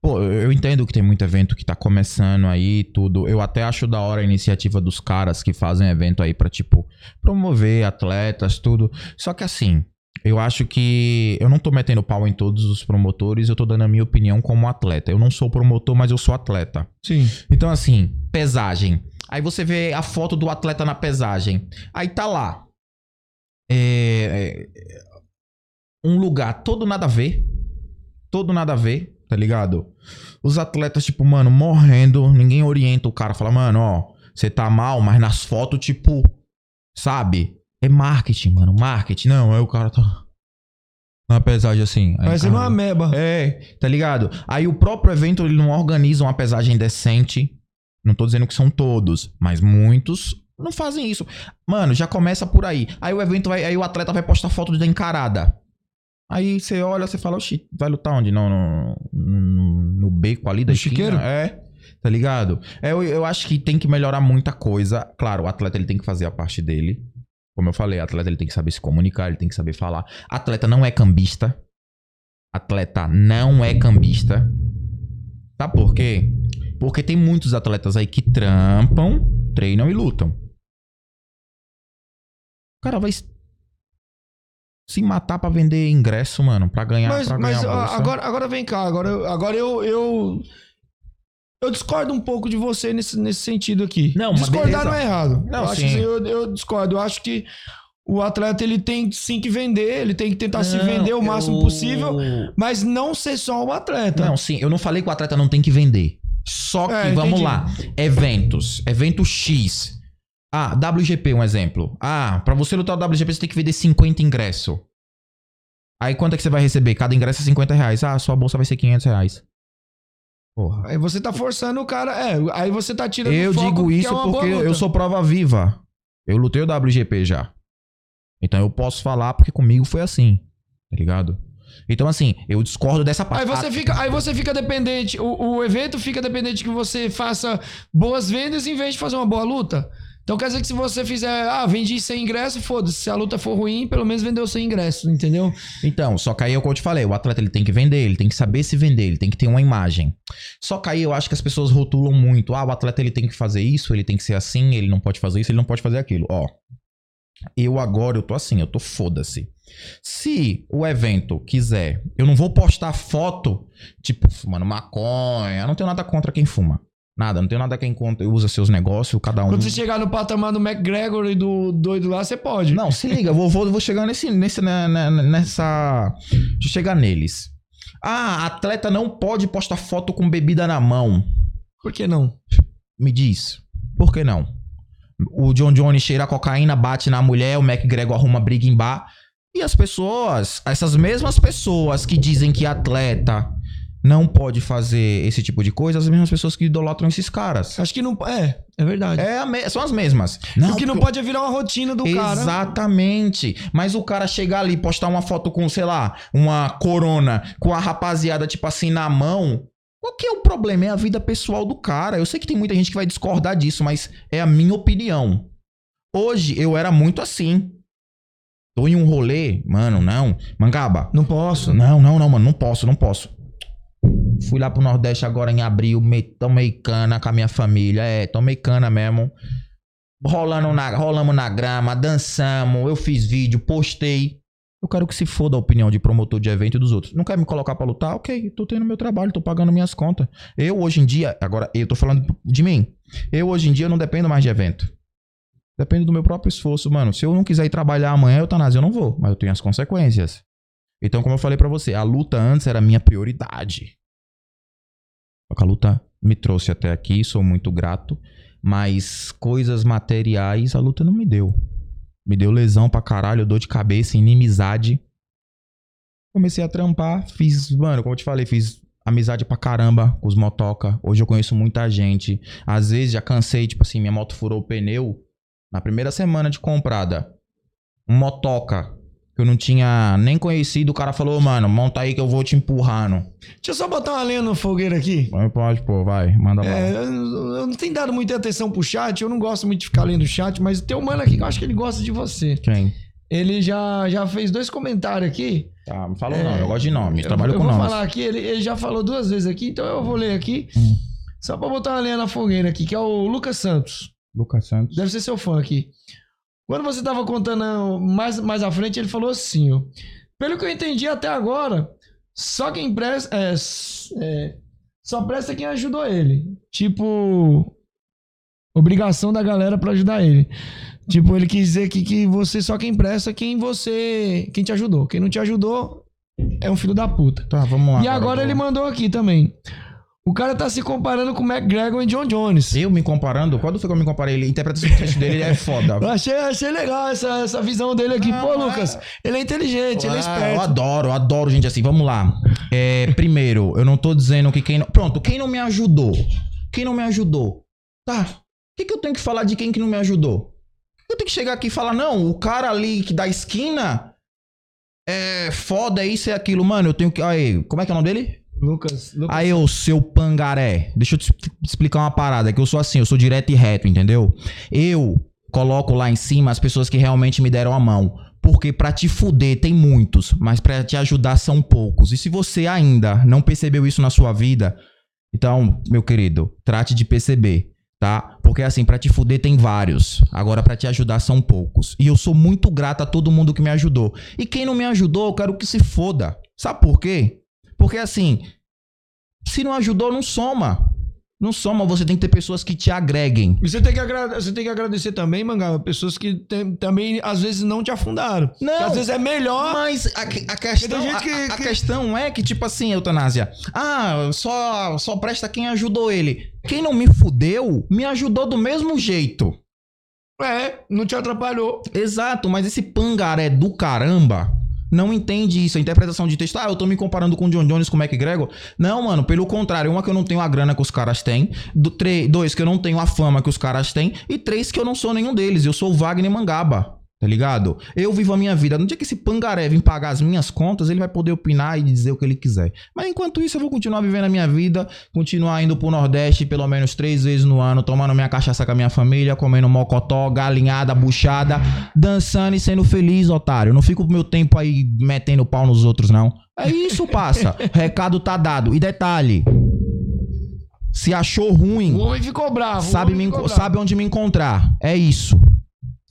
Speaker 7: Pô, eu entendo que tem muito evento que tá começando aí, tudo. Eu até acho da hora a iniciativa dos caras que fazem evento aí pra, tipo, promover atletas, tudo. Só que assim, eu acho que eu não tô metendo pau em todos os promotores, eu tô dando a minha opinião como atleta. Eu não sou promotor, mas eu sou atleta.
Speaker 6: Sim.
Speaker 7: Então, assim, pesagem. Aí você vê a foto do atleta na pesagem. Aí tá lá. É, é, um lugar todo nada a ver. Todo nada a ver, tá ligado? Os atletas, tipo, mano, morrendo. Ninguém orienta o cara. Fala, mano, ó, você tá mal, mas nas fotos, tipo, sabe? É marketing, mano. Marketing. Não, aí o cara tá. Na pesagem assim. Aí,
Speaker 6: Parecendo uma ameba.
Speaker 7: é, tá ligado? Aí o próprio evento ele não organiza uma pesagem decente. Não tô dizendo que são todos, mas muitos não fazem isso. Mano, já começa por aí. Aí o evento vai, aí o atleta vai postar foto da encarada. Aí você olha, você fala, oxi, vai lutar onde? No, no, no, no beco ali da
Speaker 6: No
Speaker 7: esquina?
Speaker 6: chiqueiro?
Speaker 7: É, tá ligado? É, eu, eu acho que tem que melhorar muita coisa. Claro, o atleta ele tem que fazer a parte dele. Como eu falei, o atleta ele tem que saber se comunicar, ele tem que saber falar. Atleta não é cambista. Atleta não é cambista. Sabe por quê? Porque tem muitos atletas aí que trampam, treinam e lutam. O cara vai se matar pra vender ingresso, mano, pra ganhar,
Speaker 6: Mas,
Speaker 7: pra ganhar
Speaker 6: mas
Speaker 7: a bolsa.
Speaker 6: agora, agora vem cá, agora, eu- agora eu, eu. Eu discordo um pouco de você nesse, nesse sentido aqui.
Speaker 7: Não,
Speaker 6: Discordar não é errado.
Speaker 7: Não,
Speaker 6: eu,
Speaker 7: sim.
Speaker 6: eu, eu discordo. Eu acho que o atleta ele tem sim que vender, ele tem que tentar se
Speaker 7: Não,
Speaker 6: vender o máximo
Speaker 7: eu-
Speaker 6: possível, mas não ser só o atleta.
Speaker 7: Não, sim, eu não falei que o atleta não tem que vender. Só que,
Speaker 6: É,
Speaker 7: vamos
Speaker 6: entendi.
Speaker 7: lá, eventos, evento X. Ah, WGP, um exemplo. Ah, pra você lutar o WGP, você tem que vender 50 ingressos. Aí quanto é que você vai receber? Cada ingresso é 50 reais. Ah, sua bolsa vai ser 500 reais. Porra.
Speaker 6: Aí você tá forçando o cara. É, aí você tá tirando
Speaker 7: Eu digo
Speaker 6: que
Speaker 7: isso
Speaker 6: é
Speaker 7: porque eu sou prova viva. Eu lutei o WGP já. Então eu posso falar porque comigo foi assim. Tá ligado? Então, assim, eu discordo dessa parte.
Speaker 6: Aí você, fica, aí você fica dependente, o, o evento fica dependente que você faça boas vendas em vez de fazer uma boa luta. Então quer dizer que se você fizer, ah, vendi 100 ingressos, foda-se. Se a luta for ruim, pelo menos vendeu 100 ingressos, entendeu?
Speaker 7: Então, só que aí é o que eu te falei, o atleta ele tem que vender, ele tem que saber se vender, ele tem que ter uma imagem. Só que aí eu acho que as pessoas rotulam muito, ah, o atleta ele tem que fazer isso, ele tem que ser assim, ele não pode fazer isso, ele não pode fazer aquilo. Ó, eu agora eu tô assim, eu tô foda-se. Se o evento quiser, eu não vou postar foto, tipo, fumando maconha, eu não tenho nada contra quem fuma. Nada, não tenho nada quem contra, usa seus negócios, cada um.
Speaker 6: Quando você chegar no patamar do McGregor e do doido lá, você pode.
Speaker 7: Não, se liga, vou, vou, vou chegar nesse, nesse, né, né, nessa. Deixa eu chegar neles. Ah, atleta não pode postar foto com bebida na mão.
Speaker 6: Por que não?
Speaker 7: Me diz, por que não? O John Jones cheira cocaína, bate na mulher, o McGregor arruma briga em bar. E as pessoas, essas mesmas pessoas que dizem que atleta não pode fazer esse tipo de coisa, as mesmas pessoas que idolatram esses caras.
Speaker 6: Acho que não. É, é verdade.
Speaker 7: É me- são as mesmas.
Speaker 6: o que não
Speaker 7: porque-
Speaker 6: pode é virar uma rotina do cara.
Speaker 7: Exatamente. Mas o cara chegar ali, postar uma foto com, sei lá, uma corona, com a rapaziada, tipo assim, na mão. O que é o problema? É a vida pessoal do cara. Eu sei que tem muita gente que vai discordar disso, mas é a minha opinião. Hoje eu era muito assim. Tô em um rolê, mano, não. Mangaba.
Speaker 6: Não posso.
Speaker 7: Não, não, não, mano, não posso, não posso. Fui lá pro Nordeste agora em abril, me, tomei cana com a minha família. É, tomei cana mesmo. Rolando na, rolamos na grama, dançamos, eu fiz vídeo, postei. Eu quero que se foda a opinião de promotor de evento e dos outros. Não quer me colocar pra lutar? Ok, tô tendo meu trabalho, tô pagando minhas contas. Eu hoje em dia, agora eu tô falando de mim. Eu hoje em dia não dependo mais de evento. Depende do meu próprio esforço, mano. Se eu não quiser ir trabalhar amanhã, eutanásia, eu não vou. Mas eu tenho as consequências. Então, como eu falei pra você, a luta antes era minha prioridade. A luta me trouxe até aqui, sou muito grato. Mas coisas materiais a luta não me deu. Me deu lesão pra caralho, dor de cabeça, inimizade. Comecei a trampar, fiz, mano, como eu te falei, fiz amizade pra caramba com os motoca. Hoje eu conheço muita gente. Às vezes já cansei, tipo assim, minha moto furou o pneu. Na primeira semana de comprada, um motoca que eu não tinha nem conhecido, o cara falou, mano, monta aí que eu vou te empurrando.
Speaker 6: Deixa eu só botar uma lenha no fogueiro aqui.
Speaker 7: Pode, pode, pô, vai, manda lá.
Speaker 6: É, eu, eu não tenho dado muita atenção pro chat, eu não gosto muito de ficar lendo o chat, mas tem um mano aqui que eu acho que ele gosta de você.
Speaker 7: Quem?
Speaker 6: Ele já, já fez dois comentários aqui.
Speaker 7: Tá, me fala o
Speaker 6: É,
Speaker 7: nome, eu gosto de nome,
Speaker 6: Eu-
Speaker 7: trabalho
Speaker 6: eu
Speaker 7: com
Speaker 6: vou
Speaker 7: nomes.
Speaker 6: falar aqui, ele, ele já falou duas vezes aqui, então eu vou ler aqui.
Speaker 7: Hum.
Speaker 6: Só pra botar uma lenha na fogueira aqui, que é o Lucas Santos.
Speaker 7: Lucas Santos.
Speaker 6: Deve ser seu fã aqui. Quando você tava contando mais, mais à frente, ele falou assim, ó. Pelo que eu entendi até agora, só quem presta... É, é, só presta quem ajudou ele. Tipo... Obrigação da galera pra ajudar ele. Tipo, ele quis dizer que, que você só quem presta quem você... Quem te ajudou. Quem não te ajudou é um filho da puta.
Speaker 7: Tá, vamos lá.
Speaker 6: E agora
Speaker 7: eu
Speaker 6: ele mandou aqui também. O cara tá se comparando com o McGregor e John Jones.
Speaker 7: Eu me comparando? Quando foi que eu me comparei? Ele, a interpretação do texto dele é foda.
Speaker 6: Eu achei, achei legal essa, essa visão dele aqui.
Speaker 7: Ah,
Speaker 6: Pô,
Speaker 7: é.
Speaker 6: Lucas, ele é inteligente, ele é
Speaker 7: Ah, Eu
Speaker 6: esperto.
Speaker 7: adoro, eu adoro gente assim. Vamos lá. É, primeiro, eu não tô dizendo que quem não... Pronto, quem não me ajudou? Quem não me ajudou? Tá. O que, que eu tenho que falar de quem que não me ajudou? Eu tenho que chegar aqui e falar, não, o cara ali que da esquina é foda, é isso e aquilo. Mano, eu tenho que... Aí, como é que é o nome dele?
Speaker 6: Lucas, Lucas.
Speaker 7: Aí, ô seu pangaré, deixa eu te explicar uma parada, que eu sou assim, eu sou direto e reto, entendeu? Eu coloco lá em cima as pessoas que realmente me deram a mão. Porque pra te fuder tem muitos, mas pra te ajudar são poucos. E se você ainda não percebeu isso na sua vida, então, meu querido, trate de perceber. Tá? Porque assim, pra te fuder tem vários. Agora pra te ajudar são poucos. E eu sou muito grato a todo mundo que me ajudou. E quem não me ajudou, eu quero que se foda. Sabe por quê? Porque assim, se não ajudou, não soma. Não soma, você tem que ter pessoas que te agreguem.
Speaker 6: E você tem que, você tem que agradecer também, Mangaba, pessoas que tem- também às vezes não te afundaram.
Speaker 7: Não.
Speaker 6: Que às vezes é melhor.
Speaker 7: Mas a, a questão, a-
Speaker 6: que-
Speaker 7: a, a
Speaker 6: que-
Speaker 7: questão é que, tipo assim, eutanásia. Ah, só, só presta quem ajudou ele. Quem não me fudeu, me ajudou do mesmo jeito.
Speaker 6: É, não te atrapalhou.
Speaker 7: Exato, mas esse pangaré do caramba não entende isso. A interpretação de texto, ah, eu tô me comparando com o John Jones, com o McGregor. Não, mano, pelo contrário. Uma que eu não tenho a grana que os caras têm. Do, dois, que eu não tenho a fama que os caras têm. E três, que eu não sou nenhum deles. Eu sou o Wagner Mangaba. Tá ligado? Eu vivo a minha vida. No dia que esse pangaré vir pagar as minhas contas, ele vai poder opinar e dizer o que ele quiser. Mas enquanto isso, eu vou continuar vivendo a minha vida, continuar indo pro Nordeste pelo menos três vezes no ano, tomando minha cachaça com a minha família, comendo mocotó, galinhada, buchada, dançando e sendo feliz, otário. Não fico meu tempo aí metendo pau nos outros, não. É isso, passa. Recado tá dado. E detalhe. Se achou ruim,
Speaker 6: O homem ficou bravo. o
Speaker 7: sabe, me,
Speaker 6: bravo.
Speaker 7: sabe onde me encontrar. É isso.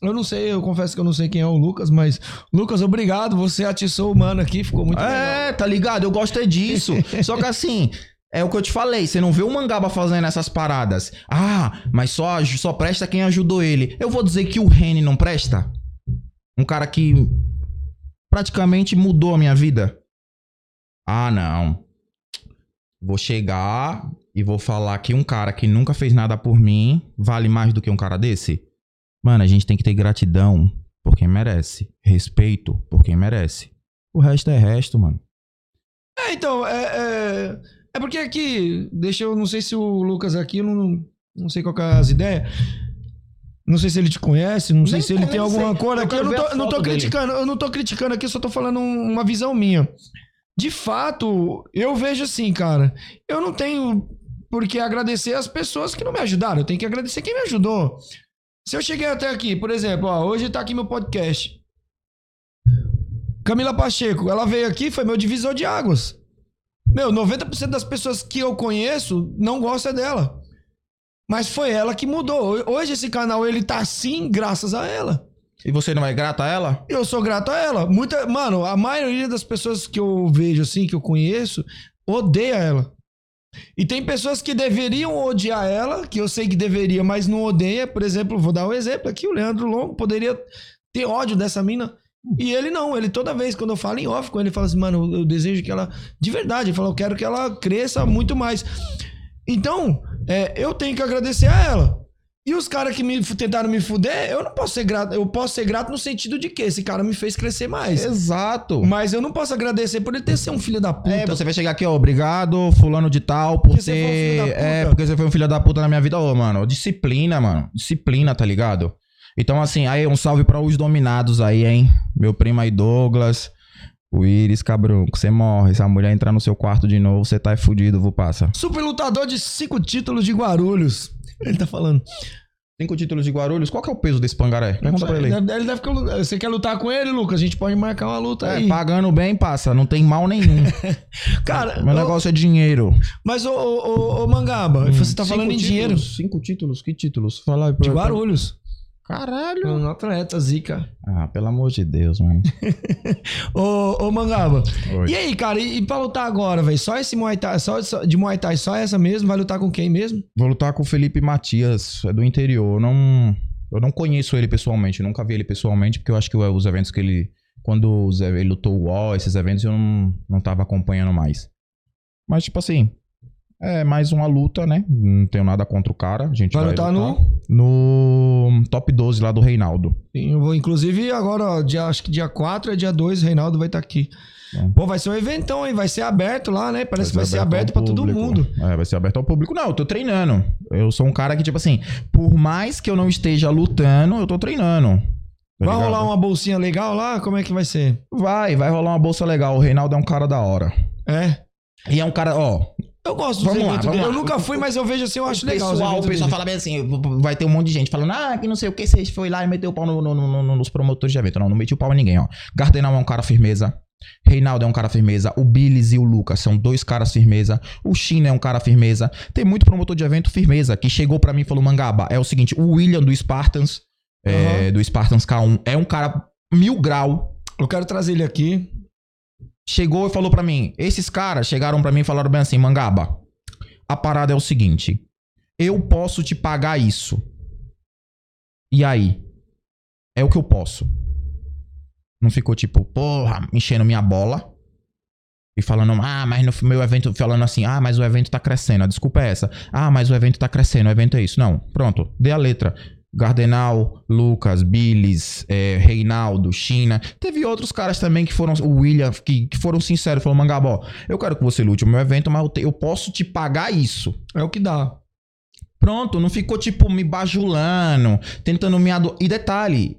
Speaker 6: Eu não sei, eu confesso que eu não sei quem é o Lucas, mas. Lucas, obrigado. Você atiçou o mano aqui, ficou muito legal.
Speaker 7: É, tá ligado? Eu gosto é disso. Só que assim, é o que eu te falei, você não vê o Mangaba fazendo essas paradas. Ah, mas só, só presta quem ajudou ele. Eu vou dizer que o Reni não presta? Um cara que praticamente mudou a minha vida. Ah, não. Vou chegar e vou falar que um cara que nunca fez nada por mim vale mais do que um cara desse? Mano, a gente tem que ter gratidão por quem merece. Respeito por quem merece. O resto é resto, mano.
Speaker 6: É, então, é, é, é porque aqui, deixa eu, não sei se o Lucas aqui, não, não sei qual que é as ideias. Não sei se ele te conhece, não sei
Speaker 7: Nem-
Speaker 6: se ele tem alguma
Speaker 7: sei.
Speaker 6: cor
Speaker 7: Eu
Speaker 6: aqui. Eu não tô, não tô criticando, eu não tô criticando aqui, eu só tô falando um- uma visão minha. De fato, eu vejo assim, cara, eu não tenho por que agradecer as pessoas que não me ajudaram, eu tenho que agradecer quem me ajudou. Se eu cheguei até aqui, por exemplo, ó, hoje tá aqui meu podcast. Camila Pacheco, ela veio aqui, foi meu divisor de águas. Meu, 90% das pessoas que eu conheço não gostam dela. Mas foi ela que mudou. Hoje esse canal ele tá assim graças a ela.
Speaker 7: E você não é grato a ela?
Speaker 6: Eu sou grato a ela. Muita, mano, a maioria das pessoas que eu vejo assim, que eu conheço, odeia ela. E tem pessoas que deveriam odiar ela, que eu sei que deveria, mas não odeia. Por exemplo, vou dar um exemplo aqui, o Leandro Longo poderia ter ódio dessa mina. E ele não, ele toda vez, quando eu falo em off com ele, fala assim, mano, eu desejo que ela, de verdade, ele fala, eu quero que ela cresça muito mais. Então, é, eu tenho que agradecer a ela. E os caras que me tentaram me fuder, eu não posso ser grato. Eu posso ser grato no sentido de que esse cara me fez crescer mais.
Speaker 7: Exato.
Speaker 6: Mas eu não posso agradecer por ele ter sido um filho da puta.
Speaker 7: É, você vai chegar aqui, ó, obrigado, fulano de tal, por
Speaker 6: Porque um
Speaker 7: ter...
Speaker 6: da puta.
Speaker 7: É, porque você foi um filho da puta na minha vida. Ô, mano, disciplina, mano. Disciplina, tá ligado? Então, assim, aí um salve pra os dominados aí, hein? Meu primo aí, Douglas. O Iris, cabrão, você morre. Se a mulher entrar no seu quarto de novo, você tá fudido, vou passa.
Speaker 6: Super lutador de cinco títulos de Guarulhos. Ele tá falando.
Speaker 7: Cinco títulos de Guarulhos, qual que é o peso desse pangaré? Pergunta pra ele.
Speaker 6: Ele deve, ele deve ficar- Você quer lutar com ele, Lucas? A gente pode marcar uma luta
Speaker 7: É,
Speaker 6: aí.
Speaker 7: pagando bem, passa. Não tem mal nenhum.
Speaker 6: Cara,
Speaker 7: Meu
Speaker 6: ô-
Speaker 7: negócio é dinheiro.
Speaker 6: mas ô, ô, ô, Mangaba, você tá falando em
Speaker 7: Cinco
Speaker 6: dinheiro.
Speaker 7: títulos, Cinco títulos? Que títulos? Fala aí pra
Speaker 6: De Guarulhos.
Speaker 7: Caralho.
Speaker 6: Um atleta, zica.
Speaker 7: Ah, pelo amor de Deus, mano.
Speaker 6: Ô, ô Mangaba.
Speaker 7: Oi.
Speaker 6: E aí, cara, e, e pra lutar agora, velho? Só esse Muay Thai, só, só- de Muay Thai, só essa mesmo? Vai lutar com quem mesmo?
Speaker 7: Vou lutar com o Felipe Matias, é do interior. Eu não, eu não conheço ele pessoalmente, eu nunca vi ele pessoalmente, porque eu acho que os eventos que ele. Quando ele lutou o UOL, esses eventos, eu não, não tava acompanhando mais. Mas, tipo assim, é mais uma luta, né? Não tenho nada contra o cara. A gente
Speaker 6: Vai
Speaker 7: vai,
Speaker 6: lutar
Speaker 7: no top 12 lá do Reinaldo.
Speaker 6: Sim, eu vou, inclusive, agora, ó, dia, acho que dia 4 é dia 2, Reinaldo vai estar aqui.
Speaker 7: Bom.
Speaker 6: Pô, vai ser um eventão, hein? Vai ser aberto lá, né? Parece que vai ser aberto pra todo mundo.
Speaker 7: É, vai ser aberto ao público. Não, eu tô treinando. Eu sou um cara que, tipo assim, por mais que eu não esteja lutando, eu tô treinando. Tá
Speaker 6: Vai
Speaker 7: ligado?
Speaker 6: rolar uma bolsinha legal lá? Como é que vai ser?
Speaker 7: Vai, vai rolar uma bolsa legal. O Reinaldo é um cara da hora.
Speaker 6: É.
Speaker 7: E é um cara, ó.
Speaker 6: Eu gosto dos
Speaker 7: Vamos lá,
Speaker 6: dele. Eu
Speaker 7: lá.
Speaker 6: nunca fui, mas eu vejo assim, eu acho
Speaker 7: o
Speaker 6: legal.
Speaker 7: pessoal, o pessoal fala bem assim, vai ter um monte de gente falando, ah, que não sei o que, você foi lá e meteu o pau no- no- no- no- nos promotores de evento. Não, não meti o pau em ninguém, ó. Gardenal é um cara firmeza. Reinaldo é um cara firmeza. O Billis e o Lucas são dois caras firmeza. O China é um cara firmeza. Tem muito promotor de evento firmeza que chegou pra mim e falou: Mangaba, é o seguinte, o William do Spartans, é, do Spartans K1, é um cara mil grau.
Speaker 6: Eu quero trazer ele aqui.
Speaker 7: Chegou e falou pra mim: esses caras chegaram pra mim e falaram bem assim: Mangaba, a parada é o seguinte, eu posso te pagar isso. E aí? É o que eu posso. Não ficou tipo, porra, enchendo minha bola. E falando, ah, mas no meu evento, falando assim, ah, mas o evento tá crescendo. A desculpa é essa. Ah, mas o evento tá crescendo, o evento é isso. Não, pronto, dê a letra. Gardenal, Lucas, Billis, é, Reinaldo, China. Teve outros caras também que foram, o William, que, que foram sinceros. Falou, Mangabó, eu quero que você lute o meu evento, mas eu, te- eu posso te pagar isso.
Speaker 6: É o que dá.
Speaker 7: Pronto, não ficou tipo me bajulando, tentando me ado... E detalhe,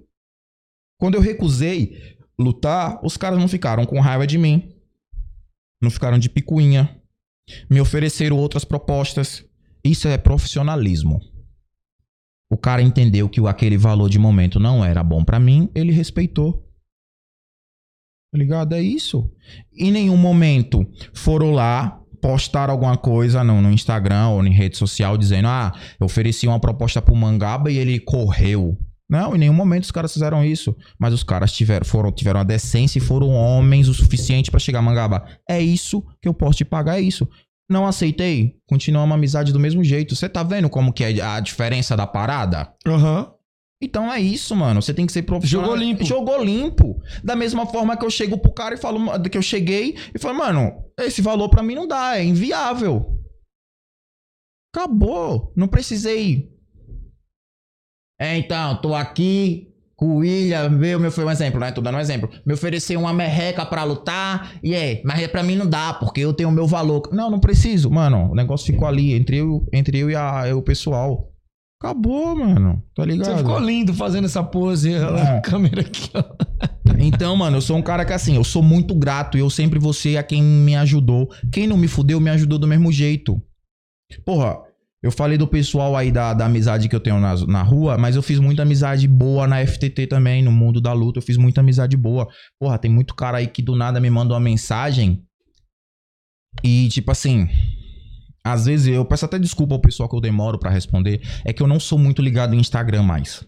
Speaker 7: quando eu recusei lutar, os caras não ficaram com raiva de mim. Não ficaram de picuinha. Me ofereceram outras propostas. Isso é profissionalismo. O cara entendeu que aquele valor de momento não era bom pra mim, ele respeitou. Tá ligado? É isso. Em nenhum momento foram lá postar alguma coisa no, no Instagram ou em rede social dizendo: Ah, eu ofereci uma proposta pro Mangaba e ele correu. Não, em nenhum momento os caras fizeram isso. Mas os caras tiveram, foram, tiveram a decência e foram homens o suficiente pra chegar, Mangaba. É isso que eu posso te pagar, é isso. Não aceitei, continua uma amizade do mesmo jeito. Você tá vendo como que é a diferença da parada?
Speaker 6: Aham.
Speaker 7: Então é isso, mano. Você tem que ser profissional.
Speaker 6: Jogou limpo.
Speaker 7: Jogou limpo. Da mesma forma que eu chego pro cara e falo, que eu cheguei e falo, mano, esse valor pra mim não dá, é inviável. Acabou. Não precisei. É, então, tô aqui o William, veio, meu foi um exemplo, né? Tô dando um exemplo. Me ofereceu uma merreca pra lutar, e é, mas pra mim não dá, porque eu tenho o meu valor. Não, não preciso, mano. O negócio ficou ali entre eu, entre eu e, a, o pessoal. Acabou, mano. Tá ligado?
Speaker 6: Você ficou lindo fazendo essa pose. Lá,
Speaker 7: É.
Speaker 6: a câmera aqui, ó.
Speaker 7: Então, mano, eu sou um cara que assim, eu sou muito grato e eu sempre vou ser a quem me ajudou. Quem não me fudeu, me ajudou do mesmo jeito. Porra, eu falei do pessoal aí da, da amizade que eu tenho na, na rua, mas eu fiz muita amizade boa na FTT também, no mundo da luta. Eu fiz muita amizade boa. Porra, tem muito cara aí que do nada me manda uma mensagem e, tipo assim. Às vezes eu peço até desculpa ao pessoal que eu demoro pra responder. É que eu não sou muito ligado em Instagram mais.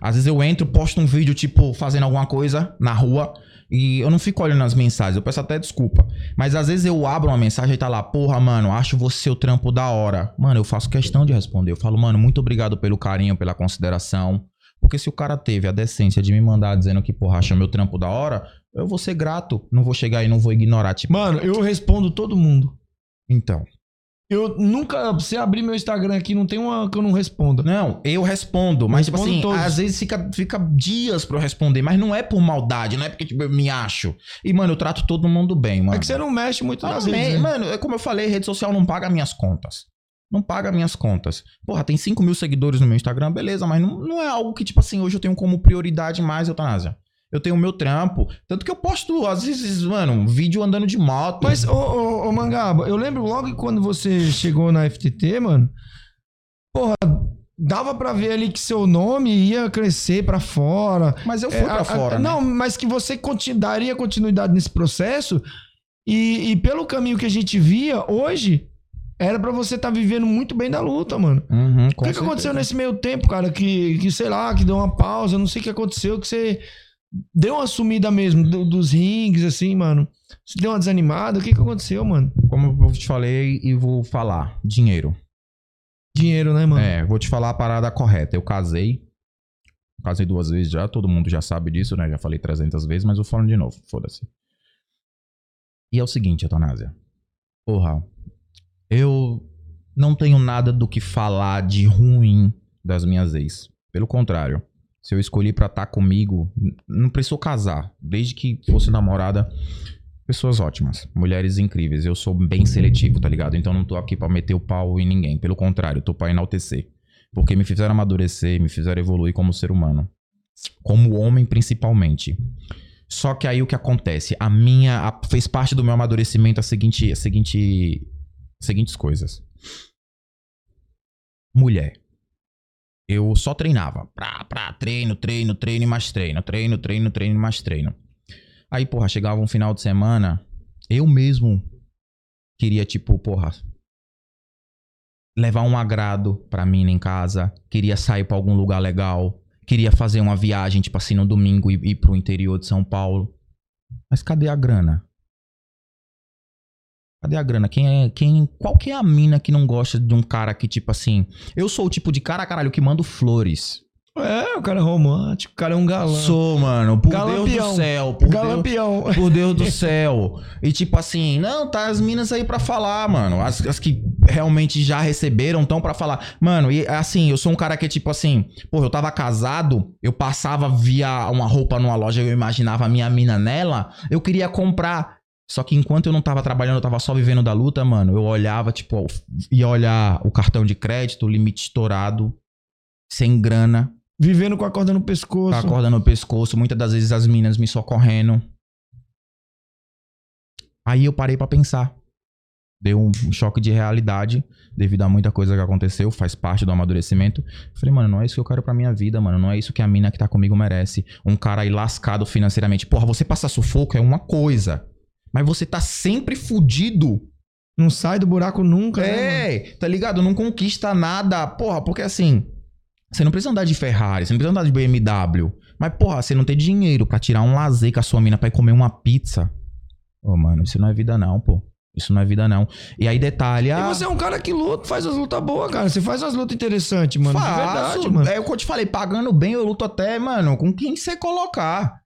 Speaker 7: Às vezes eu entro, posto um vídeo, tipo, fazendo alguma coisa na rua. E eu não fico olhando as mensagens, eu peço até desculpa. Mas às vezes eu abro uma mensagem e tá lá, porra, mano, acho você o trampo da hora. Mano, eu faço questão de responder. Eu falo, mano, muito obrigado pelo carinho, pela consideração. Porque se o cara teve a decência de me mandar dizendo que, porra, acha meu trampo da hora, eu vou ser grato. Não vou chegar e não vou ignorar, tipo.
Speaker 6: Mano, eu respondo todo mundo.
Speaker 7: Então.
Speaker 6: Eu nunca. Se abrir meu Instagram aqui, não tem uma que eu não responda.
Speaker 7: Não, eu respondo, mas tipo assim,
Speaker 6: todos.
Speaker 7: às vezes fica, fica dias pra eu responder, mas não é por maldade, não é porque tipo, eu me acho. E, mano, eu trato todo mundo bem, mano.
Speaker 6: É que você não mexe muito
Speaker 7: Ah,
Speaker 6: nas redes. né?
Speaker 7: Mano, é como eu falei, rede social não paga minhas contas. Não paga minhas contas. Porra, tem 5 mil seguidores no meu Instagram, beleza, mas não, não é algo que, tipo assim, hoje eu tenho como prioridade mais eutanásia. Eu tenho o meu trampo. Tanto que eu posto, às vezes, mano, um vídeo andando de moto.
Speaker 6: Mas, ô, ô, ô, Mangaba, eu lembro logo quando você chegou na FTT, mano, porra, dava pra ver ali que seu nome ia crescer pra fora.
Speaker 7: Mas eu fui
Speaker 6: É,
Speaker 7: pra
Speaker 6: a- a-
Speaker 7: fora, né?
Speaker 6: Não, mas que você conti- daria continuidade nesse processo e, e pelo caminho que a gente via hoje, era pra você estar vivendo muito bem da luta, mano.
Speaker 7: Uhum,
Speaker 6: O que, que aconteceu nesse meio tempo, cara? Que, que, sei lá, que deu uma pausa, não sei o que aconteceu, que você deu uma sumida mesmo do- dos rings, assim, mano. Você deu uma desanimada, o que, que aconteceu, mano?
Speaker 7: Como eu te falei e vou falar, dinheiro.
Speaker 6: Dinheiro, né, mano?
Speaker 7: É, vou te falar a parada correta. Eu casei. Casei duas vezes já, todo mundo já sabe disso, né? Já falei 300 vezes, mas eu falo de novo, foda-se. E é o seguinte, Eutanásia. Porra, eu não tenho nada do que falar de ruim das minhas ex. Pelo contrário, se eu escolhi pra estar comigo, n- não precisou casar. Desde que fosse namorada, pessoas ótimas, mulheres incríveis. Eu sou bem seletivo, tá ligado? Então não tô aqui pra meter o pau em ninguém. Pelo contrário, tô pra enaltecer. Porque me fizeram amadurecer, me fizeram evoluir como ser humano. Como homem, principalmente. Só que aí o que acontece? A minha. a- fez parte do meu amadurecimento a seguinte. A seguinte. Seguintes coisas. Mulher. Eu só treinava. Pra, pra, treino, treino, treino e mais treino. Treino, treino, treino e mais treino. Aí, porra, chegava um final de semana, eu mesmo queria, tipo, porra, levar um agrado pra mina em casa, queria sair pra algum lugar legal, queria fazer uma viagem, tipo assim, no domingo e ir pro interior de São Paulo. Mas cadê a grana? Cadê a grana? Quem é. Quem, qual que é a mina que não gosta de um cara que, tipo assim. Eu sou o tipo de cara, caralho, que mando flores.
Speaker 6: É, o cara é romântico, o cara é um galã.
Speaker 7: Sou, mano. Por Deus
Speaker 6: Galampião.
Speaker 7: do céu. Por Deus,
Speaker 6: Galampião.
Speaker 7: por Deus do céu. E tipo assim, não, tá as minas aí pra falar, mano. As, as que realmente já receberam estão pra falar. Mano, e assim, eu sou um cara que tipo assim, pô, eu tava casado, eu passava via uma roupa numa loja, eu imaginava a minha mina nela, eu queria comprar. Só que enquanto eu não tava trabalhando, eu tava só vivendo da luta, mano, eu olhava, tipo, ia olhar o cartão de crédito, o limite estourado, sem grana,
Speaker 6: Vivendo com a corda no
Speaker 7: com
Speaker 6: pescoço.
Speaker 7: a corda no pescoço, muitas das vezes as minas me socorrendo. Aí eu parei pra pensar. Deu um choque de realidade devido a muita coisa que aconteceu, faz parte do amadurecimento. Falei, mano, não é isso que eu quero pra minha vida, mano. Não é isso que a mina que tá comigo merece. Um cara aí lascado financeiramente. Porra, você passar sufoco é uma coisa. Mas você tá sempre fudido.
Speaker 6: Não sai do buraco nunca, né?
Speaker 7: É, tá ligado? Não conquista nada. Porra, porque assim. Você não precisa andar de Ferrari, você não precisa andar de BMW. Mas, porra, você não tem dinheiro pra tirar um lazer com a sua mina pra ir comer uma pizza. Ô, mano, isso não é vida não, pô. Isso não é vida não. E aí, detalhe.
Speaker 6: E você é um cara que luta, faz as lutas boas, cara. Você faz umas lutas interessantes, mano. De
Speaker 7: faço,
Speaker 6: verdade, mano.
Speaker 7: É o que eu te falei, pagando bem, eu luto até, mano, com quem você colocar.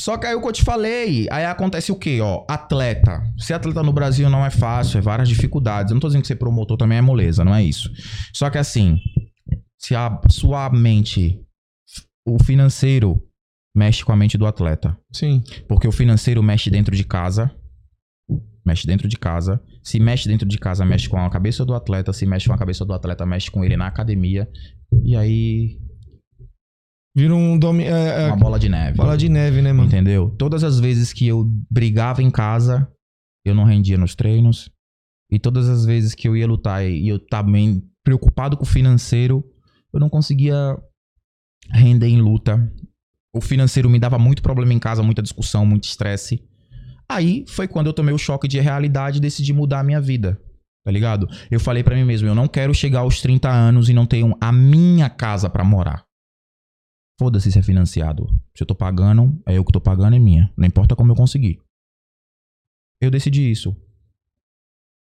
Speaker 7: Só que aí o que eu te falei, aí acontece o quê, ó? Atleta. Ser atleta no Brasil não é fácil, é várias dificuldades. Eu não tô dizendo que ser promotor também é moleza, não é isso. Só que assim, se a sua mente, o financeiro mexe com a mente do atleta.
Speaker 6: Sim.
Speaker 7: Porque o financeiro mexe dentro de casa. Mexe dentro de casa. Se mexe dentro de casa, mexe com a cabeça do atleta. Se mexe com a cabeça do atleta, mexe com ele na academia. E aí,
Speaker 6: Vira um domi... é, é,
Speaker 7: uma bola de neve.
Speaker 6: bola de neve, né, mano?
Speaker 7: Entendeu? Todas as vezes que eu brigava em casa, eu não rendia nos treinos. E todas as vezes que eu ia lutar e eu também preocupado com o financeiro, eu não conseguia render em luta. O financeiro me dava muito problema em casa, muita discussão, muito estresse. Aí foi quando eu tomei o choque de realidade e decidi mudar a minha vida. Tá ligado? Eu falei pra mim mesmo, eu não quero chegar aos 30 anos e não ter um- a minha casa pra morar. Foda-se se é financiado. Se eu tô pagando, é eu que tô pagando, é minha. Não importa como eu conseguir. Eu decidi isso.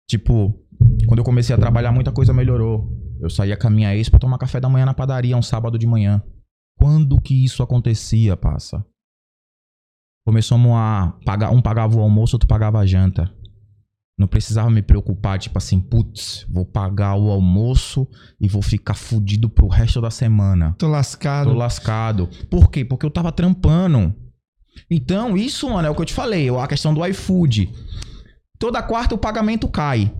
Speaker 7: Tipo, quando eu comecei a trabalhar, muita coisa melhorou. Eu saía com a minha ex pra tomar café da manhã na padaria, um sábado de manhã. Quando que isso acontecia, passa? Começamos a pagar, um pagava o almoço, outro pagava a janta. Não precisava me preocupar, tipo assim, putz, vou pagar o almoço e vou ficar fudido pro resto da semana.
Speaker 6: Tô lascado.
Speaker 7: Tô lascado. Por quê? Porque eu tava trampando. Então, isso, mano, é o que eu te falei. A questão do iFood. Toda quarta o pagamento cai.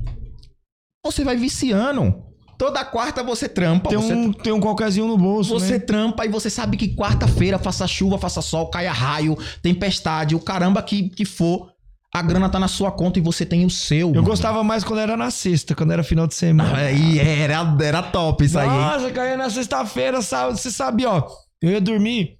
Speaker 7: Você vai viciando. Toda quarta você trampa.
Speaker 6: Tem
Speaker 7: você,
Speaker 6: um, tem um qualquerzinho no bolso,
Speaker 7: você
Speaker 6: né?
Speaker 7: trampa e você sabe que quarta-feira, faça chuva, faça sol, caia raio, tempestade, o caramba que, que for, a grana tá na sua conta e você tem o seu.
Speaker 6: Eu
Speaker 7: mano.
Speaker 6: gostava mais quando era na sexta, quando era final de semana.
Speaker 7: Aí era, era top isso aí, hein?
Speaker 6: Nossa, caía na sexta-feira, sábado, você sabia, ó. Eu ia dormir.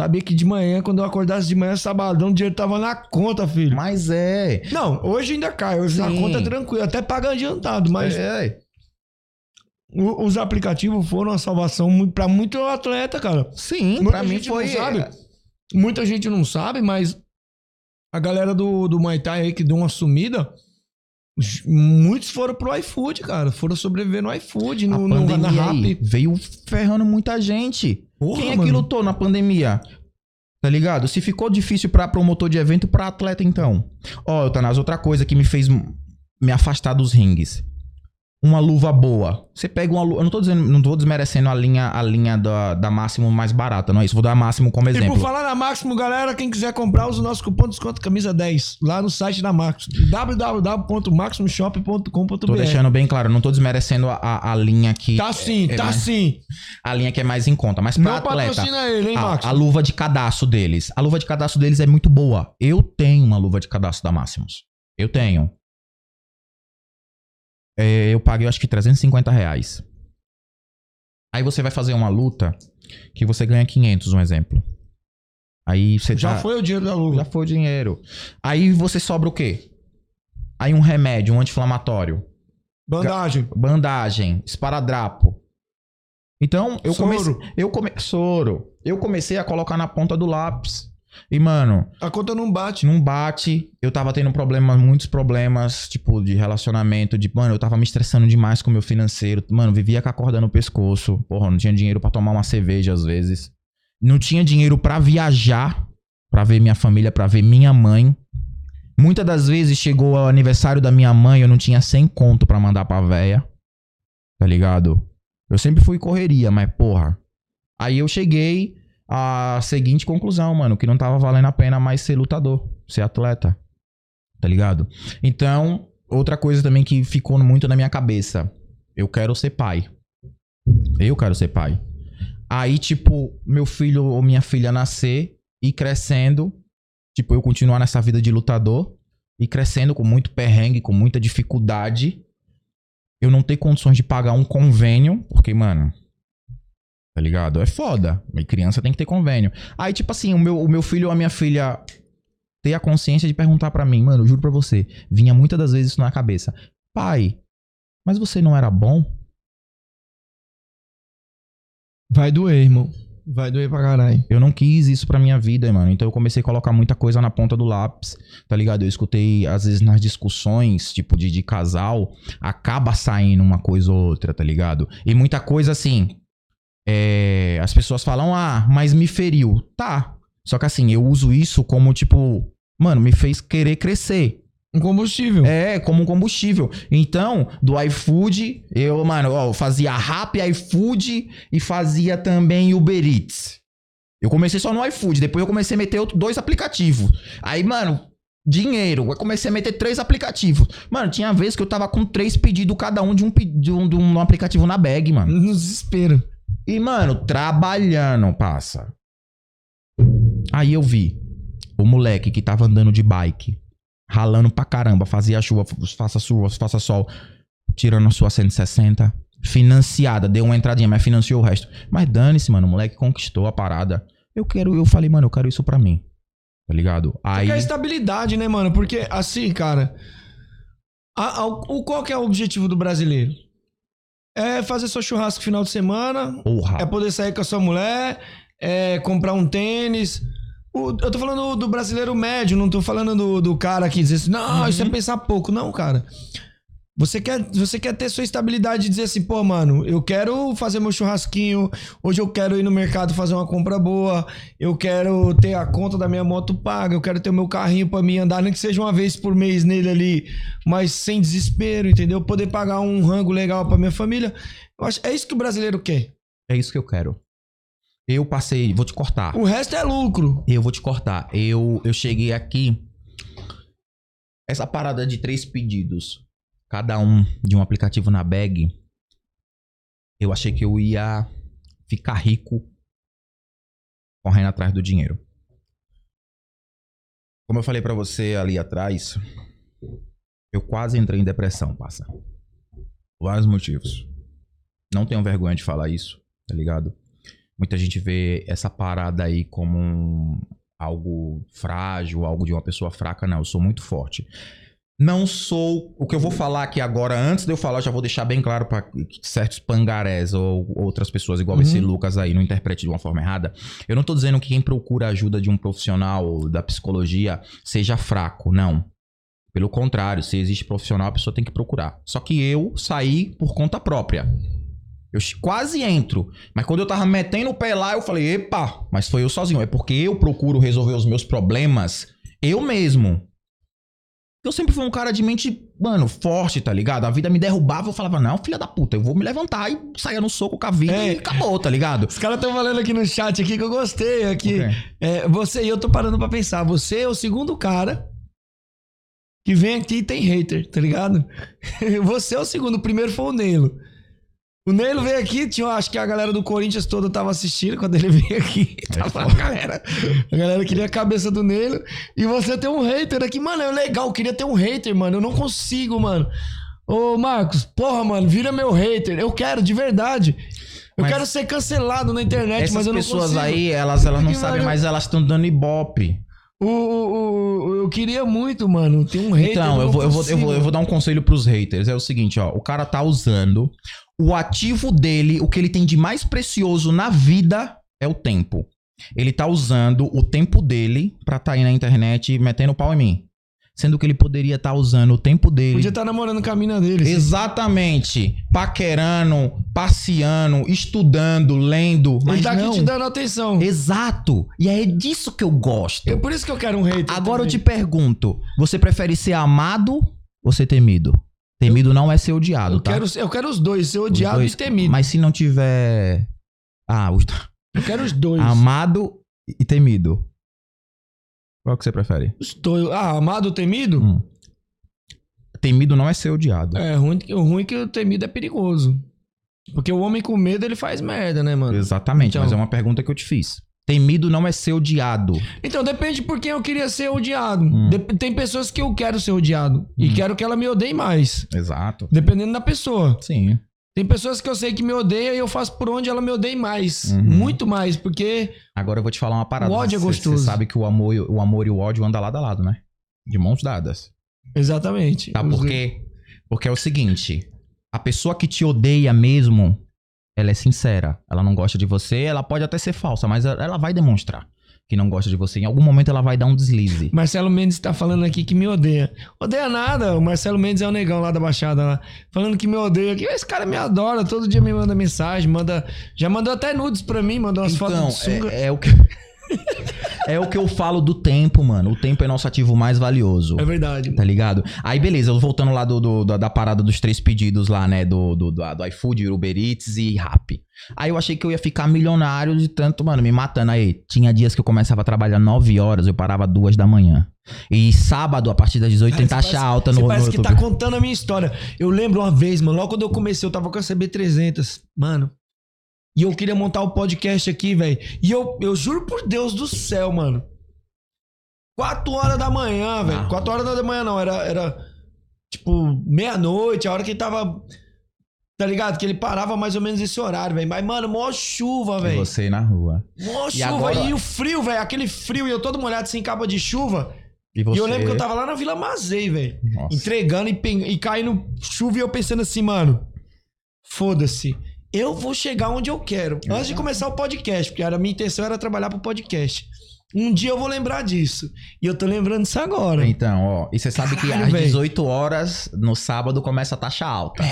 Speaker 6: Sabia que de manhã, quando eu acordasse de manhã, sabadão, o dinheiro tava na conta, filho.
Speaker 7: Mas é.
Speaker 6: Não, hoje ainda cai. Hoje na
Speaker 7: Sim.
Speaker 6: conta é tranquilo. Até paga adiantado, mas
Speaker 7: É.
Speaker 6: o- os aplicativos foram uma salvação pra muito atleta, cara.
Speaker 7: Sim,
Speaker 6: Muita
Speaker 7: pra mim foi.
Speaker 6: Não sabe. Muita gente não sabe, mas a galera do, do Muay Thai aí que deu uma sumida, muitos foram pro iFood, cara. Foram sobreviver no iFood, no, no, na Rap.
Speaker 7: veio ferrando muita gente.
Speaker 6: Porra,
Speaker 7: Quem é que
Speaker 6: mano.
Speaker 7: lutou na pandemia? Tá ligado? Se ficou difícil pra promotor de evento, pra atleta então. Ó, Eutanás, outra coisa que me fez me afastar dos rings. Uma luva boa. Você pega uma luva. Eu não tô dizendo, não tô desmerecendo a linha, a linha da, da Máximo mais barata, não é isso. Vou dar a Máximo como
Speaker 6: E
Speaker 7: exemplo.
Speaker 6: por falar na Máximo, galera, quem quiser comprar, usa o nosso cupom de desconto camisa 10 lá no site da Máximo. www.maximoshop.com.br
Speaker 7: Tô deixando bem claro, não tô desmerecendo a, a, a linha que.
Speaker 6: Tá sim,
Speaker 7: é
Speaker 6: tá
Speaker 7: mais-
Speaker 6: sim.
Speaker 7: A linha que é mais em conta. Mas pra
Speaker 6: Não
Speaker 7: atleta.
Speaker 6: ele, hein,
Speaker 7: a, a luva de cadastro deles. A luva de cadastro deles é muito boa. Eu tenho uma luva de cadastro da Máximos. Eu tenho. É, eu paguei, acho que 350 reais. Aí você vai fazer uma luta que você ganha 500, um exemplo. Aí você
Speaker 6: Já
Speaker 7: tá-
Speaker 6: foi o dinheiro da luva.
Speaker 7: Já foi o dinheiro. Aí você sobra o quê? Aí um remédio, um anti-inflamatório.
Speaker 6: Bandagem.
Speaker 7: bandagem, esparadrapo. Então, eu
Speaker 6: Soro.
Speaker 7: comecei. Eu come... Soro. Eu comecei a colocar na ponta do lápis. E, mano,
Speaker 6: A conta não bate.
Speaker 7: não bate. Eu tava tendo problemas, muitos problemas, tipo, de relacionamento. De, mano, eu tava me estressando demais com o meu financeiro. Mano, vivia com a corda no pescoço. Porra, não tinha dinheiro pra tomar uma cerveja às vezes. Não tinha dinheiro pra viajar, pra ver minha família, pra ver minha mãe. Muitas das vezes chegou o aniversário da minha mãe, eu não tinha 100 conto pra mandar pra véia. Tá ligado? Eu sempre fui correria, mas porra. Aí eu cheguei à seguinte conclusão, mano, que não tava valendo a pena mais ser lutador, ser atleta. Tá ligado? Então, outra coisa também que ficou muito na minha cabeça. Eu quero ser pai. Eu quero ser pai. Aí, tipo, meu filho ou minha filha nascer e crescendo, tipo, eu continuar nessa vida de lutador e crescendo com muito perrengue, com muita dificuldade. Eu não ter condições de pagar um convênio, porque, mano, tá ligado? É foda. E criança tem que ter convênio. Aí, tipo assim, o meu, o meu filho ou a minha filha ter a consciência de perguntar pra mim, mano, eu juro pra você, vinha muitas das vezes isso na cabeça. Pai, mas você não era bom?
Speaker 6: Vai doer, irmão. Vai doer pra caralho.
Speaker 7: Eu não quis isso pra minha vida, mano. Então eu comecei a colocar muita coisa na ponta do lápis, tá ligado? Eu escutei, às vezes, nas discussões, tipo, de, de casal, acaba saindo uma coisa ou outra, tá ligado? E muita coisa assim. É, as pessoas falam, ah, mas me feriu. Tá. Só que assim, eu uso isso como, tipo, mano, me fez querer crescer.
Speaker 6: Um combustível.
Speaker 7: É, como um combustível. Então, do iFood, eu, mano, ó, fazia Rap, iFood e fazia também Uber Eats. Eu comecei só no iFood, depois eu comecei a meter outro, dois aplicativos. Aí, mano, dinheiro. Eu comecei a meter três aplicativos. Mano, tinha vezes que eu tava com três pedidos cada um de um, de um, de um aplicativo na bag, mano.
Speaker 6: No desespero.
Speaker 7: E, mano, trabalhando, passa. Aí eu vi o moleque que tava andando de bike, ralando pra caramba, fazia chuva, faça chuva, faça sol, tirando a sua 160, financiada, deu uma entradinha, mas financiou o resto. Mas dane-se, mano, o moleque conquistou a parada. Eu quero, eu falei, mano, eu quero isso pra mim. Tá ligado? Aí.
Speaker 6: Quer estabilidade, né, mano? Porque, assim, cara. a- a- o, qual que é o objetivo do brasileiro? É fazer seu churrasco final de semana.
Speaker 7: Porra.
Speaker 6: É poder sair com a sua mulher. É comprar um tênis. O- eu tô falando do brasileiro médio, não tô falando do, do cara que diz assim, não, isso é pensar pouco. Não, cara. Você quer, você quer ter sua estabilidade de dizer assim, pô, mano, eu quero fazer meu churrasquinho, hoje eu quero ir no mercado fazer uma compra boa, eu quero ter a conta da minha moto paga, eu quero ter o meu carrinho pra mim andar, nem que seja uma vez por mês nele ali, mas sem desespero, entendeu? Poder pagar um rango legal pra minha família. Eu acho, é isso que o brasileiro quer.
Speaker 7: É isso que eu quero. Eu passei, vou te cortar.
Speaker 6: O resto é lucro.
Speaker 7: Eu vou te cortar. Eu, eu cheguei aqui. Essa parada de três pedidos, cada um de um aplicativo na bag. Eu achei que eu ia ficar rico correndo atrás do dinheiro. Como eu falei pra você ali atrás, eu quase entrei em depressão, passa. Vários motivos. Não tenho vergonha de falar isso, tá ligado? Muita gente vê essa parada aí como um- algo frágil, algo de uma pessoa fraca. Não, eu sou muito forte. Não sou. O que eu vou falar aqui agora, antes de eu falar, eu já vou deixar bem claro para certos pangarés ou outras pessoas, igual esse Lucas aí, não interprete de uma forma errada. Eu não tô dizendo que quem procura ajuda de um profissional da psicologia seja fraco, não. Pelo contrário, se existe profissional, a pessoa tem que procurar. Só que eu saí por conta própria. Eu quase entro. Mas quando eu tava metendo o pé lá, eu falei, epa, mas foi eu sozinho. É porque eu procuro resolver os meus problemas eu mesmo. Eu sempre fui um cara de mente, mano, forte, tá ligado? A vida me derrubava, eu falava, não, filha da puta, eu vou me levantar e saia no soco com a vida
Speaker 6: É.
Speaker 7: e acabou, tá ligado?
Speaker 6: Os caras estão falando aqui no chat aqui que eu gostei aqui.
Speaker 7: Ok.
Speaker 6: É, você, e eu tô parando pra pensar, você é o segundo cara que vem aqui e tem hater, tá ligado? Você é o segundo, o primeiro foi o Neilo. O Neilo veio aqui, tinha, acho que a galera do Corinthians toda tava assistindo quando ele veio aqui. Tava a galera. A galera queria a cabeça do Neilo. E você tem um hater aqui. Mano, é legal, queria ter um hater, mano. Eu não consigo, mano. Ô, Marcos, porra, mano, vira meu hater. Eu quero, de verdade. Eu
Speaker 7: Mas-
Speaker 6: quero ser cancelado na internet,
Speaker 7: Essas
Speaker 6: mas eu não
Speaker 7: pessoas
Speaker 6: consigo.
Speaker 7: aí, elas, elas não
Speaker 6: Que
Speaker 7: sabem, mas elas estão dando ibope.
Speaker 6: O, o- o- eu queria muito, mano, ter um hater.
Speaker 7: Então, eu vou, eu, vou, eu, vou, eu vou dar um conselho pros haters. É o seguinte, ó. O cara tá usando o ativo dele, o que ele tem de mais precioso na vida é o tempo. Ele tá usando o tempo dele pra tá aí na internet metendo pau em mim. Sendo que ele poderia estar usando o tempo dele.
Speaker 6: Podia estar namorando com a mina dele.
Speaker 7: Exatamente. Paquerando, passeando, estudando, lendo. Mas
Speaker 6: Ele tá
Speaker 7: não.
Speaker 6: aqui te dando atenção.
Speaker 7: Exato. E é disso que eu gosto.
Speaker 6: É por isso que eu quero um hater.
Speaker 7: Agora eu te
Speaker 6: também.
Speaker 7: pergunto: você prefere ser amado ou ser temido? Temido não é ser odiado,
Speaker 6: eu
Speaker 7: tá?
Speaker 6: quero, eu quero os dois, ser odiado
Speaker 7: dois.
Speaker 6: e temido.
Speaker 7: Mas se não tiver. Ah, os...
Speaker 6: Eu quero os dois.
Speaker 7: amado e temido. Qual que você prefere?
Speaker 6: Dois. Ah, amado ou temido?
Speaker 7: Hum. Temido não é ser odiado.
Speaker 6: É ruim, o ruim é que o temido é perigoso. Porque o homem com medo, ele faz merda, né, mano?
Speaker 7: Exatamente,
Speaker 6: Então-
Speaker 7: mas é uma pergunta que eu te fiz. Temido não é ser odiado.
Speaker 6: Então depende por quem eu queria ser odiado.
Speaker 7: Hum.
Speaker 6: Tem pessoas que eu quero ser odiado. E quero que ela me odeie mais.
Speaker 7: Exato.
Speaker 6: Dependendo da pessoa.
Speaker 7: Sim.
Speaker 6: Tem pessoas que eu sei que me odeiam e eu faço por onde ela me odeie mais.
Speaker 7: Uhum.
Speaker 6: Muito mais, porque.
Speaker 7: Agora eu vou te falar uma parada.
Speaker 6: O ódio é gostoso.
Speaker 7: Você sabe que o amor, e- o amor e o ódio andam lado a lado, né? De mãos dadas.
Speaker 6: Exatamente.
Speaker 7: Tá? Por quê? Porque é o seguinte: a pessoa que te odeia mesmo, ela é sincera. Ela não gosta de você, ela pode até ser falsa, mas ela vai demonstrar que não gosta de você. Em algum momento ela vai dar um deslize.
Speaker 6: Marcelo Mendes tá falando aqui que me odeia. Odeia nada. O Marcelo Mendes é o negão lá da Baixada lá. Falando que me odeia. Que esse cara me adora. Todo dia me manda mensagem. Manda. Já mandou até nudes pra mim. Mandou umas
Speaker 7: Então,
Speaker 6: fotos de sunga.
Speaker 7: é, é o que. é o que eu falo do tempo, mano. O tempo é nosso ativo mais valioso.
Speaker 6: É verdade.
Speaker 7: Tá ligado? Aí, beleza, eu voltando lá do, do- da, da parada dos três pedidos lá, né? Do, do, do, do iFood, Uber Eats e Rappi. Aí eu achei que eu ia ficar milionário de tanto, mano, me matando. Aí, tinha dias que eu começava a trabalhar 9 horas, eu parava duas da manhã. E sábado, a partir das 18, tem
Speaker 6: Cara, você
Speaker 7: taxa
Speaker 6: parece-
Speaker 7: alta
Speaker 6: você
Speaker 7: no, no
Speaker 6: parece que
Speaker 7: YouTube.
Speaker 6: tá contando a minha história. Eu lembro uma vez, mano, logo quando eu comecei, eu tava com a CB300, mano. E eu queria montar o podcast aqui, velho. E eu, eu juro por Deus do céu, mano. 4 horas da manhã, velho.
Speaker 7: Ah.
Speaker 6: 4 horas da manhã não, era, era tipo meia-noite, a hora que ele tava. Tá ligado? Que ele parava mais ou menos esse horário, velho. Mas, mano, mó chuva, velho.
Speaker 7: você na rua.
Speaker 6: Mó
Speaker 7: E
Speaker 6: chuva.
Speaker 7: agora-
Speaker 6: E o frio, velho. Aquele frio e eu todo molhado sem capa de chuva.
Speaker 7: E você.
Speaker 6: E eu lembro que eu tava lá na Vila Mazei, velho. Entregando e, e caindo chuva e eu pensando assim, mano. Foda-se. Eu vou chegar onde eu quero. Antes de começar o podcast, porque a minha intenção era trabalhar pro podcast. Um dia eu vou lembrar disso. E eu tô lembrando disso agora.
Speaker 7: Então, ó. E você sabe que
Speaker 6: Caralho,
Speaker 7: às
Speaker 6: véi.
Speaker 7: 18 horas, no sábado, começa a taxa alta.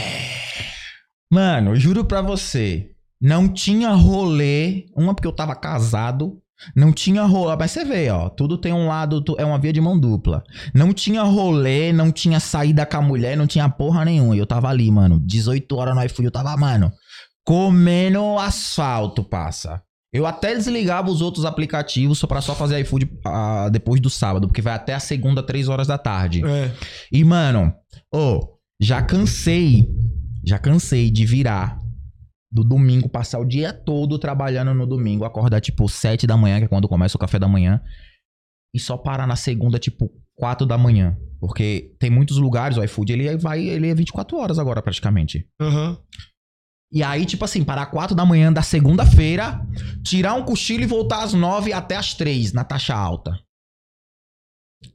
Speaker 7: Mano, eu juro pra você. Não tinha rolê. Uma porque eu tava casado. Não tinha rolê. Mas você vê, ó. Tudo tem um lado. É uma via de mão dupla. Não tinha rolê, não tinha saída com a mulher, não tinha porra nenhuma. E eu tava ali, mano. 18 horas no iFood. Eu tava, mano. Comendo asfalto, passa. Eu até desligava os outros aplicativos só pra só fazer iFood ah, depois do sábado, porque vai até a segunda, 3 horas da tarde.
Speaker 6: É.
Speaker 7: E, mano, ô, já cansei, já cansei de virar do domingo, passar o dia todo trabalhando no domingo, acordar tipo 7 da manhã, que é quando começa o café da manhã, e só parar na segunda, tipo 4 da manhã. Porque tem muitos lugares, o iFood, ele vai, ele é 24 horas agora praticamente.
Speaker 6: Aham.
Speaker 7: E aí, tipo assim, parar 4 da manhã da segunda-feira, tirar um cochilo e voltar às 9 até às 3 na taxa alta.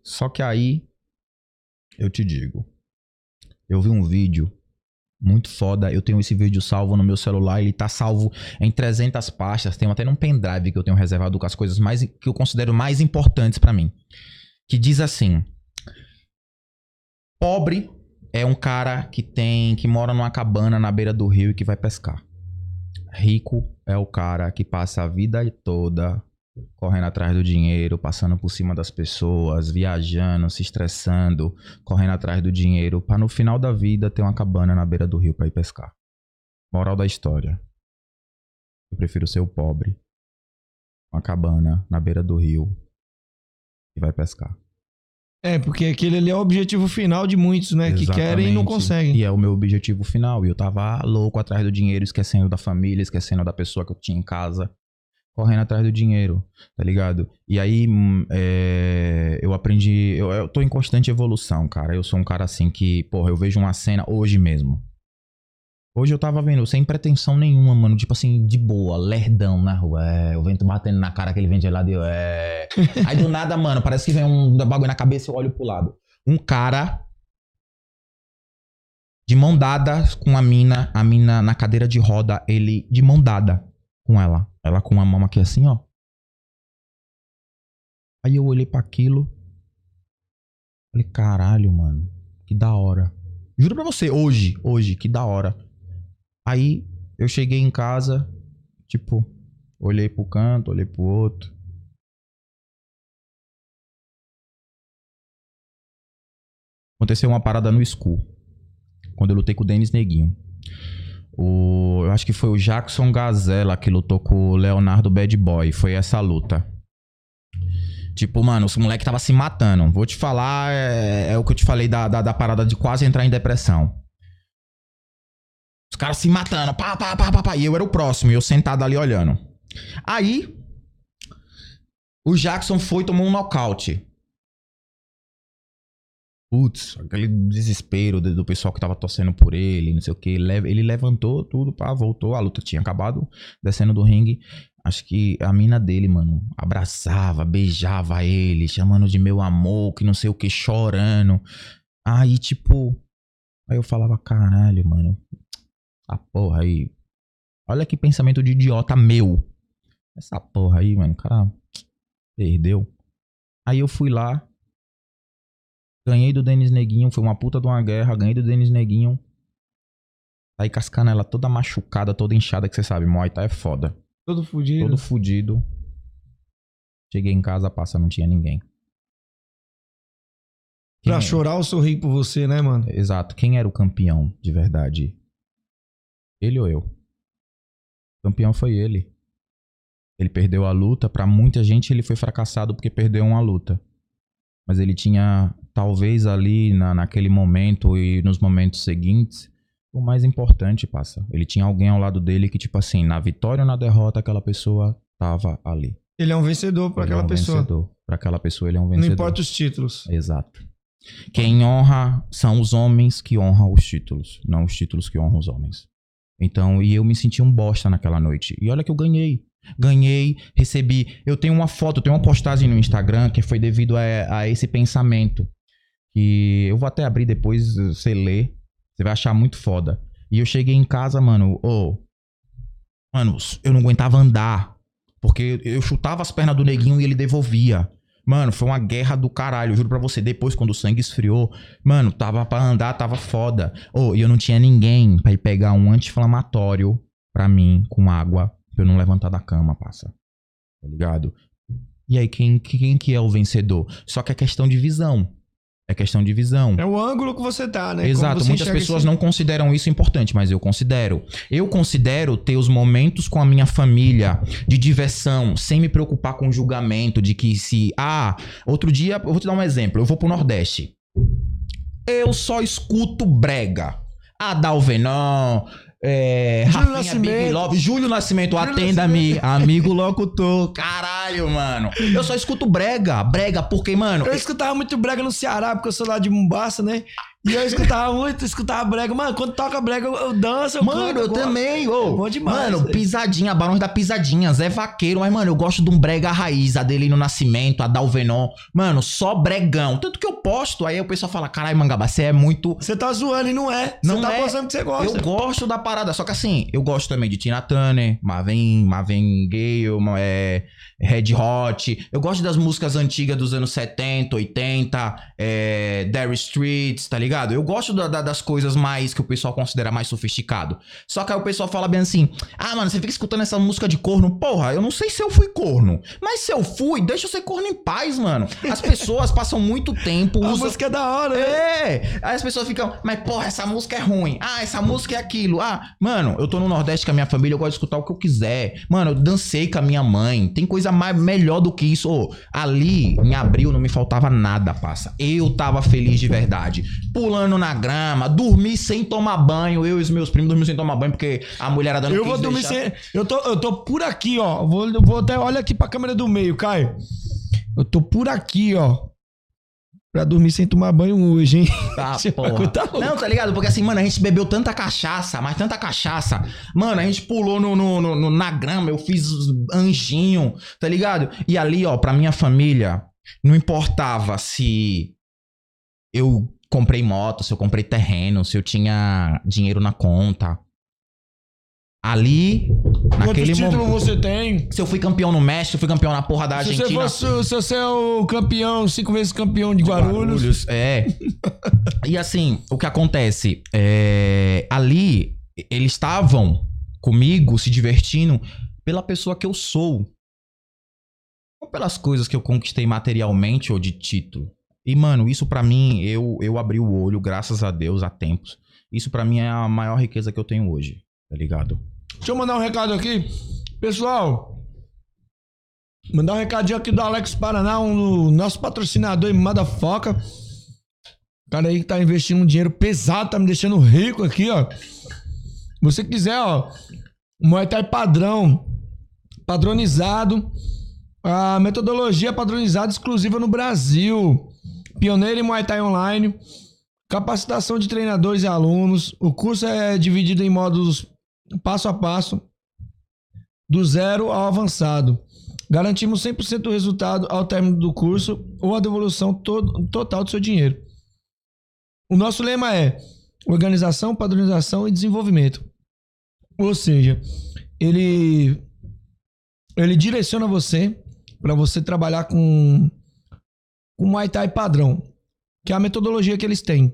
Speaker 7: Só que aí, eu te digo. Eu vi um vídeo muito foda. Eu tenho esse vídeo salvo no meu celular. Ele tá salvo em 300 pastas. Tem até num pendrive que eu tenho reservado com as coisas mais que eu considero mais importantes pra mim. Que diz assim: Pobre é um cara que tem que mora numa cabana na beira do rio e que vai pescar. Rico é o cara que passa a vida toda correndo atrás do dinheiro, passando por cima das pessoas, viajando, se estressando, correndo atrás do dinheiro, para no final da vida ter uma cabana na beira do rio para ir pescar. Moral da história. Eu prefiro ser o pobre, uma cabana na beira do rio e vai pescar.
Speaker 6: É, porque aquele ali é o objetivo final de muitos, né? Que querem e não
Speaker 7: Exatamente.
Speaker 6: conseguem.
Speaker 7: E é o meu objetivo final. E eu tava louco atrás do dinheiro, esquecendo da família, esquecendo da pessoa que eu tinha em casa. Correndo atrás do dinheiro, tá ligado? E aí, hum, é, eu aprendi. Eu, eu tô em constante evolução, cara. Eu sou um cara assim que, porra, eu vejo uma cena hoje mesmo. Hoje eu tava vendo, sem pretensão nenhuma, mano. Tipo assim, de boa, lerdão na rua. É, o vento batendo na cara, aquele vento gelado. eu, É. Aí do nada, mano, parece que vem um bagulho na cabeça e eu olho pro lado. Um cara. De mão dada com a mina, a mina na cadeira de roda, ele de mão dada com ela. Ela com a mão aqui assim, ó. Aí eu olhei para aquilo. Falei, caralho, mano. Que da hora. Juro pra você, hoje, hoje, que da hora. Aí eu cheguei em casa, tipo, olhei pro canto, olhei pro outro. Aconteceu uma parada no school. Quando eu lutei com o Denis Neguinho. O, eu acho que foi o Jackson Gazella que lutou com o Leonardo Bad Boy. Foi essa luta. Tipo, mano, os moleque tava se matando. Vou te falar, é, é o que eu te falei da, da, da parada de quase entrar em depressão. Os caras se matando, pá, pá, pá, pá, pá. E eu era o próximo, eu sentado ali olhando. Aí, o Jackson foi e tomou um nocaute. Putz, aquele desespero do, do pessoal que tava torcendo por ele, não sei o que. Ele levantou tudo, pá, voltou. A luta tinha acabado, descendo do ringue. Acho que a mina dele, mano, abraçava, beijava ele, chamando de meu amor, que não sei o que, chorando. Aí, tipo. Aí eu falava, caralho, mano. A porra aí. Olha que pensamento de idiota meu. Essa porra aí, mano, o cara perdeu. Aí eu fui lá. Ganhei do Denis Neguinho. Foi uma puta de uma guerra. Ganhei do Denis Neguinho. Aí com as canelas toda machucada, toda inchada, que você sabe, Muay Thai é foda.
Speaker 6: Todo fudido.
Speaker 7: Todo fudido. Cheguei em casa, passa, não tinha ninguém.
Speaker 6: Pra Quem chorar ou sorrir por você, né, mano?
Speaker 7: Exato. Quem era o campeão de verdade? Ele ou eu? O campeão foi ele. Ele perdeu a luta. Pra muita gente, ele foi fracassado porque perdeu uma luta. Mas ele tinha, talvez ali na, naquele momento e nos momentos seguintes, o mais importante, passa. Ele tinha alguém ao lado dele que, tipo assim, na vitória ou na derrota, aquela pessoa tava ali.
Speaker 6: Ele é um vencedor para aquela
Speaker 7: é um
Speaker 6: pessoa.
Speaker 7: Vencedor. Para aquela pessoa, ele é um vencedor.
Speaker 6: Não importa os títulos.
Speaker 7: Exato. Quem honra são os homens que honram os títulos, não os títulos que honram os homens. Então, e eu me senti um bosta naquela noite. E olha que eu ganhei. Ganhei, recebi. Eu tenho uma foto, eu tenho uma postagem no Instagram que foi devido a, a esse pensamento. Que eu vou até abrir depois, você lê. Você vai achar muito foda. E eu cheguei em casa, mano, ô. Oh, mano, eu não aguentava andar. Porque eu chutava as pernas do neguinho e ele devolvia. Mano, foi uma guerra do caralho. Eu juro pra você, depois, quando o sangue esfriou, mano, tava pra andar, tava foda. Oh, e eu não tinha ninguém pra ir pegar um anti-inflamatório pra mim, com água, pra eu não levantar da cama, passa. Tá ligado? E aí, quem, quem que é o vencedor? Só que é questão de visão. É questão de visão.
Speaker 6: É o ângulo que você tá, né?
Speaker 7: Exato. Muitas pessoas não consideram isso importante, mas eu considero. Eu considero ter os momentos com a minha família de diversão, sem me preocupar com o julgamento de que se. Ah, outro dia, eu vou te dar um exemplo. Eu vou pro Nordeste. Eu só escuto brega. Adalvenon, é,
Speaker 6: Júlio Nascimento.
Speaker 7: Love, Júlio Nascimento, atenda-me, amigo locutor. Caralho, mano. Eu só escuto brega, brega, porque, mano.
Speaker 6: Eu escutava muito brega no Ceará, porque eu sou lá de Mombasa, né? E eu escutava muito, escutava brega. Mano, quando toca brega, eu, eu danço, eu
Speaker 7: Mano, eu,
Speaker 6: eu
Speaker 7: também, ô.
Speaker 6: É bom demais.
Speaker 7: Mano, pisadinha, Barões da Pisadinha, Zé Vaqueiro. Mas, mano, eu gosto de um brega raiz, Adelino Nascimento, a Dalvenon. Mano, só bregão. Tanto que eu posto, aí o pessoal fala, caralho, Mangaba, você é muito...
Speaker 6: Você tá zoando e não é.
Speaker 7: Não
Speaker 6: você tá
Speaker 7: é.
Speaker 6: postando que você gosta.
Speaker 7: Eu gosto da parada, só que assim, eu gosto também de Tina Turner, Marvin, Marvin Gaye, é, Red Hot. Eu gosto das músicas antigas dos anos 70, 80, é, Derry Streets, tá ligado? Eu gosto da, da, das coisas mais que o pessoal considera mais sofisticado. Só que aí o pessoal fala bem assim: ah, mano, você fica escutando essa música de corno. Porra, eu não sei se eu fui corno. Mas se eu fui, deixa eu ser corno em paz, mano. As pessoas passam muito tempo.
Speaker 6: A
Speaker 7: usam-
Speaker 6: música é da hora, né?
Speaker 7: é! Aí as pessoas ficam, mas porra, essa música é ruim. Ah, essa música é aquilo. Ah, mano, eu tô no Nordeste com a minha família, eu gosto de escutar o que eu quiser. Mano, eu dancei com a minha mãe. Tem coisa mais, melhor do que isso. Ô, ali, em abril, não me faltava nada, passa. Eu tava feliz de verdade. Pulando na grama, dormi sem tomar banho. Eu e os meus primos dormimos sem tomar banho, porque a mulherada não
Speaker 6: Eu
Speaker 7: quis
Speaker 6: vou dormir
Speaker 7: deixar.
Speaker 6: sem. Eu tô, eu tô por aqui, ó. Vou, eu vou até. Olha aqui pra câmera do meio, Caio. Eu tô por aqui, ó. pra dormir sem tomar banho hoje, hein?
Speaker 7: Tá, porra.
Speaker 6: tá.
Speaker 7: Não, tá ligado? Porque assim, mano, a gente bebeu tanta cachaça, mas tanta cachaça. Mano, a gente pulou no, no- no- no- na grama, eu fiz anjinho, tá ligado? E ali, ó, pra minha família, não importava se eu comprei moto, se eu comprei terreno, se eu tinha dinheiro na conta. Ali, naquele
Speaker 6: Quantos títulos
Speaker 7: momento.
Speaker 6: você tem?
Speaker 7: Se eu fui campeão no México, se eu fui campeão na porra da
Speaker 6: Se você,
Speaker 7: Argentina.
Speaker 6: fosse, se você é o campeão, cinco vezes campeão de Guarulhos.
Speaker 7: Guarulhos, é. e assim, o que acontece? É, ali, eles estavam comigo, se divertindo, pela pessoa que eu sou. Não pelas coisas que eu conquistei materialmente ou de título. E, mano, isso pra mim, eu, eu abri o olho, graças a Deus, há tempos. Isso pra mim é a maior riqueza que eu tenho hoje, tá ligado?
Speaker 6: Deixa eu mandar um recado aqui. Pessoal, mandar um recadinho aqui do Alex Paraná, um nosso patrocinador em Madafoca. Cara aí que tá investindo um dinheiro pesado, tá me deixando rico aqui, ó. Você quiser, ó, Muay Thai padrão, padronizado, a metodologia padronizada exclusiva no Brasil. Pioneiro em Muay Thai Online, capacitação de treinadores e alunos. O curso é dividido em módulos passo a passo, do zero ao avançado. Garantimos 100% do resultado ao término do curso ou a devolução to- total do seu dinheiro. O nosso lema é organização, padronização e desenvolvimento. Ou seja, ele ele direciona você para você trabalhar com com Muay Thai padrão, que é a metodologia que eles têm.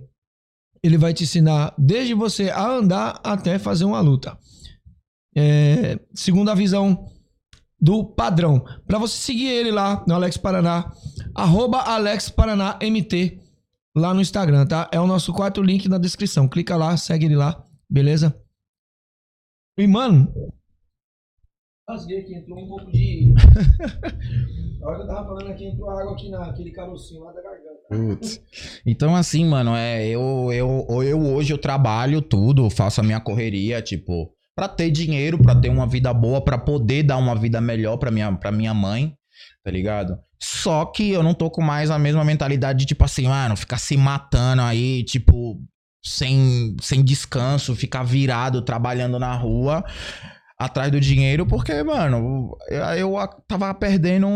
Speaker 6: Ele vai te ensinar desde você a andar até fazer uma luta. É, segundo a visão do padrão. Para você seguir ele lá no Alex Paraná, arroba Alex Paraná MT lá no Instagram, tá? É o nosso quarto link na descrição. Clica lá, segue ele lá, beleza? E, mano... Rasguei aqui, entrou um pouco de... Na hora que eu tava falando aqui, entrou água aqui naquele carocinho lá da garganta.
Speaker 7: Putz. Então, assim, mano, é, eu, eu, eu hoje eu trabalho tudo, faço a minha correria, tipo, pra ter dinheiro, pra ter uma vida boa, pra poder dar uma vida melhor pra minha, pra minha mãe, tá ligado? Só que eu não tô com mais a mesma mentalidade de, tipo assim, mano, ficar se matando aí, tipo, sem, sem descanso, ficar virado, trabalhando na rua atrás do dinheiro, porque, mano, eu, eu tava perdendo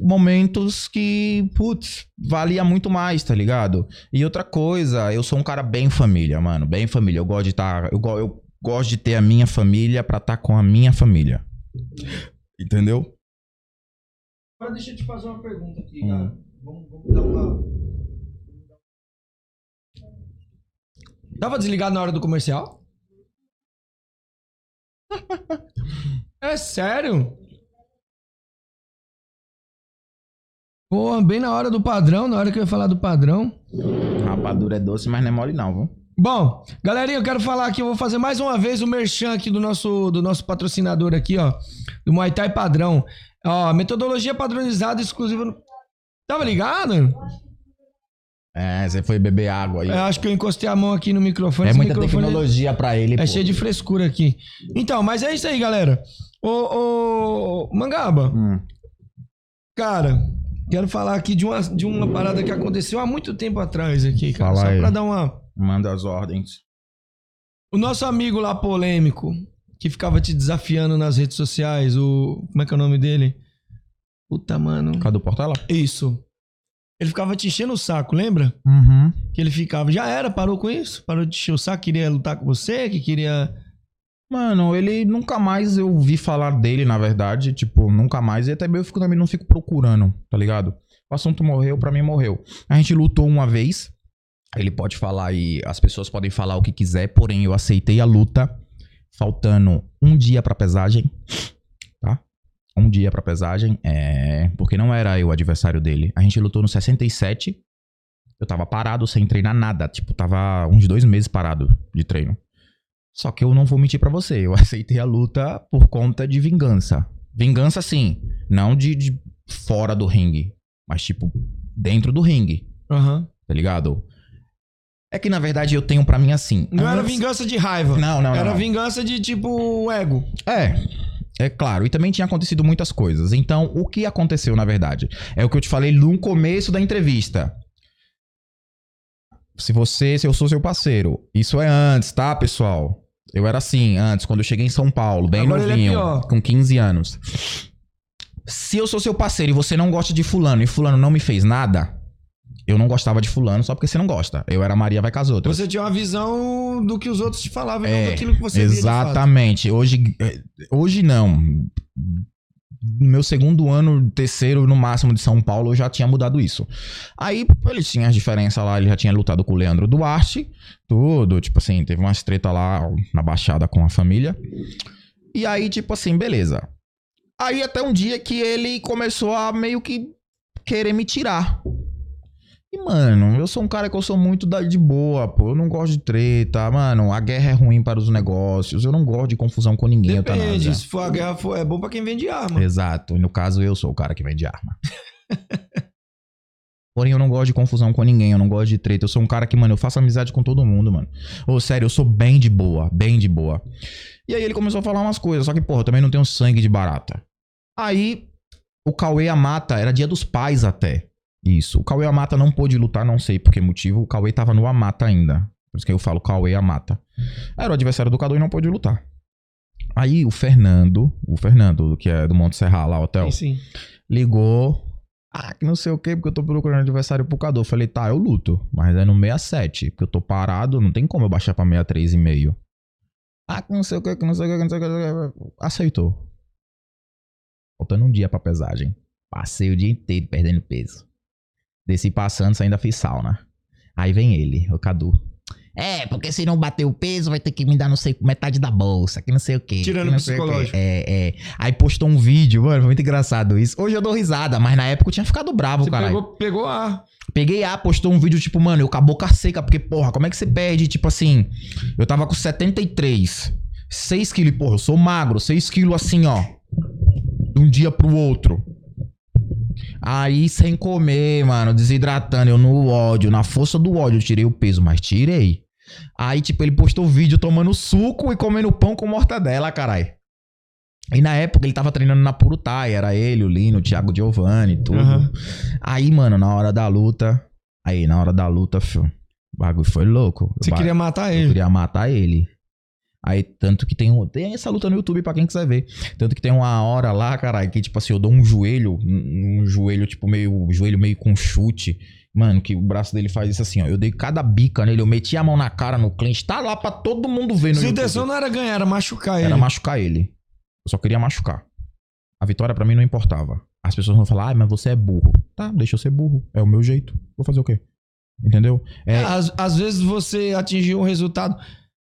Speaker 7: momentos que, putz, valia muito mais, tá ligado? E outra coisa, eu sou um cara bem família, mano, bem família. Eu gosto de estar, eu, go- eu gosto de ter a minha família pra estar com a minha família. Entendeu?
Speaker 6: Agora deixa eu te fazer uma pergunta aqui,
Speaker 7: Hum.
Speaker 6: cara. Vamos, vamos dar uma. Tava desligado na hora do comercial? é sério? Porra, bem na hora do padrão, na hora que eu ia falar do padrão.
Speaker 7: Rapadura é doce, mas não é mole não, viu?
Speaker 6: Bom, galerinha, eu quero falar aqui, eu vou fazer mais uma vez o merchan aqui do nosso, do nosso patrocinador aqui, ó. Do Muay Thai Padrão. Ó, metodologia padronizada exclusiva. Tava ligado?
Speaker 7: É, você foi beber água aí.
Speaker 6: Eu acho que eu encostei a mão aqui no microfone.
Speaker 7: É muita
Speaker 6: microfone
Speaker 7: tecnologia pra ele,
Speaker 6: É
Speaker 7: pô.
Speaker 6: cheio de frescura aqui. Então, mas é isso aí, galera. Ô, ô Mangaba,
Speaker 7: Hum.
Speaker 6: cara, quero falar aqui de uma, de uma parada que aconteceu há muito tempo atrás aqui, cara.
Speaker 7: Fala
Speaker 6: só
Speaker 7: aí.
Speaker 6: pra dar uma...
Speaker 7: Manda as ordens.
Speaker 6: O nosso amigo lá polêmico, que ficava te desafiando nas redes sociais, o... Como é que é o nome dele? Puta, mano.
Speaker 7: Cadu Portela?
Speaker 6: Isso. Ele ficava te enchendo o saco, lembra?
Speaker 7: Uhum.
Speaker 6: Que ele ficava... Já era, parou com isso? Parou de encher o saco, queria lutar com você, que queria...
Speaker 7: Mano, ele nunca mais eu vi falar dele, na verdade. Tipo, nunca mais. E até eu fico, também não fico procurando, tá ligado? O assunto morreu, pra mim morreu. A gente lutou uma vez. Ele pode falar e as pessoas podem falar o que quiser, porém eu aceitei a luta. Faltando um dia pra pesagem. Tá? Um dia pra pesagem. É. Porque não era eu o adversário dele. A gente lutou no 67. Eu tava parado sem treinar nada. Tipo, tava uns dois meses parado de treino. Só que eu não vou mentir pra você. Eu aceitei a luta por conta de vingança. Vingança, sim. Não de, de fora do ringue. Mas, tipo, dentro do ringue.
Speaker 6: Aham.
Speaker 7: Tá ligado? É que, na verdade, eu tenho pra mim assim.
Speaker 6: Não era vingança de raiva.
Speaker 7: Não, não, não.
Speaker 6: Era
Speaker 7: não.
Speaker 6: vingança de tipo ego.
Speaker 7: É. É claro, e também tinha acontecido muitas coisas. Então, o que aconteceu, na verdade? É o que eu te falei no começo da entrevista. se você, se eu sou seu parceiro, isso é antes, tá, pessoal? Eu era assim, antes, quando eu cheguei em São Paulo, bem
Speaker 6: Agora é
Speaker 7: novinho,
Speaker 6: pior.
Speaker 7: com 15 anos. Se eu sou seu parceiro e você não gosta de fulano e fulano não me fez nada, eu não gostava de fulano só porque você não gosta. Eu era Maria vai com as outras.
Speaker 6: Você tinha uma visão do que os outros te falavam e não
Speaker 7: É,
Speaker 6: daquilo que você via.
Speaker 7: Exatamente. Hoje, eh, hoje não. No meu segundo ano, terceiro no máximo de São Paulo, eu já tinha mudado isso. Aí ele tinha as diferenças lá, ele já tinha lutado com o Leandro Duarte, tudo. Tipo assim, teve umas treta lá na Baixada com a família. E aí, tipo assim, beleza. Aí até um dia que ele começou a meio que querer me tirar. E, mano, eu sou um cara que eu sou muito da- de boa, pô. Eu não gosto de treta, mano. A guerra é ruim para os negócios. Eu não gosto de confusão com ninguém,
Speaker 6: Depende,
Speaker 7: Eutanásia.
Speaker 6: se for a guerra, for, é bom pra quem vende arma.
Speaker 7: Exato. No caso, eu sou o cara que vende arma. Porém, eu não gosto de confusão com ninguém, eu não gosto de treta. Eu sou um cara que, mano, eu faço amizade com todo mundo, mano. Ô, sério, eu sou bem de boa, bem de boa. E aí ele começou a falar umas coisas, só que, porra, eu também não tenho sangue de barata. Aí, o Cauê Amata, era dia dos pais até. Isso. O Cauê Amata não pôde lutar, não sei por que motivo. O Cauê tava no Amata ainda. Por isso que eu falo Cauê Amata. Era o adversário do Cadu e não pôde lutar. Aí o Fernando, o Fernando, que é do Monte Serra lá, hotel,
Speaker 6: Sim, sim.
Speaker 7: ligou. Ah, que não sei o que, porque eu tô procurando adversário pro Cadu. Eu falei, tá, eu luto, mas é no 67, porque eu tô parado, não tem como eu baixar pra 63,5. Ah, que não sei o que, que não sei o que, que não sei o que. não sei o que. Aceitou. Faltando um dia pra pesagem. Passei o dia inteiro perdendo peso. Desci passando, ainda fiz sauna. Aí vem ele, o Cadu. É, porque se não bater o peso, vai ter que me dar, não sei, metade da bolsa, que não sei o quê.
Speaker 6: Tirando
Speaker 7: o
Speaker 6: psicológico.
Speaker 7: É, é. Aí postou um vídeo, mano, foi muito engraçado isso. Hoje eu dou risada, mas na época eu tinha ficado bravo, cara.
Speaker 6: pegou, pegou ar.
Speaker 7: Peguei A, postou um vídeo, tipo, mano, eu com a seca, porque, porra, como é que você perde, tipo assim, eu tava com 73, 6 quilos, porra, eu sou magro, 6 quilos assim, ó, de um dia pro outro. Aí, sem comer, mano, desidratando, eu no ódio, na força do ódio, eu tirei o peso, mas tirei. Aí, tipo, ele postou vídeo tomando suco e comendo pão com mortadela, caralho. E na época ele tava treinando na Purutai, era ele, o Lino, o Thiago Giovanni, tudo.
Speaker 6: Aham.
Speaker 7: Aí, mano, na hora da luta. Aí, na hora da luta, fio, o bagulho foi louco.
Speaker 6: Você
Speaker 7: Ba-
Speaker 6: queria matar
Speaker 7: Eu
Speaker 6: ele.
Speaker 7: queria matar ele. Aí, tanto que tem, um- tem essa luta no YouTube pra quem quiser ver. Tanto que tem uma hora lá, caralho, que tipo assim, eu dou um joelho, um joelho, tipo, meio, um joelho meio com chute. Mano, que o braço dele faz isso assim, ó. Eu dei cada bica nele, eu meti a mão na cara no cliente. Tá lá pra todo mundo ver no
Speaker 6: Sua
Speaker 7: YouTube.
Speaker 6: intenção não era ganhar, era machucar ele.
Speaker 7: Era machucar ele. Eu só queria machucar. A vitória pra mim não importava. As pessoas vão falar, ah, mas você é burro. Tá, deixa eu ser burro. É o meu jeito. Vou fazer o quê? Entendeu? É,
Speaker 6: Às, às vezes você atingiu um resultado,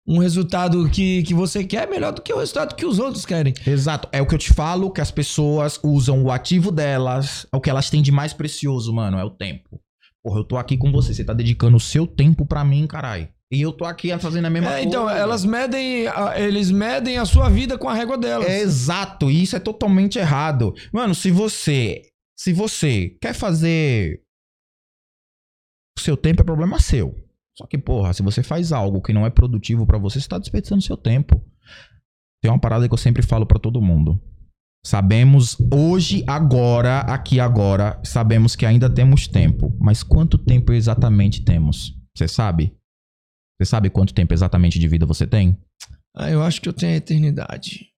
Speaker 6: um resultado que, que você quer melhor do que o resultado que os outros querem.
Speaker 7: Exato. É o que eu te falo, que as pessoas usam o ativo delas, é o que elas têm de mais precioso, mano, é o tempo. Porra, eu tô aqui com você, você tá dedicando o seu tempo pra mim, caralho. E eu tô aqui fazendo a mesma
Speaker 6: É,
Speaker 7: coisa.
Speaker 6: então, elas medem, eles medem a sua vida com a régua delas.
Speaker 7: É exato, e isso é totalmente errado. Mano, se você, se você quer fazer o seu tempo é problema seu. Só que, porra, se você faz algo que não é produtivo pra você, você tá desperdiçando seu tempo. Tem uma parada que eu sempre falo pra todo mundo. Sabemos hoje, agora, aqui agora, sabemos que ainda temos tempo. Mas quanto tempo exatamente temos? Você sabe? Você sabe quanto tempo exatamente de vida você tem?
Speaker 6: Ah, eu acho que eu tenho a eternidade.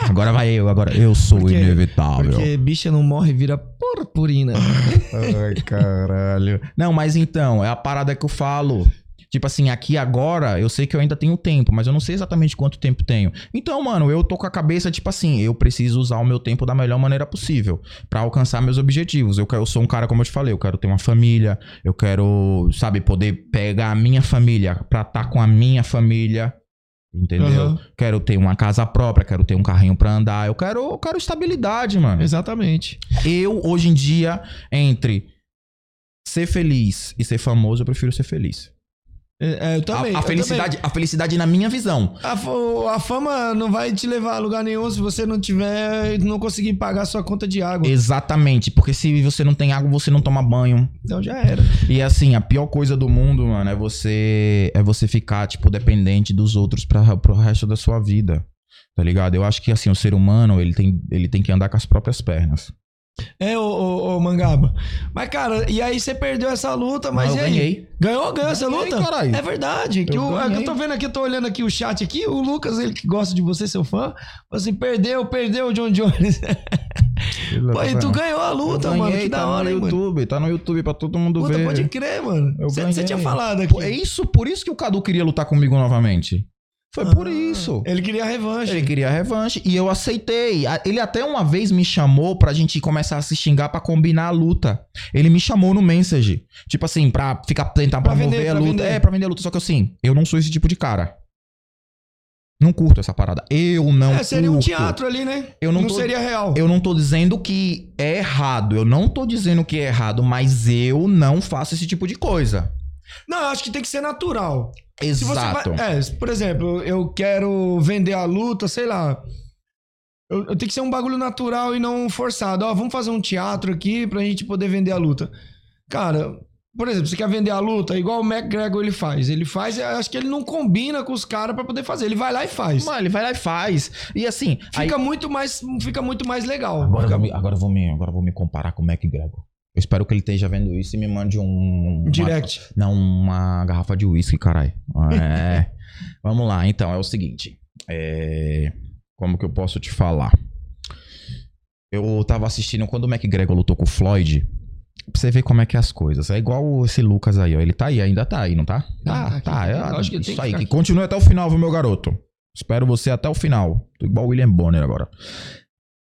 Speaker 7: Agora vai eu, agora eu sou
Speaker 6: Porque-
Speaker 7: inevitável.
Speaker 6: Porque bicha não morre, vira purpurina.
Speaker 7: Ai, caralho. Não, mas então, é a parada que eu falo. Tipo assim, aqui agora, eu sei que eu ainda tenho tempo, mas eu não sei exatamente quanto tempo tenho. Então, mano, eu tô com a cabeça, tipo assim, eu preciso usar o meu tempo da melhor maneira possível pra alcançar meus objetivos. Eu, quero- eu sou um cara, como eu te falei, eu quero ter uma família, eu quero, sabe, poder pegar a minha família pra estar com a minha família. Entendeu?
Speaker 6: Aham.
Speaker 7: Quero ter uma casa própria, quero ter um carrinho pra andar. Eu quero, eu quero estabilidade, mano.
Speaker 6: Exatamente.
Speaker 7: Eu, hoje em dia, entre ser feliz e ser famoso, eu prefiro ser feliz.
Speaker 6: É, é, eu também.
Speaker 7: a, a
Speaker 6: eu
Speaker 7: felicidade, a felicidade na minha visão.
Speaker 6: também. A, a fama não vai te levar a lugar nenhum se você não tiver, não conseguir pagar sua conta de água.
Speaker 7: Exatamente, porque se você não tem água, você não toma banho.
Speaker 6: Então já era.
Speaker 7: E assim, a pior coisa do mundo, mano, é você é você ficar tipo dependente dos outros para pro resto da sua vida. Tá ligado? Eu acho que assim, o ser humano, ele tem ele tem que andar com as próprias pernas.
Speaker 6: É, ô, ô, ô, Mangaba. Mas, cara, e aí você perdeu essa luta, mas e aí?
Speaker 7: ganhei.
Speaker 6: Ganhou, ganhou essa
Speaker 7: Ganhei,
Speaker 6: luta?
Speaker 7: caralho.
Speaker 6: É verdade. Que
Speaker 7: Eu
Speaker 6: o,
Speaker 7: ganhei.
Speaker 6: eu tô vendo aqui, eu tô olhando aqui o chat aqui, o Lucas, ele que gosta de você, seu fã, falou assim, perdeu, perdeu o John Jones. Pô, e tu ganhou a luta,
Speaker 7: Eu
Speaker 6: mano,
Speaker 7: ganhei,
Speaker 6: que da
Speaker 7: tá
Speaker 6: hora,
Speaker 7: no
Speaker 6: hein, mano.
Speaker 7: YouTube, tá no YouTube pra todo mundo
Speaker 6: Puta,
Speaker 7: ver.
Speaker 6: pode crer, mano. Você
Speaker 7: ganhei.
Speaker 6: tinha falado aqui.
Speaker 7: Pô, É isso, por isso que o Cadu queria lutar comigo novamente. Foi por isso.
Speaker 6: Ele queria revanche.
Speaker 7: Ele queria revanche e eu aceitei. Ele até uma vez me chamou pra gente começar a se xingar pra combinar a luta. Ele me chamou no message. Tipo assim, pra ficar tentar
Speaker 6: Pra
Speaker 7: promover
Speaker 6: vender,
Speaker 7: a luta.
Speaker 6: vender.
Speaker 7: É, pra vender a luta. Só que assim, eu não sou esse tipo de cara. Não curto essa parada. Eu não
Speaker 6: É, seria um
Speaker 7: curto.
Speaker 6: teatro ali, né?
Speaker 7: Eu não
Speaker 6: não
Speaker 7: tô-
Speaker 6: seria real.
Speaker 7: Eu não tô dizendo que é errado. Eu não tô dizendo que é errado, mas eu não faço esse tipo de coisa.
Speaker 6: Não, eu acho que tem que ser natural.
Speaker 7: Exato.
Speaker 6: vai- é, por exemplo, eu quero vender a luta, sei lá. Eu, eu tenho que ser um bagulho natural e não forçado. Ó, vamos fazer um teatro aqui pra gente poder vender a luta. Cara, por exemplo, você quer vender a luta, igual o McGregor ele faz. Ele faz, acho que ele não combina com os caras pra poder fazer. Ele vai lá e faz.
Speaker 7: Mano, ele vai lá e faz. E assim.
Speaker 6: Fica
Speaker 7: aí-
Speaker 6: muito mais, fica muito mais legal.
Speaker 7: Agora, eu vou me, agora, eu vou me, agora eu vou me comparar com o McGregor. Eu espero que ele esteja vendo isso e me mande um. uma-
Speaker 6: Direct.
Speaker 7: não, uma garrafa de uísque, caralho. É. Vamos lá, então, é o seguinte. É, Como que eu posso te falar? Eu tava assistindo quando o McGregor lutou com o Floyd. Pra você ver como é que é as coisas. É igual esse Lucas aí, ó. Ele tá aí, ainda tá aí, não tá?
Speaker 6: Tá,
Speaker 7: Ah, tá. É,
Speaker 6: Lógico que
Speaker 7: isso
Speaker 6: que
Speaker 7: aí. Que continue até o final, viu, meu garoto? Espero você até o final. Tô igual o William Bonner agora.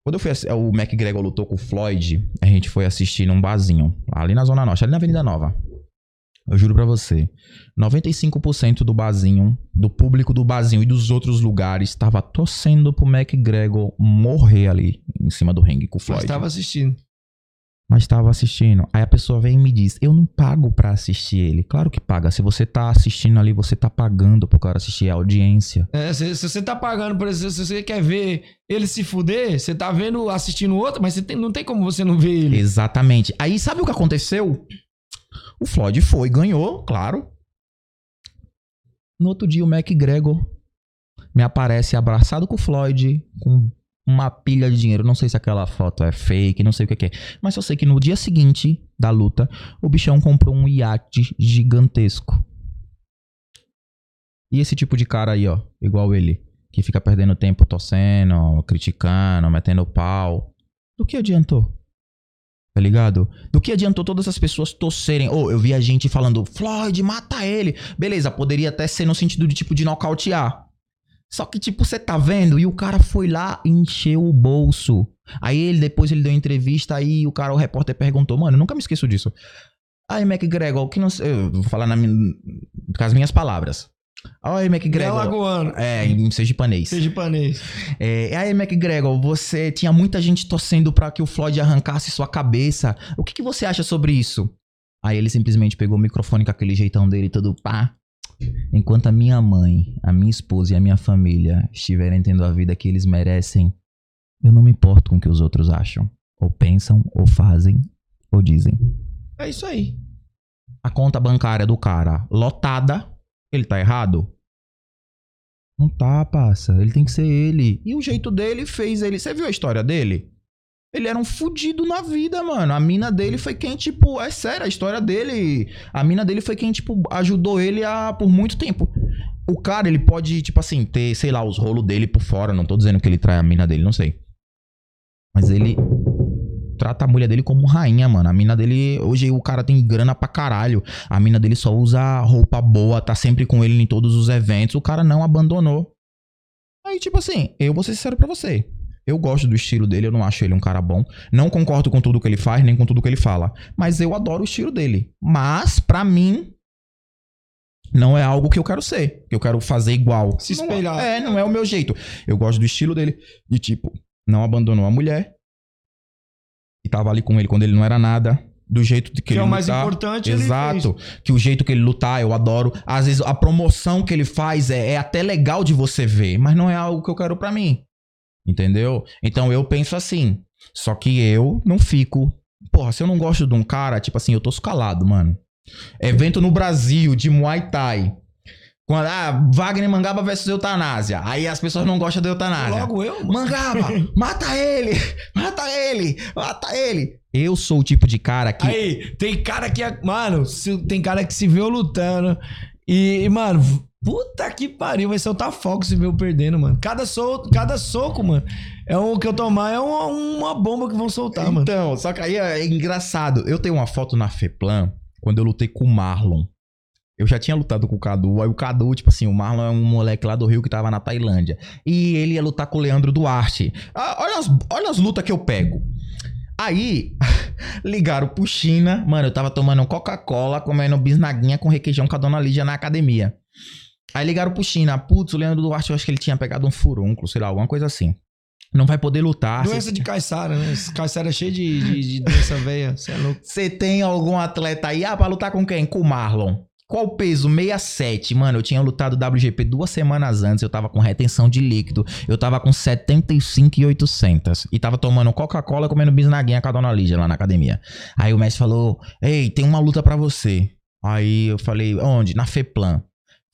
Speaker 7: Quando eu fui o McGregor lutou com o Floyd, a gente foi assistir num barzinho, ali na Zona Norte, ali na Avenida Nova. Eu juro pra você, 95% do barzinho, do público do barzinho e dos outros lugares estava torcendo pro McGregor morrer ali em cima do ringue com o
Speaker 6: Mas
Speaker 7: Floyd.
Speaker 6: tava assistindo.
Speaker 7: Mas estava assistindo. Aí a pessoa vem e me diz: Eu não pago pra assistir ele. Claro que paga. Se você tá assistindo ali, você tá pagando pro cara assistir a audiência.
Speaker 6: É, se, se você tá pagando, por exemplo, se você quer ver ele se fuder, você tá vendo, assistindo outro, mas tem- não tem como você não ver ele.
Speaker 7: Exatamente. Aí sabe o que aconteceu? O Floyd foi, ganhou, claro. No outro dia, o McGregor me aparece abraçado com o Floyd, com uma pilha de dinheiro. Não sei se aquela foto é fake, não sei o que é. Mas eu sei que no dia seguinte da luta, o bichão comprou um iate gigantesco. E esse tipo de cara aí, ó, igual ele, que fica perdendo tempo torcendo, criticando, metendo pau. Do que adiantou? Tá ligado? Do que adiantou todas as pessoas torcerem? Ou eu vi a gente falando, Floyd, mata ele. Beleza, poderia até ser no sentido de tipo de nocautear. Só que, tipo, você tá vendo? E o cara foi lá e encheu o bolso. Aí ele, depois ele deu entrevista, aí o cara, o repórter perguntou, mano, eu nunca me esqueço disso. Aí, McGregor, o que não sei. Eu vou falar na minha- com as minhas palavras. Aí,
Speaker 6: É
Speaker 7: McGregor.
Speaker 6: lagoano.
Speaker 7: É, em sergipanês.
Speaker 6: Sergipanês.
Speaker 7: É, aí, McGregor, você tinha muita gente torcendo pra que o Floyd arrancasse sua cabeça. O que, que você acha sobre isso? Aí ele simplesmente pegou o microfone com aquele jeitão dele todo pá. Enquanto a minha mãe, a minha esposa e a minha família estiverem tendo a vida que eles merecem, eu não me importo com o que os outros acham. Ou pensam, ou fazem, ou dizem.
Speaker 6: É isso aí.
Speaker 7: A conta bancária do cara lotada, ele tá errado? Não tá, passa. Ele tem que ser ele. E o jeito dele fez ele. Você viu a história dele? Ele era um fudido na vida, mano. A mina dele foi quem, tipo. É sério, a história dele. A mina dele foi quem, tipo, ajudou ele a, por muito tempo. O cara, ele pode, tipo assim, ter, sei lá, os rolos dele por fora. Não tô dizendo que ele trai a mina dele, não sei. Mas ele trata a mulher dele como rainha, mano. A mina dele. Hoje o cara tem grana pra caralho. A mina dele só usa roupa boa, tá sempre com ele em todos os eventos. O cara não abandonou. Aí, tipo assim, eu vou ser sincero pra você. Eu gosto do estilo dele, eu não acho ele um cara bom. Não concordo com tudo que ele faz, nem com tudo que ele fala. Mas eu adoro o estilo dele. Mas, pra mim, não é algo que eu quero ser. Que eu quero fazer igual.
Speaker 6: Se
Speaker 7: Não
Speaker 6: espelhar.
Speaker 7: é, não é o meu jeito. Eu gosto do estilo dele. De tipo, não abandonou a mulher. E tava ali com ele quando ele não era nada. Do jeito de que,
Speaker 6: Que
Speaker 7: ele
Speaker 6: é o mais
Speaker 7: lutar.
Speaker 6: importante, ele
Speaker 7: Exato. Que o jeito que ele lutar, eu adoro. Às vezes a promoção que ele faz é, é até legal de você ver, mas não é algo que eu quero pra mim. Entendeu? Então eu penso assim. Só que eu não fico. Porra, se eu não gosto de um cara, tipo assim, eu tô calado, mano. Evento no Brasil de Muay Thai. Quando, ah, Wagner Mangaba versus Eutanásia. Aí as pessoas não gostam da Eutanásia.
Speaker 6: Logo eu.
Speaker 7: Mangaba, mata ele! Mata ele! Mata ele! Eu sou o tipo de cara que.
Speaker 6: Aí, tem cara que. é- Mano, tem cara que se viu lutando. E, mano, puta que pariu. Vai soltar foco se viu perdendo, mano. Cada, sol, cada soco, mano. É o que eu tomar, é uma, uma bomba que vão soltar, mano.
Speaker 7: Então, só que aí é engraçado. Eu tenho uma foto na Feplan quando eu lutei com o Marlon. Eu já tinha lutado com o Cadu. Aí o Cadu, tipo assim, o Marlon é um moleque lá do Rio que tava na Tailândia. E ele ia lutar com o Leandro Duarte. Ah, olha, as, olha as lutas que eu pego. Aí, ligaram pro China. Mano, eu tava tomando Coca-Cola, comendo bisnaguinha com requeijão com a dona Lídia na academia. Aí ligaram pro China. Putz, o Leandro Duarte, eu acho que ele tinha pegado um furúnculo, sei lá, alguma coisa assim. Não vai poder lutar.
Speaker 6: Doença de Caissara, né? Caissara é cheio de, de, de doença veia. Você é louco.
Speaker 7: Você tem algum atleta aí? Ah, pra lutar com quem? Com o Marlon. Qual o peso? 67. Mano, eu tinha lutado WGP duas semanas antes. Eu tava com retenção de líquido. Eu tava com 75,800. E tava tomando Coca-Cola comendo bisnaguinha com a dona Lígia lá na academia. Aí o mestre falou: Ei, tem uma luta pra você. Aí eu falei: Onde? Na FEPLAN.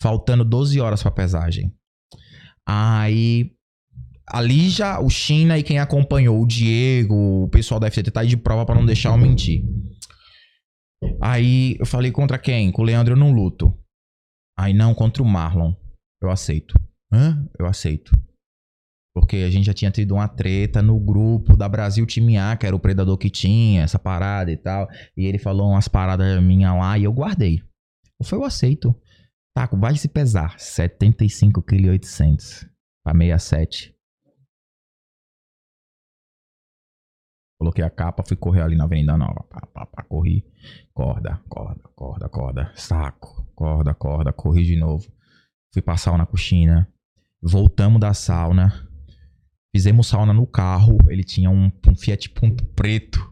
Speaker 7: Faltando 12 horas pra pesagem. Aí a Lígia, o China e quem acompanhou, o Diego, o pessoal da FCT tá aí de prova pra não deixar eu mentir. Aí eu falei contra quem? Com o Leandro eu não luto. Aí não, contra o Marlon. Eu aceito. Hã? Eu aceito. Porque a gente já tinha tido uma treta no grupo da Brasil Time A, que era o predador que tinha, essa parada e tal. E ele falou umas paradas minhas lá e eu guardei. Falei, eu aceito. Tá, vai se pesar. 75,8 kg pra 67. Coloquei a capa, fui correr ali na Avenida Nova. Pá, pá, pá, corri. Corda, corda, corda, corda. Saco, corda, corda. Corri de novo. Fui pra sauna com China. Voltamos da sauna. Fizemos sauna no carro. Ele tinha um, um Fiat Punto preto.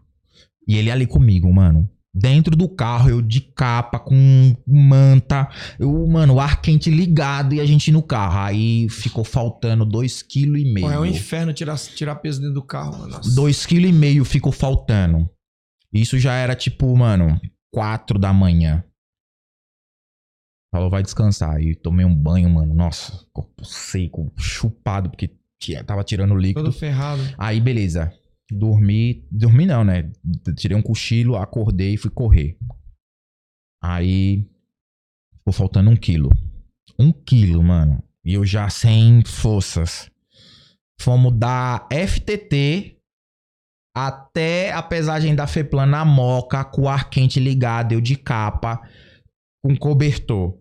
Speaker 7: E ele ali comigo, mano. Dentro do carro, eu de capa, com manta. Eu, mano, o ar quente ligado e a gente no carro. Aí ficou faltando 2,5 kg.
Speaker 6: É um inferno tirar, tirar peso dentro do carro, mano. Nossa.
Speaker 7: 2,5 kg ficou faltando. Isso já era tipo, mano, 4 da manhã. Falou, vai descansar. Aí tomei um banho, mano. Nossa, corpo seco, chupado, porque tava tirando líquido.
Speaker 6: Todo ferrado.
Speaker 7: Aí, beleza. Dormi. Dormi não, né? Tirei um cochilo, acordei e fui correr. Aí. Ficou faltando um quilo. Um quilo, mano. E eu já sem forças. Fomos da FTT até a pesagem da FEPLAN na moca, com o ar quente ligado, eu de capa, com cobertor.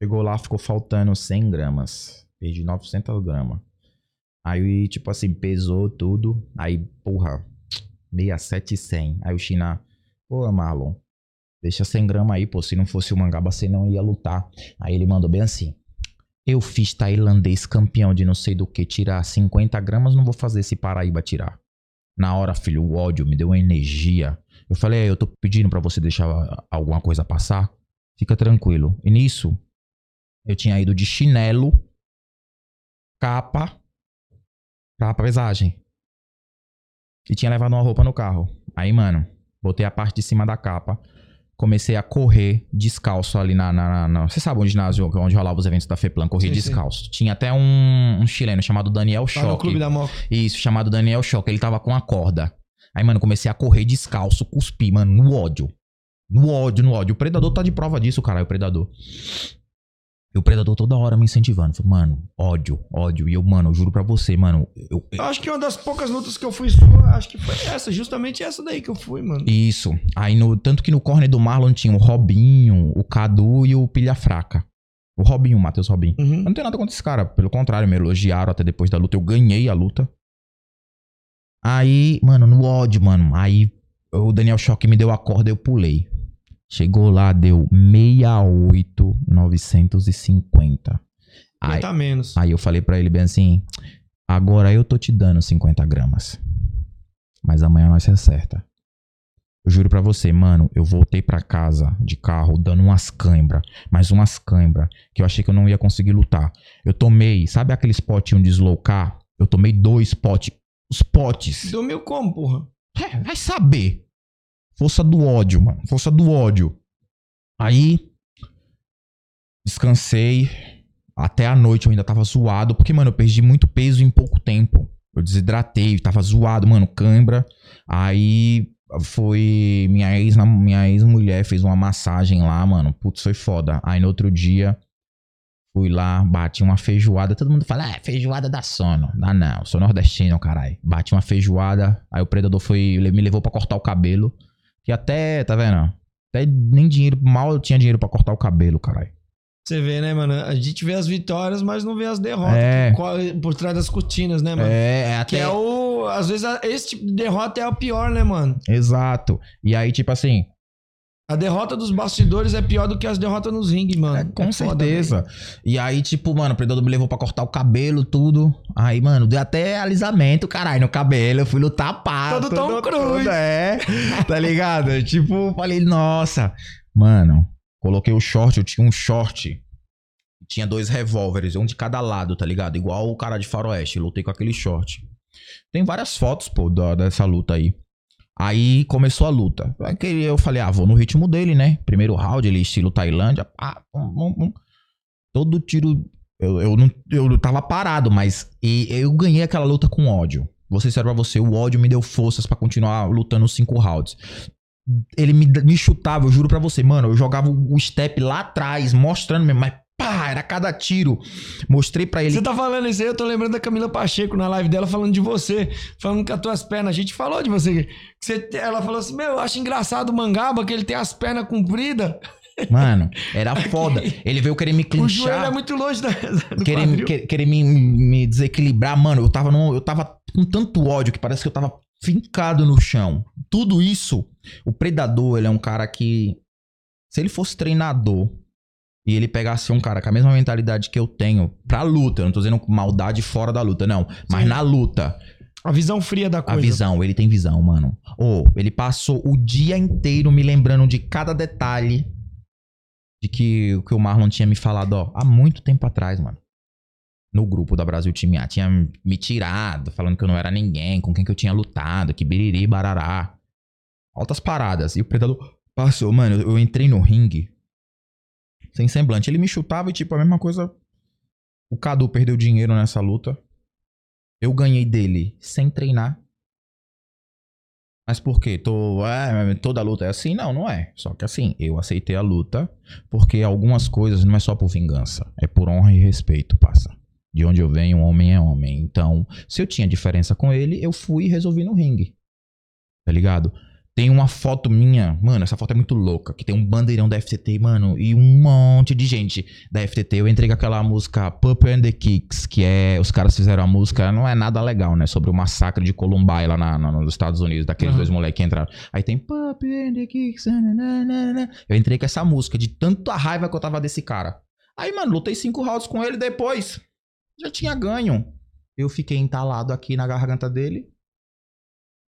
Speaker 7: Pegou lá, ficou faltando 100 gramas. Perdi 900 gramas. Aí, tipo assim, pesou tudo. Aí, porra, 67 100. Aí o China, pô, Marlon, deixa 100 gramas aí, pô. Se não fosse o Mangaba, você não ia lutar. Aí ele mandou bem assim. Eu fiz tailandês campeão de não sei do que tirar 50 gramas, não vou fazer esse Paraíba tirar. Na hora, filho, o ódio me deu uma energia. Eu falei, "É, eu tô pedindo pra você deixar alguma coisa passar. Fica tranquilo. E nisso, eu tinha ido de chinelo, capa, pra pesagem. E tinha levado uma roupa no carro. Aí, mano, botei a parte de cima da capa. Comecei a correr descalço ali na. na, na- Você sabe onde ginásio, onde rolava os eventos da FEPLAN? Corri
Speaker 6: Sim, sim.
Speaker 7: descalço. Tinha até um, um chileno chamado Daniel
Speaker 6: Tá no
Speaker 7: Choque.
Speaker 6: clube da Moca.
Speaker 7: Isso, chamado Daniel Choque. Ele tava com a corda. Aí, mano, comecei a correr descalço, cuspi, mano, no ódio. No ódio, no ódio. O predador tá de prova disso, caralho, o predador. E o predador toda hora me incentivando. Falei, mano, ódio, ódio. E eu, mano, eu juro pra você, mano. Eu,
Speaker 6: Eu acho que uma das poucas lutas que eu fui só, acho que foi essa, justamente essa daí que eu fui, mano.
Speaker 7: Isso. Aí, no, tanto que no corner do Marlon tinha o Robinho, o Cadu e o Pilha Fraca. O Robinho, o Matheus Robinho. Eu
Speaker 6: Uhum.
Speaker 7: não tenho nada contra esse cara. Pelo contrário, me elogiaram até depois da luta. Eu ganhei a luta. Aí, mano, no ódio, mano. Aí o Daniel Choque me deu a corda eu pulei. Chegou lá, deu 68,950. Aí,
Speaker 6: Tá menos.
Speaker 7: aí eu falei pra ele bem assim: agora eu tô te dando 50 gramas. Mas amanhã nós se acerta. Eu juro pra você, mano, eu voltei pra casa de carro dando umas cãibra, mais umas cãibra, que eu achei que eu não ia conseguir lutar. Eu tomei, sabe aqueles potinhos de deslocar? Eu tomei dois potes. Os potes.
Speaker 6: Dormiu como, porra?
Speaker 7: É, vai saber. Força do ódio, mano. Força do ódio. Aí. Descansei. Até a noite eu ainda tava zoado, porque, mano, eu perdi muito peso em pouco tempo. Eu desidratei, tava zoado, mano, cãibra. Aí foi. Minha ex, minha ex-mulher fez uma massagem lá, mano. Putz, foi foda. Aí no outro dia, fui lá, bati uma feijoada. Todo mundo fala, ah, feijoada dá sono. Dá não, sou nordestino, caralho. Bati uma feijoada. Aí o predador foi, me levou pra cortar o cabelo. Que até, tá vendo? Até nem dinheiro, mal eu tinha dinheiro pra cortar o cabelo, caralho.
Speaker 6: Você vê, né, mano? A gente vê as vitórias, mas não vê as derrotas.
Speaker 7: É.
Speaker 6: Por trás das cortinas, né, mano?
Speaker 7: É, é
Speaker 6: Que
Speaker 7: até.
Speaker 6: é o. Às vezes esse tipo de derrota é a pior, né, mano?
Speaker 7: Exato. E aí, tipo assim,
Speaker 6: A derrota dos bastidores é pior do que as derrotas nos ringues, mano.
Speaker 7: É, com
Speaker 6: É foda,
Speaker 7: certeza. E aí, tipo, mano, o predador me levou pra cortar o cabelo, tudo. Aí, mano, deu até alisamento, caralho, no cabelo. Eu fui lutar pá.
Speaker 6: Todo Tom Cruise.
Speaker 7: É, tá ligado? tipo, falei, nossa. Mano, coloquei o short, eu tinha um short. Tinha dois revólveres, um de cada lado, tá ligado? Igual o cara de faroeste. Eu lutei com aquele short. Tem várias fotos, pô, da- dessa luta aí. Aí começou a luta. Aí Eu falei, ah, vou no ritmo dele, né? Primeiro round, ele estilo Tailândia. Pá, pum, pum, pum. Todo tiro. Eu, eu, não, eu tava parado, mas e- eu ganhei aquela luta com ódio. Vou ser sério pra você, o ódio me deu forças pra continuar lutando os cinco rounds. Ele me, me chutava, eu juro pra você, mano. Eu jogava o step lá atrás, mostrando mesmo, mas pá, era cada tiro. Mostrei pra ele.
Speaker 6: Você tá falando isso aí, eu tô lembrando da Camila Pacheco na live dela falando de você, falando com as tuas pernas. A gente falou de você. que você ela falou assim: Meu, eu acho engraçado o mangaba que ele tem as pernas compridas.
Speaker 7: Mano, era foda. Ele veio querer me
Speaker 6: O joelho
Speaker 7: clinchar.
Speaker 6: é muito longe da, do
Speaker 7: querer,
Speaker 6: quadril.
Speaker 7: querer, querer me, me desequilibrar, mano. Eu tava, num- eu tava com tanto ódio que parece que eu tava fincado no chão. Tudo isso, o predador, ele é um cara que. Se ele fosse treinador e ele pegasse um cara com a mesma mentalidade que eu tenho pra luta, eu não tô dizendo maldade fora da luta, não. Mas
Speaker 6: Sim.
Speaker 7: na luta,
Speaker 6: A visão fria da
Speaker 7: a
Speaker 6: coisa.
Speaker 7: visão, ele tem visão, mano. Ou ele passou o dia inteiro me lembrando de cada detalhe de que o que o Marlon tinha me falado, ó, há muito tempo atrás, mano. No grupo da Brasil Time A. Tinha me tirado, falando que eu não era ninguém, com quem que eu tinha lutado, que biriri, barará. Altas paradas. E o predador passou, mano, eu, eu entrei no ringue sem semblante. Ele me chutava e, tipo, a mesma coisa. O Cadu perdeu dinheiro nessa luta. Eu ganhei dele sem treinar. Mas por quê? Tô, é, toda luta é assim? Não, não é. Só que assim, eu aceitei a luta porque algumas coisas não é só por vingança, é por honra e respeito, passa. De onde eu venho, homem é homem. Então, se eu tinha diferença com ele, eu fui e resolvi no ringue. Tá ligado? Tem uma foto minha, mano, essa foto é muito louca, que tem um bandeirão da FTT, mano, e um monte de gente da FTT. Eu entrei com aquela música Pup and the Kicks, que é, os caras fizeram a música, não é nada legal, né, sobre o massacre de Columbine lá na- na- nos Estados Unidos, daqueles
Speaker 6: Uhum.
Speaker 7: dois moleques que entraram. Aí tem Pup and the Kicks, nananana. eu entrei com essa música, de tanta raiva que eu tava desse cara. Aí, mano, lutei cinco rounds com ele depois. Já tinha ganho. Eu fiquei entalado aqui na garganta dele.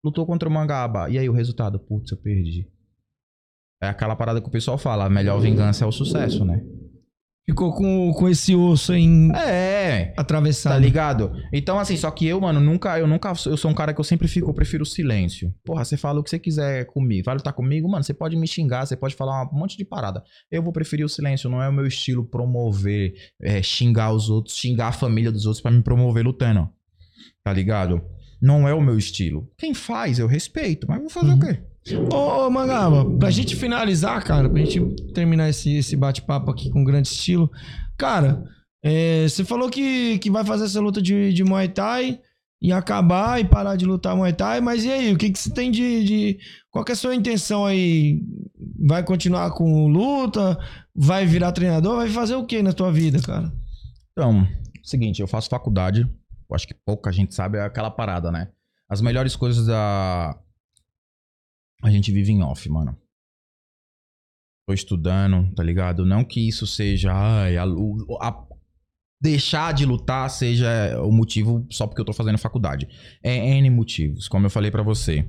Speaker 7: Lutou contra o Mangaba. E aí o resultado? Putz, eu perdi. É aquela parada que o pessoal fala, a melhor vingança é o sucesso, né?
Speaker 6: Ficou com, com esse osso em
Speaker 7: É,
Speaker 6: atravessado.
Speaker 7: tá ligado? Então, assim, só que eu, mano, nunca, eu nunca, eu sou um cara que eu sempre fico, eu prefiro o silêncio. Porra, você fala o que você quiser comigo, vai lutar comigo, mano, você pode me xingar, você pode falar um monte de parada. Eu vou preferir o silêncio, não é o meu estilo promover, é, xingar os outros, xingar a família dos outros pra me promover lutando. Tá ligado? Não é o meu estilo. Quem faz, eu respeito, mas vou fazer
Speaker 6: Uhum.
Speaker 7: o quê?
Speaker 6: Ô, ô Mangaba, pra gente finalizar, cara, pra gente terminar esse, esse bate-papo aqui com grande estilo. Cara, é, você falou que, que vai fazer essa luta de, de Muay Thai e acabar e parar de lutar Muay Thai, mas e aí? O que, que você tem de, de. Qual que é a sua intenção aí? Vai continuar com luta? Vai virar treinador? Vai fazer o que na tua vida, cara?
Speaker 7: Então, seguinte, eu faço faculdade. Eu acho que pouca gente sabe é aquela parada, né? As melhores coisas da. A gente vive em off, mano. Tô estudando, tá ligado? Não que isso seja. Ai, a, a- deixar de lutar seja o motivo só porque eu tô fazendo faculdade. É N motivos, como eu falei pra você.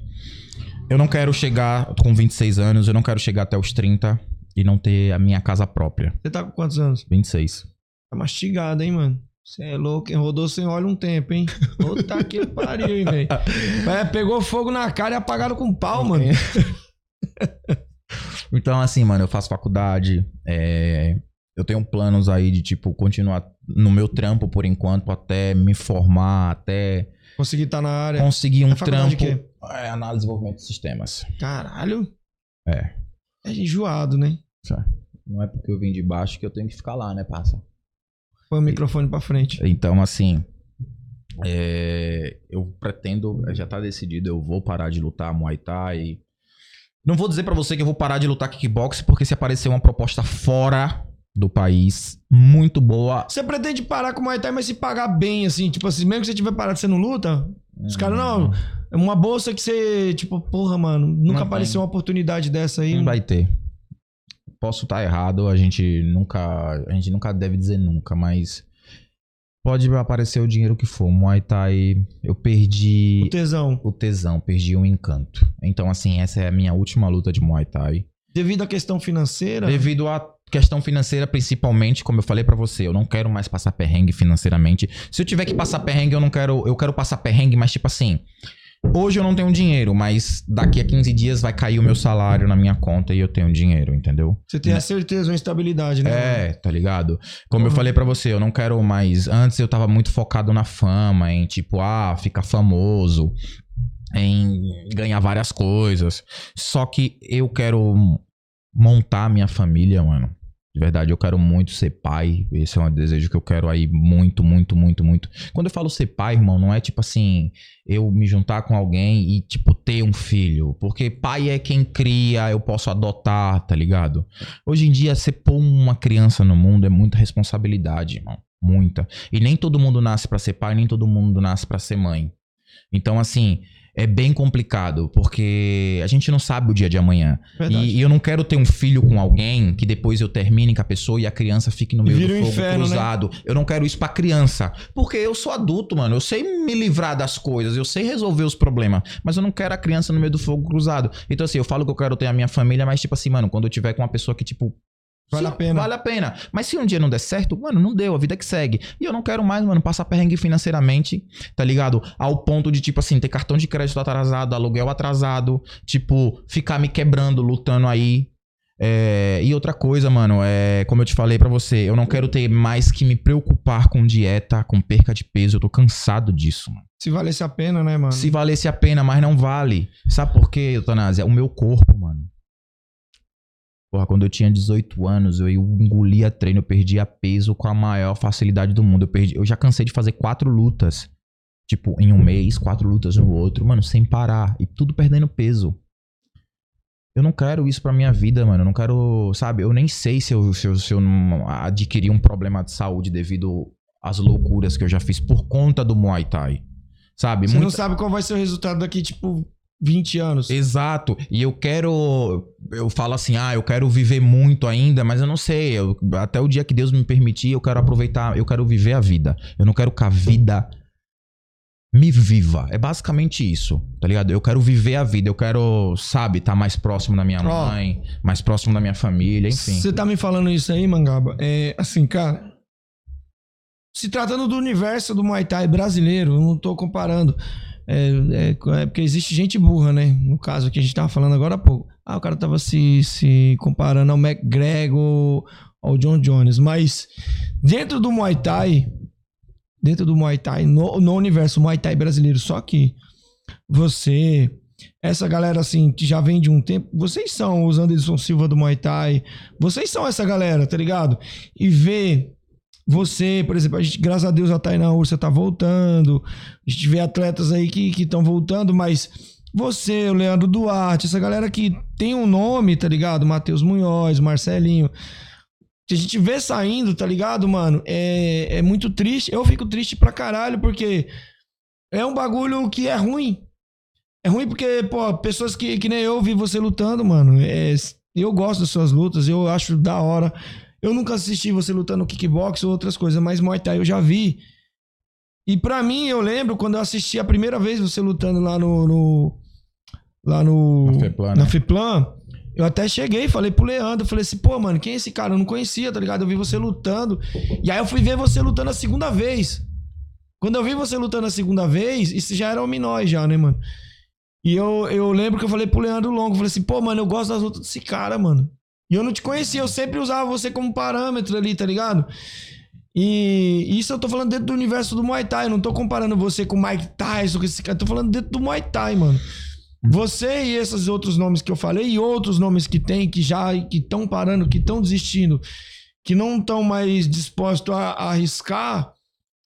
Speaker 7: Eu não quero chegar com 26 anos, eu não quero chegar até os 30 e não ter a minha casa própria.
Speaker 6: Você tá com quantos anos?
Speaker 7: 26.
Speaker 6: Tá mastigado, hein, mano? Você é louco, hein? Rodou sem óleo um tempo, hein? Puta que pariu, hein, velho? É, pegou fogo na cara e apagaram com pau, mano.
Speaker 7: Então, assim, mano, eu faço faculdade. é, eu tenho planos aí de, tipo, continuar no meu trampo por enquanto, até me formar, até
Speaker 6: Conseguir estar na área.
Speaker 7: conseguir um
Speaker 6: É
Speaker 7: trampo.
Speaker 6: de quê?
Speaker 7: É, análise e desenvolvimento de sistemas.
Speaker 6: Caralho.
Speaker 7: É.
Speaker 6: É enjoado, né?
Speaker 7: Não é porque eu vim de baixo que eu tenho que ficar lá, né, parça?
Speaker 6: Põe o microfone pra frente.
Speaker 7: Então, assim, é, eu pretendo, já tá decidido, eu vou parar de lutar Muay Thai. Não vou dizer pra você que eu vou parar de lutar kickbox, porque se aparecer uma proposta fora do país, muito boa,
Speaker 6: Você pretende parar com o Muay Thai, mas se pagar bem, assim, tipo assim, mesmo que você tiver parado, você não luta? Os caras, não, é uma bolsa que você, tipo, porra, mano, nunca
Speaker 7: Não
Speaker 6: apareceu uma oportunidade dessa aí.
Speaker 7: não vai ter. Posso estar errado, a gente nunca, a gente nunca deve dizer nunca, mas pode aparecer o dinheiro que for. Muay Thai, eu perdi
Speaker 6: O tesão.
Speaker 7: o tesão, perdi o encanto. Então, assim, essa é a minha última luta de Muay Thai.
Speaker 6: Devido à questão financeira.
Speaker 7: Devido à questão financeira, principalmente, como eu falei pra você, eu não quero mais passar perrengue financeiramente. Se eu tiver que passar perrengue, eu não quero. Eu quero passar perrengue, mas tipo assim. Hoje eu não tenho dinheiro, mas daqui a 15 dias vai cair o meu salário na minha conta e eu tenho dinheiro, entendeu?
Speaker 6: Você tem a certeza, uma estabilidade, né?
Speaker 7: É, tá ligado? Como eu falei pra você, eu não quero mais. Antes eu tava muito focado na fama, em tipo, ah, ficar famoso, em ganhar várias coisas. Só que eu quero montar minha família, mano. De verdade, eu quero muito ser pai. Esse é um desejo que eu quero aí muito, muito, muito, muito. Quando eu falo ser pai, irmão, não é tipo assim, eu me juntar com alguém e, tipo, ter um filho. Porque pai é quem cria, eu posso adotar, tá ligado? Hoje em dia, você pôr uma criança no mundo é muita responsabilidade, irmão. Muita. E nem todo mundo nasce pra ser pai, nem todo mundo nasce pra ser mãe. Então, assim, é bem complicado, porque a gente não sabe o dia de amanhã. E, e eu não quero ter um filho com alguém que depois eu termine com a pessoa e a criança fique no meio
Speaker 6: vira
Speaker 7: do fogo
Speaker 6: inferno, né?
Speaker 7: cruzado. Eu não quero isso pra criança. Porque eu sou adulto, mano. Eu sei me livrar das coisas, eu sei resolver os problemas. Mas eu não quero a criança no meio do fogo cruzado. Então, assim, eu falo que eu quero ter a minha família, mas, tipo assim, mano, quando eu tiver com uma pessoa que, tipo.
Speaker 6: Vale
Speaker 7: sim,
Speaker 6: a pena.
Speaker 7: Vale a pena. Mas se um dia não der certo, mano, não deu, a vida que segue. E eu não quero mais, mano, passar perrengue financeiramente, tá ligado? Ao ponto de, tipo assim, ter cartão de crédito atrasado, aluguel atrasado, tipo, ficar me quebrando, lutando aí. É, e outra coisa, mano, é como eu te falei pra você, eu não quero ter mais que me preocupar com dieta, com perca de peso. Eu tô cansado disso, mano.
Speaker 6: Se valesse a pena, né, mano?
Speaker 7: Se valesse a pena, mas não vale. Sabe por quê, Eutanásia? O meu corpo, mano. Porra, quando eu tinha 18 anos, eu engolia treino, eu perdia peso com a maior facilidade do mundo. Eu, perdi, eu já cansei de fazer quatro lutas. Tipo, em um mês, quatro lutas no outro, mano, sem parar. E tudo perdendo peso. Eu não quero isso pra minha vida, mano. Eu não quero, sabe? Eu nem sei se eu, se eu, se eu não adquirir um problema de saúde devido às loucuras que eu já fiz por conta do Muay Thai. Sabe?
Speaker 6: Você não
Speaker 7: Muita-
Speaker 6: sabe qual vai ser o resultado daqui, tipo, 20 anos.
Speaker 7: Exato. E eu quero. Eu falo assim, ah, eu quero viver muito ainda, mas eu não sei. eu- até o dia que Deus me permitir, eu quero aproveitar, eu quero viver a vida. Eu não quero que a vida me viva. É basicamente isso, tá ligado? Eu quero viver a vida. Eu quero, sabe, estar mais próximo da minha
Speaker 6: Ó.
Speaker 7: mãe, mais próximo da minha família, enfim.
Speaker 6: Você tá me falando isso aí, Mangaba? É, assim, cara. Se tratando do universo do Muay Thai brasileiro, eu não tô comparando. É, é- é porque existe gente burra, né? No caso que a gente tava falando agora há pouco. Ah, o cara tava se, se comparando ao McGregor, ao John Jones. Mas dentro do Muay Thai, dentro do Muay Thai, no, no universo Muay Thai brasileiro, só que você, essa galera assim, que já vem de um tempo, vocês são os Anderson Silva do Muay Thai, vocês são essa galera, tá ligado? E ver você, por exemplo, a gente, graças a Deus a Tainá Ursa tá voltando, a gente vê atletas aí que estão voltando, mas você, o Leandro Duarte, essa galera que tem um nome, tá ligado? Matheus Munhoz, Marcelinho. Que a gente vê saindo, tá ligado, mano? É, é muito triste. Eu fico triste pra caralho, porque é um bagulho que é ruim. É ruim porque, pô, pessoas que, que nem eu vi você lutando, mano. É, eu gosto das suas lutas, eu acho da hora. Eu nunca assisti você lutando kickbox ou outras coisas, mas Muay Thai eu já vi. E pra mim, eu lembro quando eu assisti a primeira vez você lutando lá no. no- lá no.
Speaker 7: Na Feplan,
Speaker 6: na
Speaker 7: né?
Speaker 6: Feplan, Eu até cheguei, falei pro Leandro, falei assim, pô, mano, quem é esse cara? Eu não conhecia, tá ligado? Eu vi você lutando. E aí eu fui ver você lutando a segunda vez. Quando eu vi você lutando a segunda vez, isso já era hominóis já, né, mano? E eu, eu lembro que eu falei pro Leandro Longo, falei assim, pô, mano, eu gosto das lutas desse cara, mano. E eu não te conhecia, eu sempre usava você como parâmetro ali, tá ligado? E isso eu tô falando dentro do universo do Muay Thai. Eu não tô comparando você com o Mike Tyson, com esse cara. Eu tô falando dentro do Muay Thai, mano. Você e esses outros nomes que eu falei, e outros nomes que tem, que já que estão parando, que estão desistindo, que não estão mais dispostos a, a arriscar,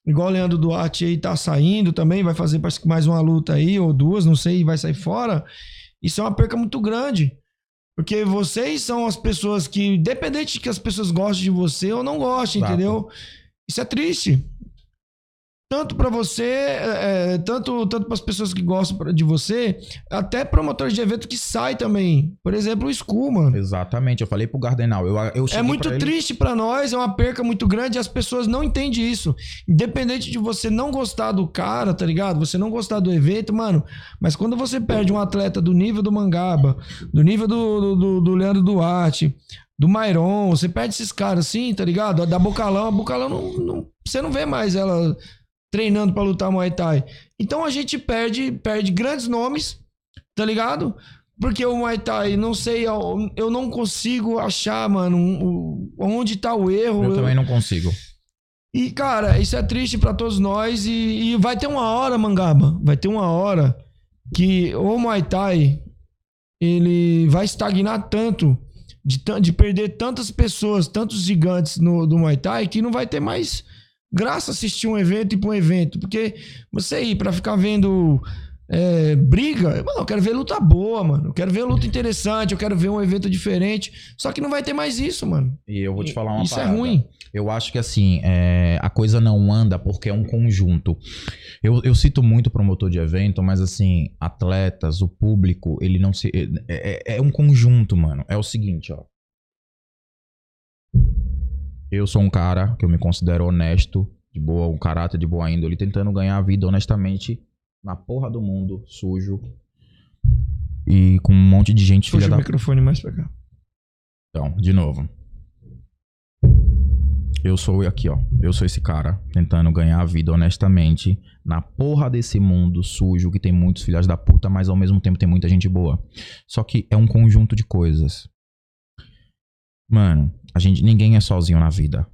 Speaker 6: igual o Leandro Duarte aí tá saindo também, vai fazer mais uma luta aí, ou duas, não sei, e vai sair fora. Isso é uma perca muito grande. Porque vocês são as pessoas que, independente de que as pessoas gostem de você ou não gostem, entendeu? Isso é triste. Tanto pra você, é, é, tanto, tanto para as pessoas que gostam de você, até promotores de evento que sai também. Por exemplo, o Skull, mano.
Speaker 7: Exatamente, eu falei pro Gardenal. Eu, eu
Speaker 6: É muito
Speaker 7: pra ele-
Speaker 6: triste pra nós, é uma perca muito grande e as pessoas não entendem isso. Independente de você não gostar do cara, tá ligado? Você não gostar do evento, mano. Mas quando você perde um atleta do nível do Mangaba, do nível do, do, do- do Leandro Duarte, do Mairon, você perde esses caras assim, tá ligado? Da Bocalão, a Bocalão não, não- você não vê mais ela treinando pra lutar Muay Thai. Então a gente perde, perde grandes nomes, tá ligado? Porque o Muay Thai, não sei, eu não consigo achar, mano, onde tá o erro.
Speaker 7: Eu
Speaker 6: Eu-
Speaker 7: também não consigo.
Speaker 6: E, cara, isso é triste pra todos nós. E, e vai ter uma hora, Mangaba, vai ter uma hora que o Muay Thai ele vai estagnar tanto de, de perder tantas pessoas, tantos gigantes no, do Muay Thai, que não vai ter mais graça assistir um evento e ir pra um evento. Porque você ir pra ficar vendo é, briga, mano, eu quero ver luta boa, mano. Eu quero ver luta interessante, eu quero ver um evento diferente. Só que não vai ter mais isso, mano.
Speaker 7: E eu vou te falar uma
Speaker 6: Isso
Speaker 7: parada.
Speaker 6: é ruim.
Speaker 7: Eu acho que assim, é, a coisa não anda porque é um conjunto. Eu, eu cito muito promotor de evento, mas assim, atletas, o público, ele não se. É, é- é um conjunto, mano. É o seguinte, ó. Eu sou um cara que eu me considero honesto, de boa, um caráter de boa índole, tentando ganhar a vida honestamente na porra do mundo, sujo. E com um monte de gente filha
Speaker 6: Puxa o
Speaker 7: da
Speaker 6: microfone mais pra cá.
Speaker 7: então, de novo. Eu sou aqui, ó. Eu sou esse cara tentando ganhar a vida honestamente na porra desse mundo sujo que tem muitos filhas da puta, mas ao mesmo tempo tem muita gente boa. Só que é um conjunto de coisas. Mano, a gente ninguém é sozinho na vida.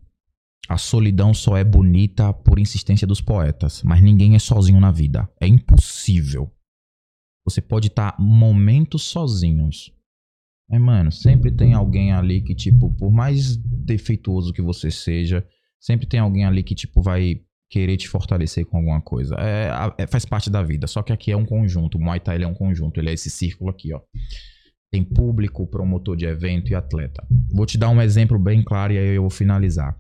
Speaker 7: A solidão só é bonita por insistência dos poetas, mas ninguém é sozinho na vida. É impossível. Você pode estar momentos sozinhos, mas, mano, sempre tem alguém ali que, tipo, por mais defeituoso que você seja, sempre tem alguém ali que, tipo, vai querer te fortalecer com alguma coisa. É, é- faz parte da vida. Só que aqui é um conjunto. O Muay Thai é um conjunto. Ele é esse círculo aqui, ó. Tem público, promotor de evento e atleta. Vou te dar um exemplo bem claro e aí eu vou finalizar.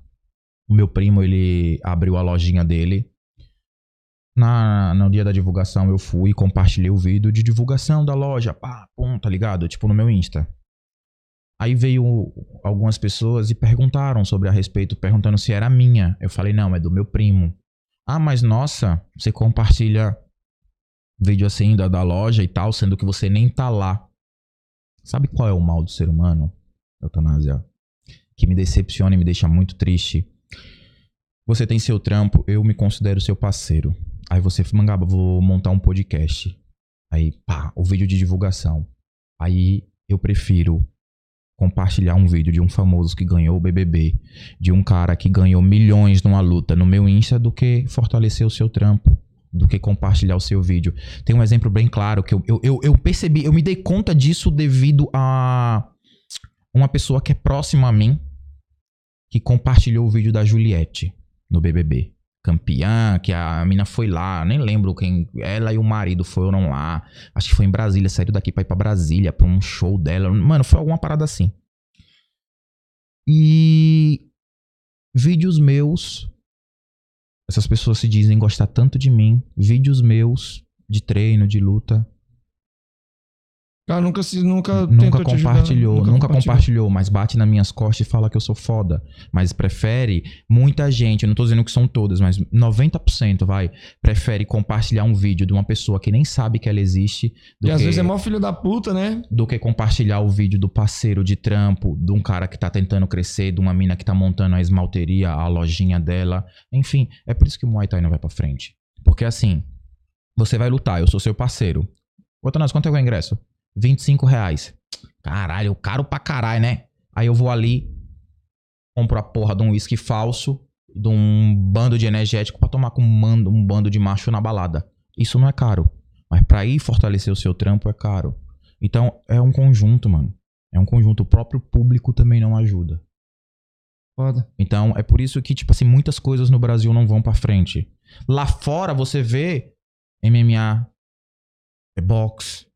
Speaker 7: O meu primo, ele abriu a lojinha dele. Na, no dia da divulgação, eu fui e compartilhei o vídeo de divulgação da loja. Pá, pum, tá ligado? Tipo, no meu Insta. Aí veio algumas pessoas e perguntaram sobre a respeito, perguntando se era minha. Eu falei, não, é do meu primo. Ah, mas nossa, você compartilha vídeo assim da, da loja e tal, sendo que você nem tá lá. Sabe qual é o mal do ser humano, Eutanásia? Que me decepciona e me deixa muito triste. Você tem seu trampo, eu me considero seu parceiro. Aí você, Mangaba, vou montar um podcast. Aí, pá, o vídeo de divulgação. Aí eu prefiro compartilhar um vídeo de um famoso que ganhou o BBB, de um cara que ganhou milhões numa luta no meu Insta, do que fortalecer o seu trampo, do que compartilhar o seu vídeo. Tem um exemplo bem claro que eu, eu, eu, eu percebi, eu me dei conta disso devido a uma pessoa que é próxima a mim, que compartilhou o vídeo da Juliette no BBB. Campeã, que a mina foi lá, nem lembro quem. Ela e o marido foram lá. Acho que foi em Brasília, saiu daqui pra ir pra Brasília, pra um show dela. Mano, foi alguma parada assim. E. Vídeos meus. Essas pessoas se dizem gostar tanto de mim. Vídeos meus de treino, de luta.
Speaker 6: Cara, nunca se nunca
Speaker 7: Nunca compartilhou, nunca, compartilhou, mas bate nas minhas costas e fala que eu sou foda. Mas prefere, muita gente, eu não tô dizendo que são todas, mas 90% vai, prefere compartilhar um vídeo de uma pessoa que nem sabe que ela existe do
Speaker 6: E às
Speaker 7: que,
Speaker 6: vezes é mó filho da puta, né?
Speaker 7: do que compartilhar o vídeo do parceiro de trampo, de um cara que tá tentando crescer, de uma mina que tá montando a esmalteria, a lojinha dela. Enfim, é por isso que o Muay Thai não vai pra frente. Porque assim, você vai lutar, eu sou seu parceiro. Ô, Tanás, quanto é o ingresso? 25 reais. Caralho, caro pra caralho, né? Aí eu vou ali, compro a porra de um uísque falso, de um bando de energético pra tomar com um bando, um bando de macho na balada. Isso não é caro. Mas pra ir fortalecer o seu trampo é caro. Então é um conjunto, mano. É um conjunto. O próprio público também não ajuda.
Speaker 6: Foda.
Speaker 7: Então é por isso que, tipo assim, muitas coisas no Brasil não vão pra frente. Lá fora você vê MMA, é boxe,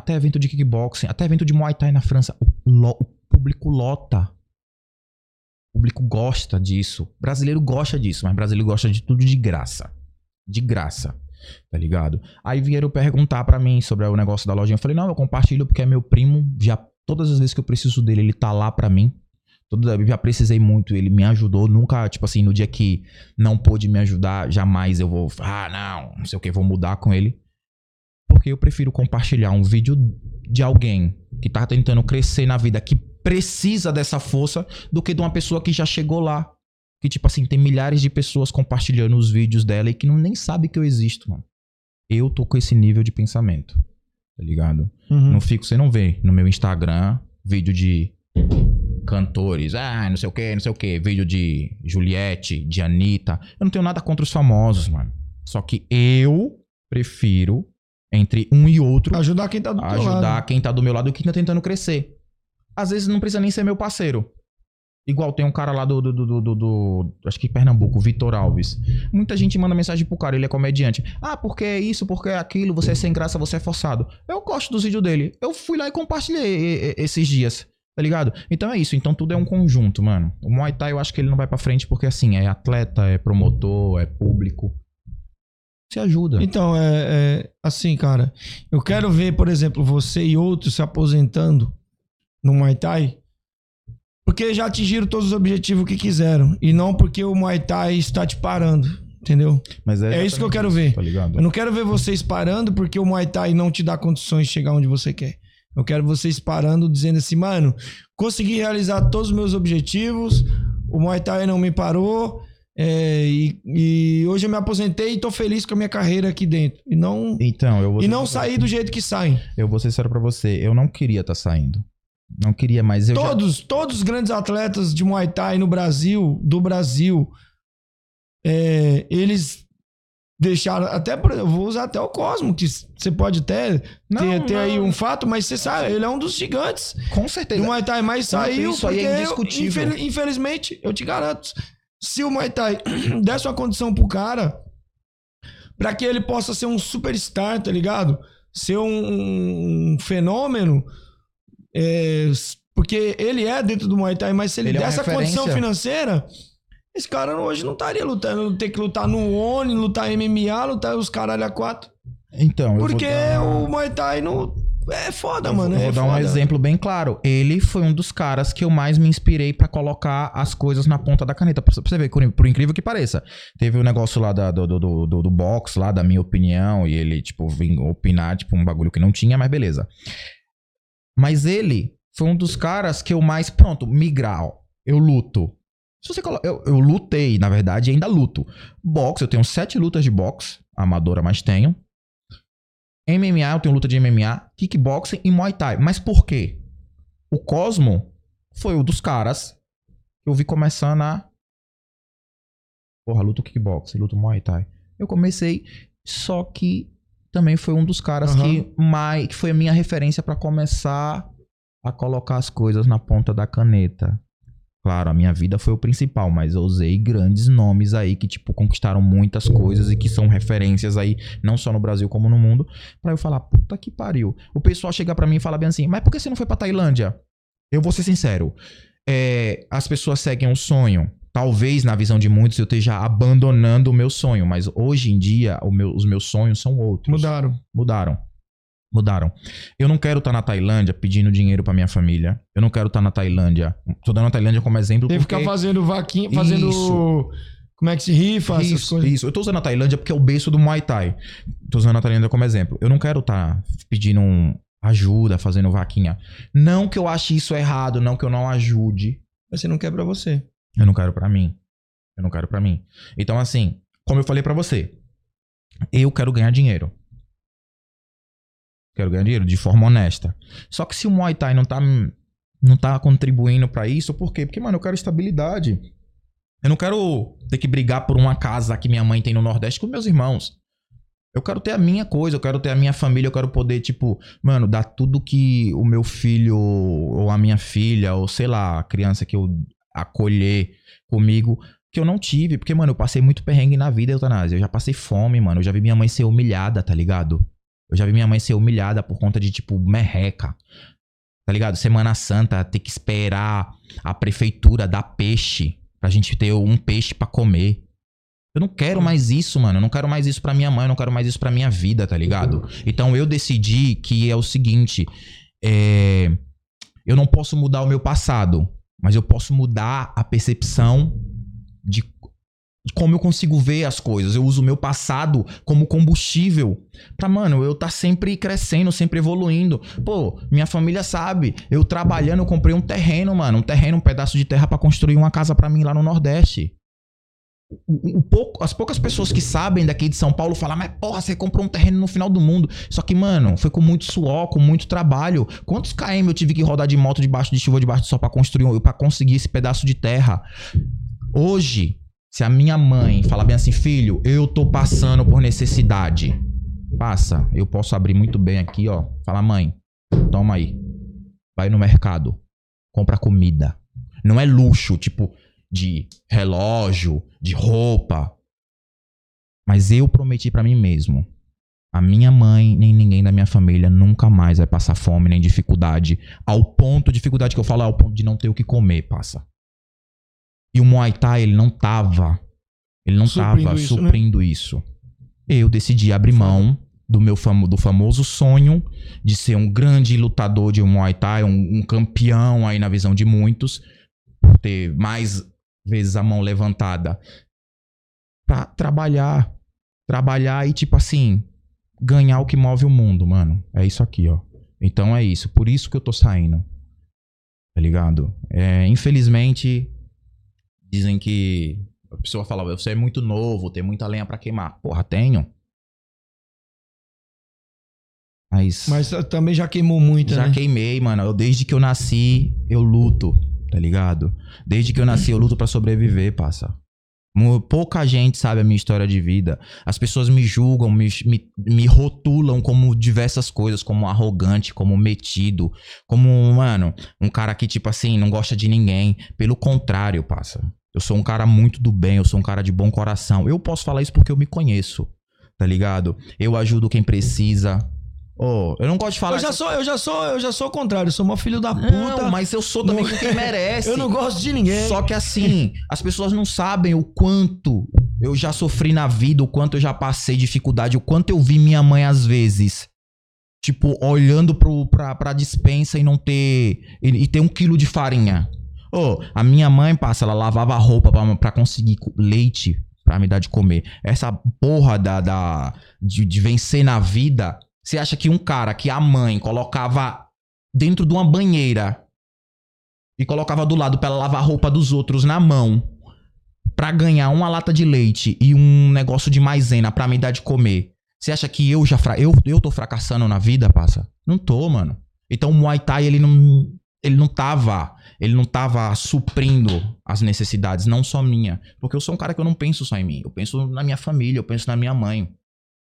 Speaker 7: até evento de kickboxing, até evento de Muay Thai na França. O, lo- o público lota. O público gosta disso. Brasileiro gosta disso, mas brasileiro gosta de tudo de graça. De graça. Tá ligado? Aí vieram perguntar pra mim sobre o negócio da lojinha. Eu falei, não, eu compartilho porque é meu primo. Já todas as vezes que eu preciso dele, ele tá lá pra mim. Já precisei muito, ele me ajudou. Nunca, tipo assim, no dia que não pôde me ajudar, jamais eu vou. Ah, não, não sei o que, vou mudar com ele. Porque eu prefiro compartilhar um vídeo de alguém que tá tentando crescer na vida, que precisa dessa força, do que de uma pessoa que já chegou lá. Que, tipo assim, tem milhares de pessoas compartilhando os vídeos dela e que não, nem sabe que eu existo, mano. Eu tô com esse nível de pensamento. Tá ligado?
Speaker 6: Uhum.
Speaker 7: Não fico, você não vê no meu Instagram vídeo de cantores, ah, não sei o que, não sei o que, vídeo de Juliette, de Anitta. Eu não tenho nada contra os famosos, mano. Só que eu prefiro, entre um e outro,
Speaker 6: Ajudar quem tá do teu
Speaker 7: ajudar
Speaker 6: lado.
Speaker 7: quem tá do meu lado e quem tá tentando crescer. Às vezes não precisa nem ser meu parceiro. Igual tem um cara lá do, do, do, do- do- acho que Pernambuco, o Vitor Alves. Muita gente manda mensagem pro cara, ele é comediante. Ah, porque é isso, porque é aquilo, você é sem graça, você é forçado. Eu gosto dos vídeos dele. Eu fui lá e compartilhei esses dias, tá ligado? Então é isso, então tudo é um conjunto, mano. O Muay Thai eu acho que ele não vai pra frente porque assim, é atleta, é promotor, é público. Se ajuda.
Speaker 6: Então, é, é assim, cara. Eu quero ver, por exemplo, você e outros se aposentando no Muay Thai. Porque já atingiram todos os objetivos que quiseram. E não porque o Muay Thai está te parando. Entendeu?
Speaker 7: Mas
Speaker 6: É isso que eu quero ver.
Speaker 7: Tá?
Speaker 6: Eu não quero ver vocês parando porque o Muay Thai não te dá condições de chegar onde você quer. Eu quero vocês parando dizendo assim, mano, consegui realizar todos os meus objetivos, o Muay Thai não me parou, é, e, e hoje eu me aposentei e tô feliz com a minha carreira aqui dentro. E não,
Speaker 7: Então, eu
Speaker 6: e não
Speaker 7: sincero-
Speaker 6: sair do jeito que saem.
Speaker 7: Eu vou ser sério pra você, eu não queria estar saindo. Não queria, mas eu já...
Speaker 6: Todos, todos os grandes atletas de Muay Thai no Brasil, do Brasil, é, eles deixaram, até, eu vou usar até o Cosmo, que você pode até
Speaker 7: Não,
Speaker 6: ter, ter aí
Speaker 7: não.
Speaker 6: um fato, mas você sabe, ele é um dos gigantes
Speaker 7: Com
Speaker 6: do
Speaker 7: certeza.
Speaker 6: Muay Thai, mas saiu
Speaker 7: isso aí é
Speaker 6: eu-
Speaker 7: indiscutível.
Speaker 6: infel- infelizmente, eu te garanto, se o Muay Thai desse uma condição pro cara, pra que ele possa ser um superstar, tá ligado? Ser um, um fenômeno, é, porque ele é dentro do Muay Thai, mas se ele,
Speaker 7: Ele é
Speaker 6: desse a condição financeira, esse cara hoje não estaria lutando, ter que lutar no ONI, lutar MMA, lutar os caralho a quatro.
Speaker 7: Então, eu
Speaker 6: Porque
Speaker 7: vou dar...
Speaker 6: o Muay Thai não. É foda,
Speaker 7: Eu
Speaker 6: mano.
Speaker 7: vou
Speaker 6: é
Speaker 7: dar um
Speaker 6: foda.
Speaker 7: exemplo bem claro. Ele foi um dos caras que eu mais me inspirei pra colocar as coisas na ponta da caneta. Pra você ver, por incrível que pareça. Teve o negócio lá da- do, do, do, do, box, lá da minha opinião, e ele, tipo, vim opinar, tipo, um bagulho que não tinha, mas beleza. Mas ele foi um dos caras que eu mais, pronto, migrar, ó, eu luto. Se você coloca, eu, eu lutei, na verdade, e ainda luto. Boxe, eu tenho sete lutas de boxe, amadora, mas tenho. MMA, eu tenho luta de MMA, kickboxing e Muay Thai. Mas por quê? O Cosmo foi um dos caras que eu vi começando a. Porra, luta kickboxing, luta Muay Thai. Eu comecei, só que também foi um dos caras
Speaker 6: Aham.
Speaker 7: que mais que foi a minha referência pra começar a colocar as coisas na ponta da caneta. Claro, a minha vida foi o principal, mas eu usei grandes nomes aí que, tipo, conquistaram muitas coisas e que são referências aí, não só no Brasil como no mundo, pra eu falar, puta que pariu. O pessoal chega pra mim e fala bem assim, mas por que você não foi pra Tailândia? Eu vou ser sincero, é, as pessoas seguem um sonho. Talvez, na visão de muitos, eu esteja abandonando o meu sonho, mas hoje em dia, meu- os meus sonhos são outros.
Speaker 6: Mudaram.
Speaker 7: Mudaram. Mudaram. Eu não quero estar na Tailândia pedindo dinheiro pra minha família. Eu não quero estar na Tailândia. Tô dando a Tailândia como exemplo
Speaker 6: que
Speaker 7: porque...
Speaker 6: ficar fazendo vaquinha, fazendo.
Speaker 7: Isso.
Speaker 6: Como é que se rifa, essas
Speaker 7: Isso,
Speaker 6: coisas.
Speaker 7: isso. Eu tô usando a Tailândia porque é o berço do Muay Thai. Tô usando a Tailândia como exemplo. Eu não quero estar pedindo um ajuda, fazendo vaquinha. Não que eu ache isso errado, não que eu não ajude.
Speaker 6: Mas você não quer pra você.
Speaker 7: Eu não quero pra mim. Eu não quero pra mim. Então, assim, como eu falei pra você, eu quero ganhar dinheiro. Quero ganhar dinheiro de forma honesta. Só que se o Muay Thai não tá, não tá contribuindo pra isso. Por quê? Porque, mano, eu quero estabilidade. Eu não quero ter que brigar por uma casa que minha mãe tem no Nordeste com meus irmãos. Eu quero ter a minha coisa, eu quero ter a minha família, eu quero poder, tipo, mano, dar tudo que o meu filho ou a minha filha, ou sei lá, a criança que eu acolher comigo, que eu não tive. Porque, mano, eu passei muito perrengue na vida, Eutanásia. Eu já passei fome, mano. Eu já vi minha mãe ser humilhada, tá ligado? Eu já vi minha mãe ser humilhada por conta de, tipo, merreca. Tá ligado? Semana Santa, ter que esperar a prefeitura dar peixe pra gente ter um peixe pra comer. Eu não quero mais isso, mano. Eu não quero mais isso pra minha mãe, eu não quero mais isso pra minha vida, tá ligado? Então eu decidi que é o seguinte: é, eu não posso mudar o meu passado, mas eu posso mudar a percepção de como eu consigo ver as coisas. Eu uso o meu passado como combustível pra, mano, eu tá sempre crescendo, sempre evoluindo. Pô, minha família sabe. Eu trabalhando, eu comprei um terreno, mano. Um terreno, um pedaço de terra pra construir uma casa pra mim lá no Nordeste. O, o pouco, as poucas pessoas que sabem daqui de São Paulo falam, mas porra, você comprou um terreno no final do mundo. Só que, mano, foi com muito suor, com muito trabalho. Quantos KM eu tive que rodar de moto debaixo de chuva, debaixo de sol pra construir, para conseguir esse pedaço de terra? Hoje, se a minha mãe falar bem assim, filho, eu tô passando por necessidade. Passa, eu posso abrir muito bem aqui, ó. Fala, mãe, toma aí. Vai no mercado, compra comida. Não é luxo, tipo, de relógio, de roupa. Mas eu prometi para mim mesmo. A minha mãe, nem ninguém da minha família nunca mais vai passar fome nem dificuldade. Ao ponto, dificuldade que eu falo, ao ponto de não ter o que comer, passa. E o Muay Thai, ele não tava. Ele não
Speaker 6: Suprindo
Speaker 7: tava
Speaker 6: isso, né?
Speaker 7: suprindo isso. Eu decidi abrir mão do meu famo, do famoso sonho de ser um grande lutador de Muay Thai, um, um campeão aí na visão de muitos, por ter mais vezes a mão levantada pra trabalhar, trabalhar e tipo assim, ganhar o que move o mundo, mano. É isso aqui, ó. Então é isso, por isso que eu tô saindo. Tá ligado? É, infelizmente dizem que a pessoa fala, você é muito novo, tem muita lenha pra queimar. Porra, tenho. Mas,
Speaker 6: Mas também já queimou muito,
Speaker 7: já
Speaker 6: né?
Speaker 7: queimei, mano. Eu, desde que eu nasci, eu luto, tá ligado? Desde que eu nasci, eu luto pra sobreviver, passa. Pouca gente sabe a minha história de vida. As pessoas me julgam, me, me, me rotulam como diversas coisas, como arrogante, como metido, como, mano, um cara que, tipo assim, não gosta de ninguém. Pelo contrário, passa. Eu sou um cara muito do bem, eu sou um cara de bom coração. Eu posso falar isso porque eu me conheço, tá ligado? Eu ajudo quem precisa. Oh, eu não gosto de falar.
Speaker 6: Eu já sou, eu já sou, eu já sou o contrário, eu sou uma filho da puta.
Speaker 7: Não, mas eu sou também
Speaker 6: Não-
Speaker 7: quem merece.
Speaker 6: Eu não gosto de ninguém.
Speaker 7: Só que assim, as pessoas não sabem o quanto eu já sofri na vida, o quanto eu já passei dificuldade, o quanto eu vi minha mãe às vezes. Tipo, olhando pro, pra, pra dispensa e não ter. E, e ter um quilo de farinha. Ô, a minha mãe, passa, ela lavava roupa pra conseguir co- leite pra me dar de comer. Essa porra da, da, de, de vencer na vida. Você acha que um cara que a mãe colocava dentro de uma banheira e colocava do lado pra ela lavar a roupa dos outros na mão pra ganhar uma lata de leite e um negócio de maisena pra me dar de comer. Você acha que eu já fra... eu, eu tô fracassando na vida, passa? Não tô, mano. Então o Muay Thai ele não ele não tava, ele não tava suprindo as necessidades, não só minha, porque eu sou um cara que eu não penso só em mim, eu penso na minha família, eu penso na minha mãe.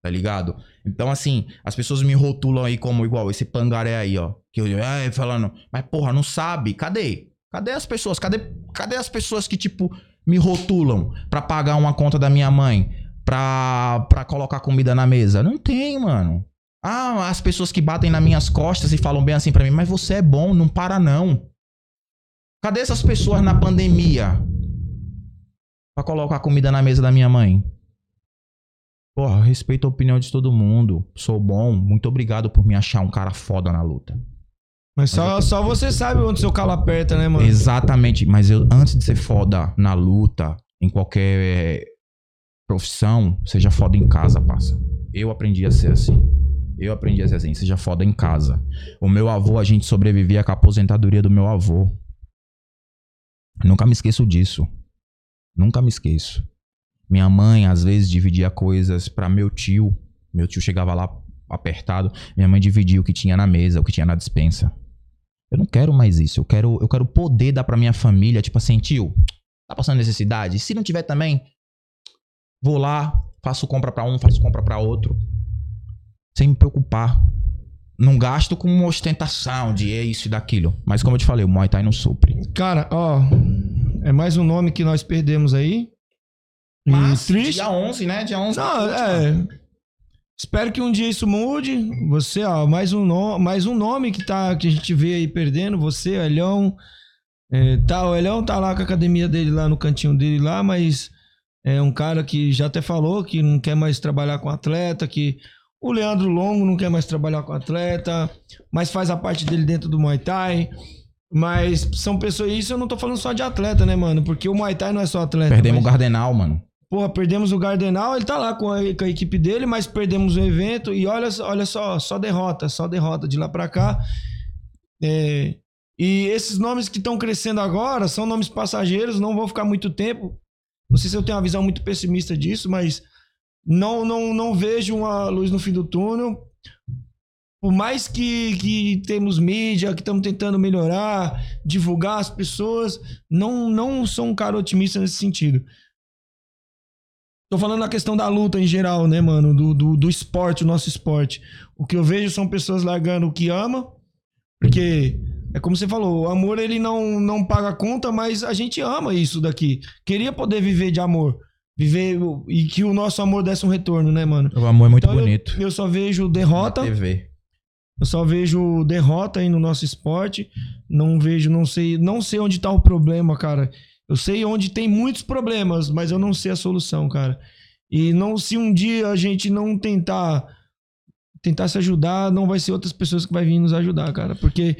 Speaker 7: Tá ligado? Então, assim, as pessoas me rotulam aí como igual esse pangaré aí, ó. Que eu, é, falando, mas porra, não sabe? Cadê? Cadê as pessoas? Cadê, cadê as pessoas que, tipo, me rotulam pra pagar uma conta da minha mãe? Pra, pra colocar comida na mesa? Não tem, mano. Ah, as pessoas que batem nas minhas costas e falam bem assim pra mim, mas você é bom, não para não. Cadê essas pessoas na pandemia? Pra colocar comida na mesa da minha mãe? Porra, respeito a opinião de todo mundo. Sou bom. Muito obrigado por me achar um cara foda na luta.
Speaker 6: Mas só, só você sabe onde seu calo aperta, né, mano?
Speaker 7: Exatamente. Mas eu, antes de ser foda na luta, em qualquer eh, profissão, seja foda em casa, passa. Eu aprendi a ser assim. Eu aprendi a ser assim. Seja foda em casa. O meu avô, a gente sobrevivia com a aposentadoria do meu avô. Nunca me esqueço disso. Nunca me esqueço. Minha mãe, às vezes, dividia coisas pra meu tio. Meu tio chegava lá apertado. Minha mãe dividia o que tinha na mesa, o que tinha na dispensa. Eu não quero mais isso. Eu quero, eu quero poder dar pra minha família, tipo assim, tio, tá passando necessidade? Se não tiver também, vou lá, faço compra pra um, faço compra pra outro. Sem me preocupar. Não gasto com ostentação de isso e daquilo. Mas como eu te falei, o Muay Thai não supre.
Speaker 6: Cara, ó, é mais um nome que nós perdemos aí. E
Speaker 7: Mas,
Speaker 6: triste.
Speaker 7: dia 11, né? Dia 11.
Speaker 6: Não, é. Espero que um dia isso mude. Você, ó, mais um, no, mais um nome que, tá, que a gente vê aí perdendo. Você, Elhão. É, tá, o Elhão tá lá com a academia dele, lá no cantinho dele lá, mas é um cara que já até falou que não quer mais trabalhar com atleta, que o Leandro Longo não quer mais trabalhar com atleta, mas faz a parte dele dentro do Muay Thai. Mas são pessoas. Isso eu não tô falando só de atleta, né, mano? Porque o Muay Thai não é só atleta.
Speaker 7: Perdemos o
Speaker 6: mas-
Speaker 7: Gardenal, mano.
Speaker 6: Porra, perdemos o Gardenal, ele tá lá com a, com a equipe dele, mas perdemos o evento e olha, só- olha só, só derrota, só derrota de lá pra cá. É, e esses nomes que estão crescendo agora são nomes passageiros, não vão ficar muito tempo. Não sei se eu tenho uma visão muito pessimista disso, mas não, não, não vejo uma luz no fim do túnel. Por mais que, que temos mídia, que estamos tentando melhorar, divulgar as pessoas, não, não sou um cara otimista nesse sentido. Tô falando na questão da luta em geral, né, mano? Do, do, do esporte, o nosso esporte. O que eu vejo são pessoas largando o que ama, porque é como você falou, o amor ele não, não paga conta, mas a gente ama isso daqui. Queria poder viver de amor. Viver e que o nosso amor desse um retorno, né, mano?
Speaker 7: O amor é muito
Speaker 6: Então eu-
Speaker 7: bonito.
Speaker 6: Eu, só vejo derrota.
Speaker 7: Na TV.
Speaker 6: Eu só vejo derrota aí no nosso esporte. Não vejo, não sei, não sei onde tá o problema, cara. Eu sei onde tem muitos problemas, mas eu não sei a solução, cara. E não se um dia a gente não tentar tentar se ajudar, não vai ser outras pessoas que vai vir nos ajudar, cara, porque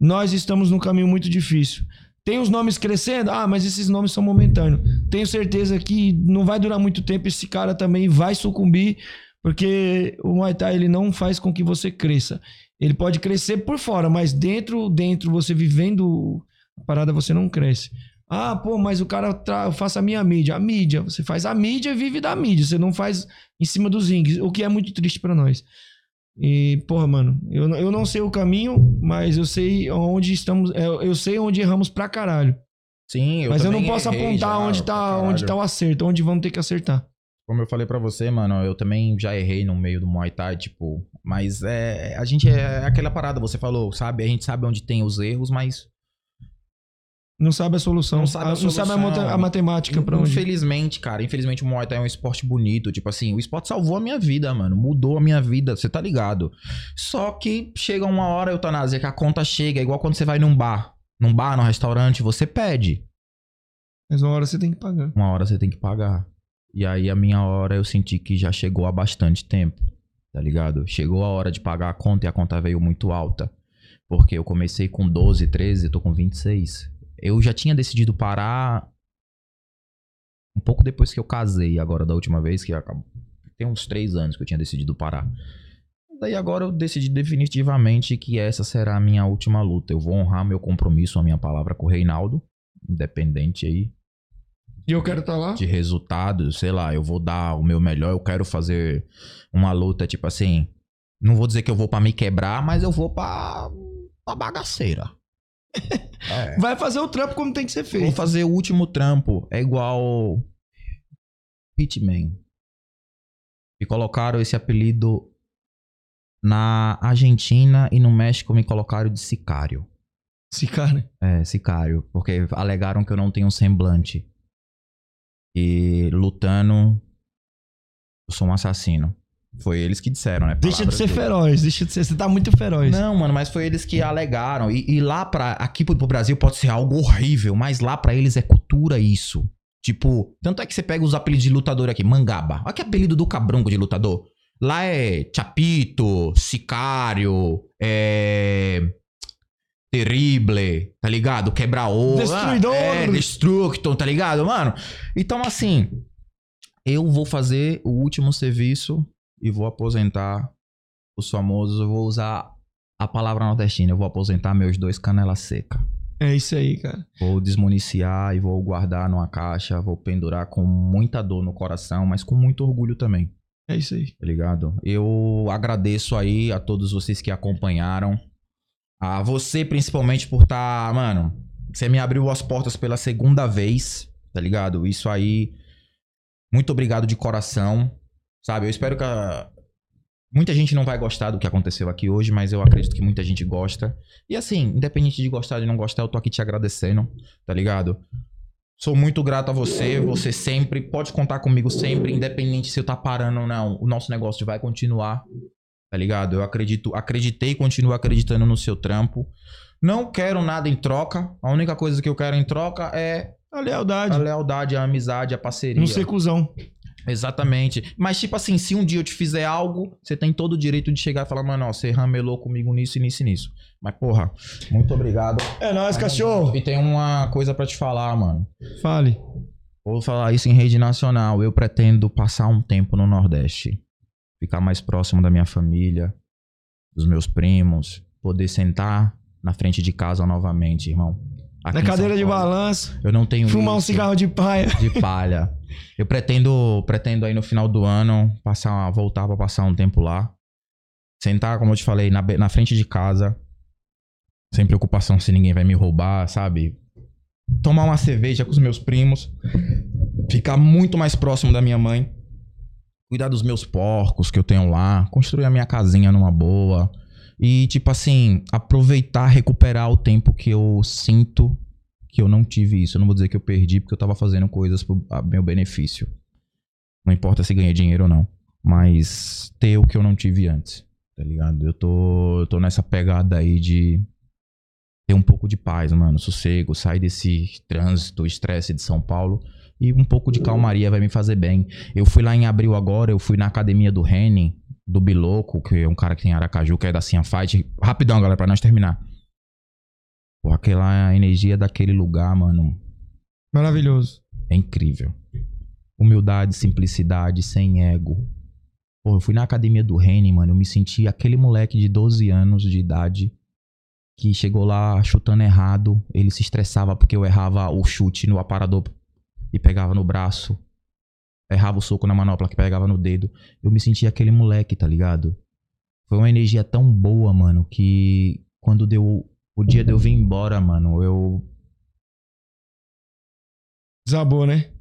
Speaker 6: nós estamos num caminho muito difícil. Tem os nomes crescendo? Ah, mas esses nomes são momentâneos. Tenho certeza que não vai durar muito tempo, esse cara também vai sucumbir, porque o Muay Thai ele não faz com que você cresça. Ele pode crescer por fora, mas dentro, dentro você vivendo a parada você não cresce. Ah, pô, mas o cara tra... faça a minha mídia. A mídia, você faz a mídia e vive da mídia, você não faz em cima dos rings, o que é muito triste pra nós. E, porra, mano, eu, não- eu não sei o caminho, mas eu sei onde estamos, eu, eu sei onde erramos pra caralho.
Speaker 7: Sim, eu
Speaker 6: mas eu não posso apontar
Speaker 7: já,
Speaker 6: onde tá, onde tá o acerto, onde vamos ter que acertar.
Speaker 7: Como eu falei pra você, mano, eu também já errei no meio do Muay Thai, tipo, mas é, a gente é aquela parada, você falou, sabe? A gente sabe onde tem os erros, mas
Speaker 6: Não sabe a solução,
Speaker 7: Não sabe a
Speaker 6: Ah, não sabe a,
Speaker 7: solução.
Speaker 6: a matemática pra onde.
Speaker 7: infelizmente, cara, infelizmente o Muay Thai é um esporte bonito, tipo assim, o esporte salvou a minha vida, mano, mudou a minha vida, você tá ligado? Só que chega uma hora, eutanásia, que a conta chega, é igual quando você vai num bar, num bar, num restaurante, você pede,
Speaker 6: Mas uma hora você tem que pagar.
Speaker 7: uma hora você tem que pagar. E aí a minha hora eu senti que já chegou há bastante tempo, tá ligado? Chegou a hora de pagar a conta e a conta veio muito alta. Porque eu comecei com 12, 13, tô com 26. Eu já tinha decidido parar um pouco depois que eu casei, agora da última vez, que. Tem uns três anos que eu tinha decidido parar. Daí agora eu decidi definitivamente que essa será a minha última luta. Eu vou honrar meu compromisso, a minha palavra com o Reinaldo, independente aí
Speaker 6: E eu quero estar lá?
Speaker 7: de resultados, sei lá, eu vou dar o meu melhor, eu quero fazer uma luta tipo assim, não vou dizer que eu vou pra me quebrar, mas eu vou pra, pra bagaceira. É.
Speaker 6: Vai fazer o trampo como tem que ser
Speaker 7: Vou
Speaker 6: feito.
Speaker 7: fazer o último trampo, é igual Hitman. Me colocaram esse apelido na Argentina e no México me colocaram de sicário.
Speaker 6: Cara.
Speaker 7: É, sicário. Porque alegaram que eu não tenho semblante. E lutando, eu sou um assassino. Foi eles que disseram, né?
Speaker 6: Deixa de ser
Speaker 7: deles.
Speaker 6: feroz, deixa de ser. Você tá muito feroz.
Speaker 7: Não, mano, mas foi eles que alegaram. E, e lá pra. Aqui pro, pro Brasil pode ser algo horrível, mas lá pra eles é cultura isso. Tipo, tanto é que você pega os apelidos de lutador aqui, Mangaba. Olha que apelido do cabronco de lutador. Lá é Chapito, Sicário, é. Terrible, tá ligado? Quebra-osso.
Speaker 6: Destruidor.
Speaker 7: É, Destructon, tá ligado, mano? Então, assim, eu vou fazer o último serviço e vou aposentar os famosos. Eu vou usar a palavra nordestina. Eu vou aposentar meus dois canela seca.
Speaker 6: É isso aí, cara.
Speaker 7: Vou desmuniciar e vou guardar numa caixa. Vou pendurar com muita dor no coração, mas com muito orgulho também.
Speaker 6: É isso aí.
Speaker 7: Tá ligado? Eu agradeço aí a todos vocês que acompanharam. A você, principalmente, por tá, mano. Você me abriu as portas pela segunda vez, tá ligado? Isso aí. Muito obrigado de coração. Sabe? Eu espero que a- muita gente não vai gostar do que aconteceu aqui hoje, mas eu acredito que muita gente gosta. E assim, independente de gostar ou de não gostar, eu tô aqui te agradecendo, tá ligado? Sou muito grato a você, você sempre, pode contar comigo sempre, independente se eu tá parando ou não. O nosso negócio vai continuar, tá ligado? Eu acredito, acreditei e continuo acreditando no seu trampo. Não quero nada em troca. A única coisa que eu quero em troca é
Speaker 6: A lealdade.
Speaker 7: a lealdade, a amizade, a parceria.
Speaker 6: Não ser cuzão.
Speaker 7: Exatamente. Mas, tipo assim, se um dia eu te fizer algo, você tem todo o direito de chegar e falar, mano, ó, você ramelou comigo nisso, e nisso e nisso. Mas, porra, muito obrigado.
Speaker 6: É nóis, cachorro.
Speaker 7: E tem uma coisa pra te falar, mano.
Speaker 6: Fale.
Speaker 7: Vou falar isso em rede nacional. Eu pretendo passar um tempo no Nordeste. Ficar mais próximo da minha família, dos meus primos. Poder sentar na frente de casa novamente, irmão.
Speaker 6: Na cadeira de balanço.
Speaker 7: Eu não tenho
Speaker 6: Fumar um cigarro de paia.
Speaker 7: de palha. Eu pretendo, pretendo aí no final do ano passar, voltar pra passar um tempo lá. Sentar, como eu te falei, na, na frente de casa. Sem preocupação se ninguém vai me roubar, sabe? Tomar uma cerveja com os meus primos. Ficar muito mais próximo da minha mãe. Cuidar dos meus porcos que eu tenho lá. Construir a minha casinha numa boa. E, tipo assim, aproveitar, recuperar o tempo que eu sinto que eu não tive isso. Eu não vou dizer que eu perdi porque eu tava fazendo coisas pro meu benefício. Não importa se ganhei dinheiro ou não. Mas ter o que eu não tive antes. Tá ligado? Eu tô, eu tô nessa pegada aí de ter um pouco de paz, mano. Sossego, sair desse trânsito, estresse de São Paulo. E um pouco de calmaria vai me fazer bem. Eu fui lá em abril agora, eu fui na academia do Reni, do Biloco, que é um cara que tem em Aracaju, que é da Cian Fight. Rapidão, galera, pra nós terminar. Pô, aquela energia daquele lugar, mano,
Speaker 6: Maravilhoso.
Speaker 7: é incrível. Humildade, simplicidade, sem ego. Pô, eu fui na academia do Reni, mano. Eu me senti aquele moleque de 12 anos de idade que chegou lá chutando errado. Ele se estressava porque eu errava o chute no aparador e pegava no braço. Errava o soco na manopla que pegava no dedo. Eu me senti aquele moleque, tá ligado? Foi uma energia tão boa, mano, que quando deu o dia de eu vir embora, mano, eu
Speaker 6: Desabou, né?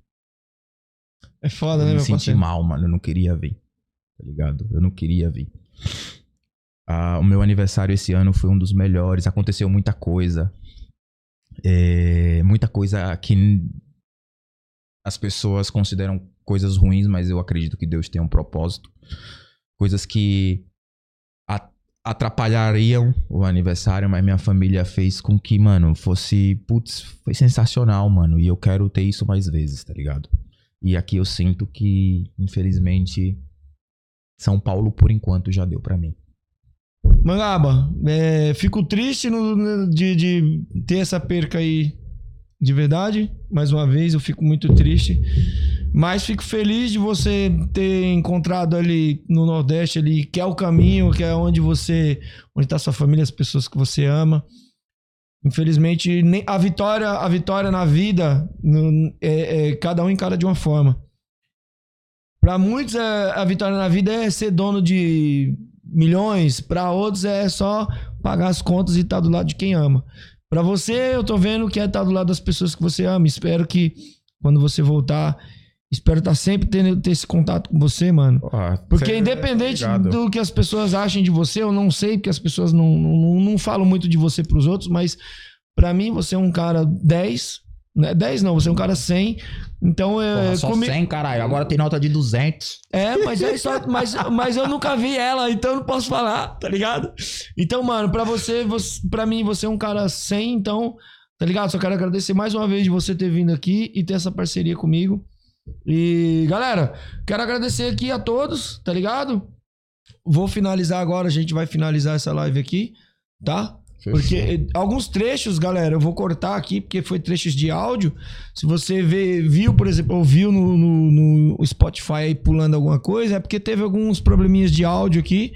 Speaker 6: É foda,
Speaker 7: eu
Speaker 6: né,
Speaker 7: me
Speaker 6: meu
Speaker 7: senti
Speaker 6: parceiro?
Speaker 7: mal, mano. Eu não queria vir. Tá ligado? Eu não queria vir. Ah, o meu aniversário esse ano foi um dos melhores. Aconteceu muita coisa. É, muita coisa que as pessoas consideram coisas ruins, mas eu acredito que Deus tem um propósito. Coisas que atrapalhariam o aniversário, mas minha família fez com que, mano, fosse. Putz, foi sensacional, mano. E eu quero ter isso mais vezes, tá ligado? E aqui eu sinto que, infelizmente, São Paulo, por enquanto, já deu pra mim.
Speaker 6: Mangaba, é, fico triste no- de, de ter essa perca aí de verdade. Mais uma vez, eu fico muito triste. Mas fico feliz de você ter encontrado ali no Nordeste ali, que é o caminho, que é onde você. onde tá sua família, as pessoas que você ama. Infelizmente, nem, a vitória, a vitória na vida no- é, é cada um encara de uma forma. Para muitos, é, a vitória na vida é ser dono de milhões. Para outros, é só pagar as contas e estar do lado de quem ama. Para você, eu tô vendo que é estar do lado das pessoas que você ama. Espero que quando você voltar, espero estar sempre tendo ter esse contato com você, mano. Porque
Speaker 7: Cê-
Speaker 6: independente do que as pessoas achem de você, eu não sei, porque as pessoas não, não, não falam muito de você pros outros, mas pra mim você é um cara 10, né? 10 não, você é um cara 100. Então é
Speaker 7: Porra, só
Speaker 6: comi-
Speaker 7: 100, caralho. Agora tem nota de 200.
Speaker 6: é, mas é só, mas, mas eu nunca vi ela, então eu não posso falar, tá ligado? Então, mano, pra você, você para mim você é um cara 100, então, tá ligado? Só quero agradecer mais uma vez de você ter vindo aqui e ter essa parceria comigo. E, galera, quero agradecer aqui a todos, tá ligado? Vou finalizar agora, a gente vai finalizar essa live aqui, tá? Porque alguns trechos, galera, eu vou cortar aqui, porque foi trechos de áudio. Se você vê, viu, por exemplo, ouviu no, no, no Spotify aí pulando alguma coisa, é porque teve alguns probleminhas de áudio aqui.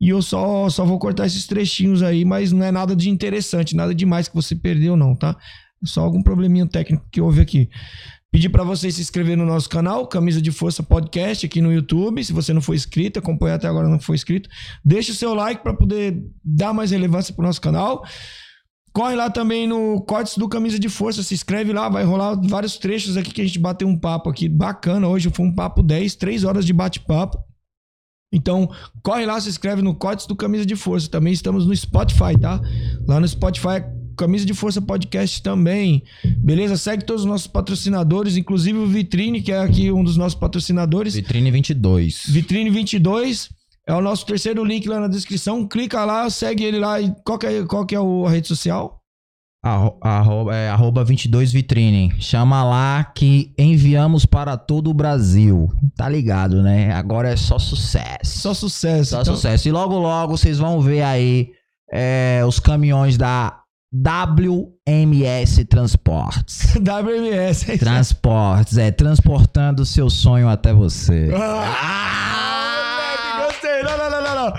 Speaker 6: E eu só, só vou cortar esses trechinhos aí, mas não é nada de interessante, nada demais que você perdeu, não, tá? É só algum probleminha técnico que houve aqui. Pedir para vocês se inscrever no nosso canal, Camisa de Força Podcast, aqui no YouTube. Se você não for inscrito, acompanha até agora não foi inscrito, deixa o seu like para poder dar mais relevância pro nosso canal. Corre lá também no Cortes do Camisa de Força, se inscreve lá, vai rolar vários trechos aqui que a gente bateu um papo aqui bacana. Hoje foi um papo 10, 3 horas de bate-papo. Então, corre lá, se inscreve no Cortes do Camisa de Força. Também estamos no Spotify, tá? Lá no Spotify, Camisa de Força Podcast também. Beleza? Segue todos os nossos patrocinadores, inclusive o Vitrine, que é aqui um dos nossos patrocinadores.
Speaker 7: Vitrine 22.
Speaker 6: Vitrine 22 é o nosso terceiro link lá na descrição. Clica lá, segue ele lá. E qual que é, qual que é o- a rede social?
Speaker 7: Arro- Arroba, é, arroba 22 Vitrine. Chama lá que enviamos para todo o Brasil. Tá ligado, né? Agora é só sucesso.
Speaker 6: Só sucesso.
Speaker 7: Só
Speaker 6: Então,
Speaker 7: sucesso. E logo, logo vocês vão ver aí é, os caminhões da WMS Transportes.
Speaker 6: WMS. é.
Speaker 7: Transportes, é, transportando o seu sonho até você.
Speaker 6: Ah, moleque, gostei. Não, não, não, não, não.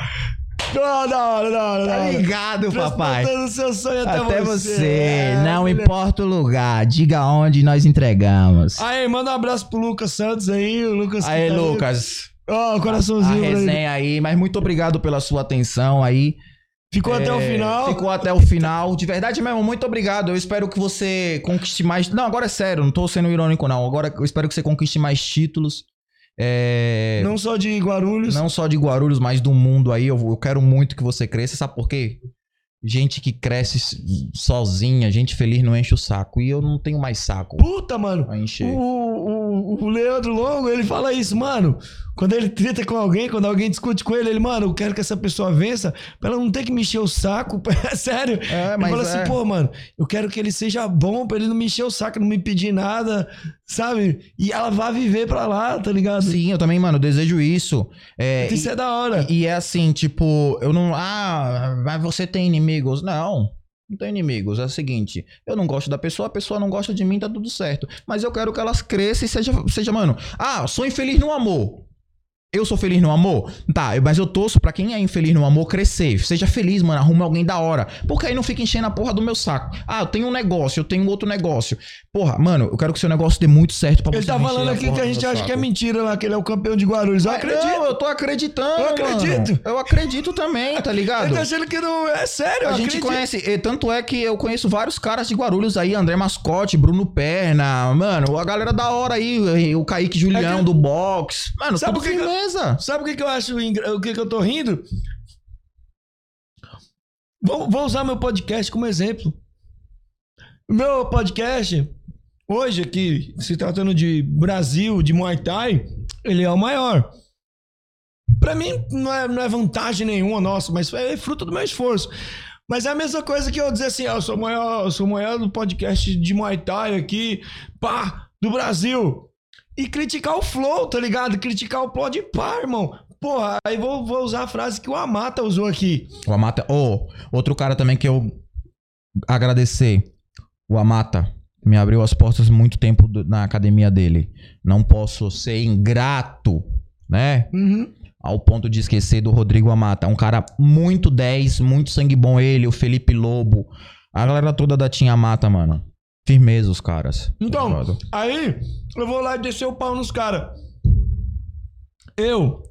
Speaker 6: Não, não, não, não.
Speaker 7: Tá ligado, papai?
Speaker 6: Transportando o seu sonho até,
Speaker 7: Até
Speaker 6: você.
Speaker 7: você.
Speaker 6: É,
Speaker 7: Não
Speaker 6: beleza.
Speaker 7: importa o lugar, diga onde nós entregamos.
Speaker 6: Aí, manda um abraço pro Lucas Santos aí. O Lucas que
Speaker 7: Aí,
Speaker 6: tá-
Speaker 7: Lucas.
Speaker 6: Ó, o
Speaker 7: A
Speaker 6: coraçãozinho. pra ele.
Speaker 7: resenha aí, mas muito obrigado pela sua atenção aí.
Speaker 6: Ficou até o
Speaker 7: É,
Speaker 6: final.
Speaker 7: Ficou até o final. De verdade mesmo, muito obrigado. Eu espero que você conquiste mais. Não, agora é sério, não tô sendo irônico, não. Agora eu espero que você conquiste mais títulos. É,
Speaker 6: Não só de Guarulhos.
Speaker 7: Não só de Guarulhos, mas do mundo aí. Eu, eu quero muito que você cresça. Sabe por quê? Gente que cresce sozinha, gente feliz não enche o saco. E eu não tenho mais saco
Speaker 6: Puta, mano. O, o, o Leandro Longo, ele fala isso, mano. Quando ele treta com alguém, quando alguém discute com ele, ele, mano, eu quero que essa pessoa vença pra ela não ter que me encher o saco. É sério.
Speaker 7: É,
Speaker 6: ele
Speaker 7: mas
Speaker 6: fala
Speaker 7: é.
Speaker 6: assim, pô, mano, eu quero que ele seja bom pra ele não me encher o saco, não me pedir nada, sabe? E ela vai viver pra lá, tá ligado?
Speaker 7: Sim, eu também, mano, desejo isso. É,
Speaker 6: Isso
Speaker 7: e-
Speaker 6: é da hora.
Speaker 7: E é assim, tipo, eu não. Ah, mas você tem inimigos? Não. Não tenho inimigos. É o seguinte, eu não gosto da pessoa, a pessoa não gosta de mim, tá tudo certo. Mas eu quero que elas cresçam e seja, seja mano. Ah, sou infeliz no amor. Eu sou feliz no amor? Tá, mas eu torço pra quem é infeliz no amor crescer. Seja feliz, mano. Arrume alguém da hora. Porque aí não fica enchendo a porra do meu saco. Ah, eu tenho um negócio, eu tenho outro negócio. Porra, mano, eu quero que seu negócio dê muito certo pra
Speaker 6: Ele
Speaker 7: você
Speaker 6: tá
Speaker 7: não encher
Speaker 6: falando aqui que a gente acha que é
Speaker 7: saco.
Speaker 6: mentira lá, que ele é o campeão de Guarulhos. Eu acredito.
Speaker 7: Não, eu tô acreditando.
Speaker 6: Eu acredito.
Speaker 7: mano. Eu acredito também, tá ligado?
Speaker 6: Eu tô achando que não é sério,
Speaker 7: A gente
Speaker 6: acredito.
Speaker 7: conhece, tanto é que eu conheço vários caras de Guarulhos aí, André Mascote, Bruno Perna, mano, a galera da hora aí, o Kaique Julião
Speaker 6: É que-
Speaker 7: do box. Mano,
Speaker 6: Sabe
Speaker 7: tudo
Speaker 6: o que que
Speaker 7: firmeza.
Speaker 6: Sabe o que, que eu acho, o que, que eu tô rindo? Vou, vou usar meu podcast como exemplo. Meu podcast, hoje aqui, se tratando de Brasil, de Muay Thai, ele é o maior. Pra mim, não é, não é vantagem nenhuma nossa, mas é fruto do meu esforço. Mas é a mesma coisa que eu dizer assim, ah, eu sou o maior, eu sou o maior do podcast de Muay Thai aqui, pá, do Brasil. E criticar o flow, tá ligado? Criticar o plot de pá, irmão. Porra, aí vou, vou usar a frase que o Amata usou aqui.
Speaker 7: O Amata, oh, outro cara também que eu agradecer, o Amata. Me abriu as portas muito tempo na academia dele. Não posso ser ingrato, né?
Speaker 6: Uhum.
Speaker 7: ao ponto de esquecer do Rodrigo Amata. Um cara muito 10, muito sangue bom ele, o Felipe Lobo. A galera toda da Tinha Mata, mano. Firmeza os caras.
Speaker 6: Então,
Speaker 7: Tá
Speaker 6: aí eu vou lá e descer o pau nos caras. Eu,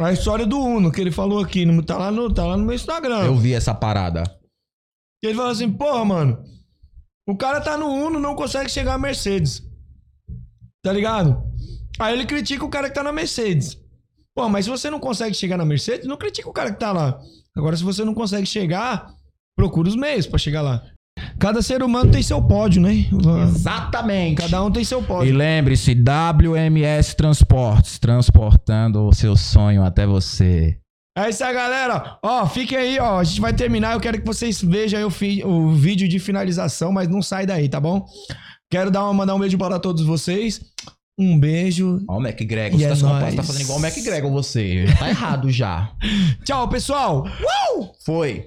Speaker 6: a história do Uno que ele falou aqui, no- tá lá no, tá lá no meu Instagram.
Speaker 7: Eu vi essa parada.
Speaker 6: Ele falou assim, porra, mano, o cara tá no Uno, não consegue chegar à Mercedes. Tá ligado? Aí ele critica o cara que tá na Mercedes. Pô, mas se você não consegue chegar na Mercedes, não critica o cara que tá lá. Agora, se você não consegue chegar, procura os meios pra chegar lá. Cada ser humano tem seu pódio, né?
Speaker 7: Exatamente.
Speaker 6: Cada um tem seu
Speaker 7: E
Speaker 6: pódio.
Speaker 7: lembre-se, WMS Transportes, transportando o seu sonho até você.
Speaker 6: É isso aí, galera. Ó, fiquem aí, ó. A gente vai terminar. Eu quero que vocês vejam aí o, fi- o vídeo de finalização, mas não sai daí, tá bom? Quero dar uma, mandar um beijo para todos vocês. Um beijo.
Speaker 7: Ó, o McGregor.
Speaker 6: E
Speaker 7: Você
Speaker 6: é
Speaker 7: tá, se compa-
Speaker 6: nóis.
Speaker 7: tá fazendo igual o McGregor, você. Tá errado já.
Speaker 6: Tchau, pessoal.
Speaker 7: Foi.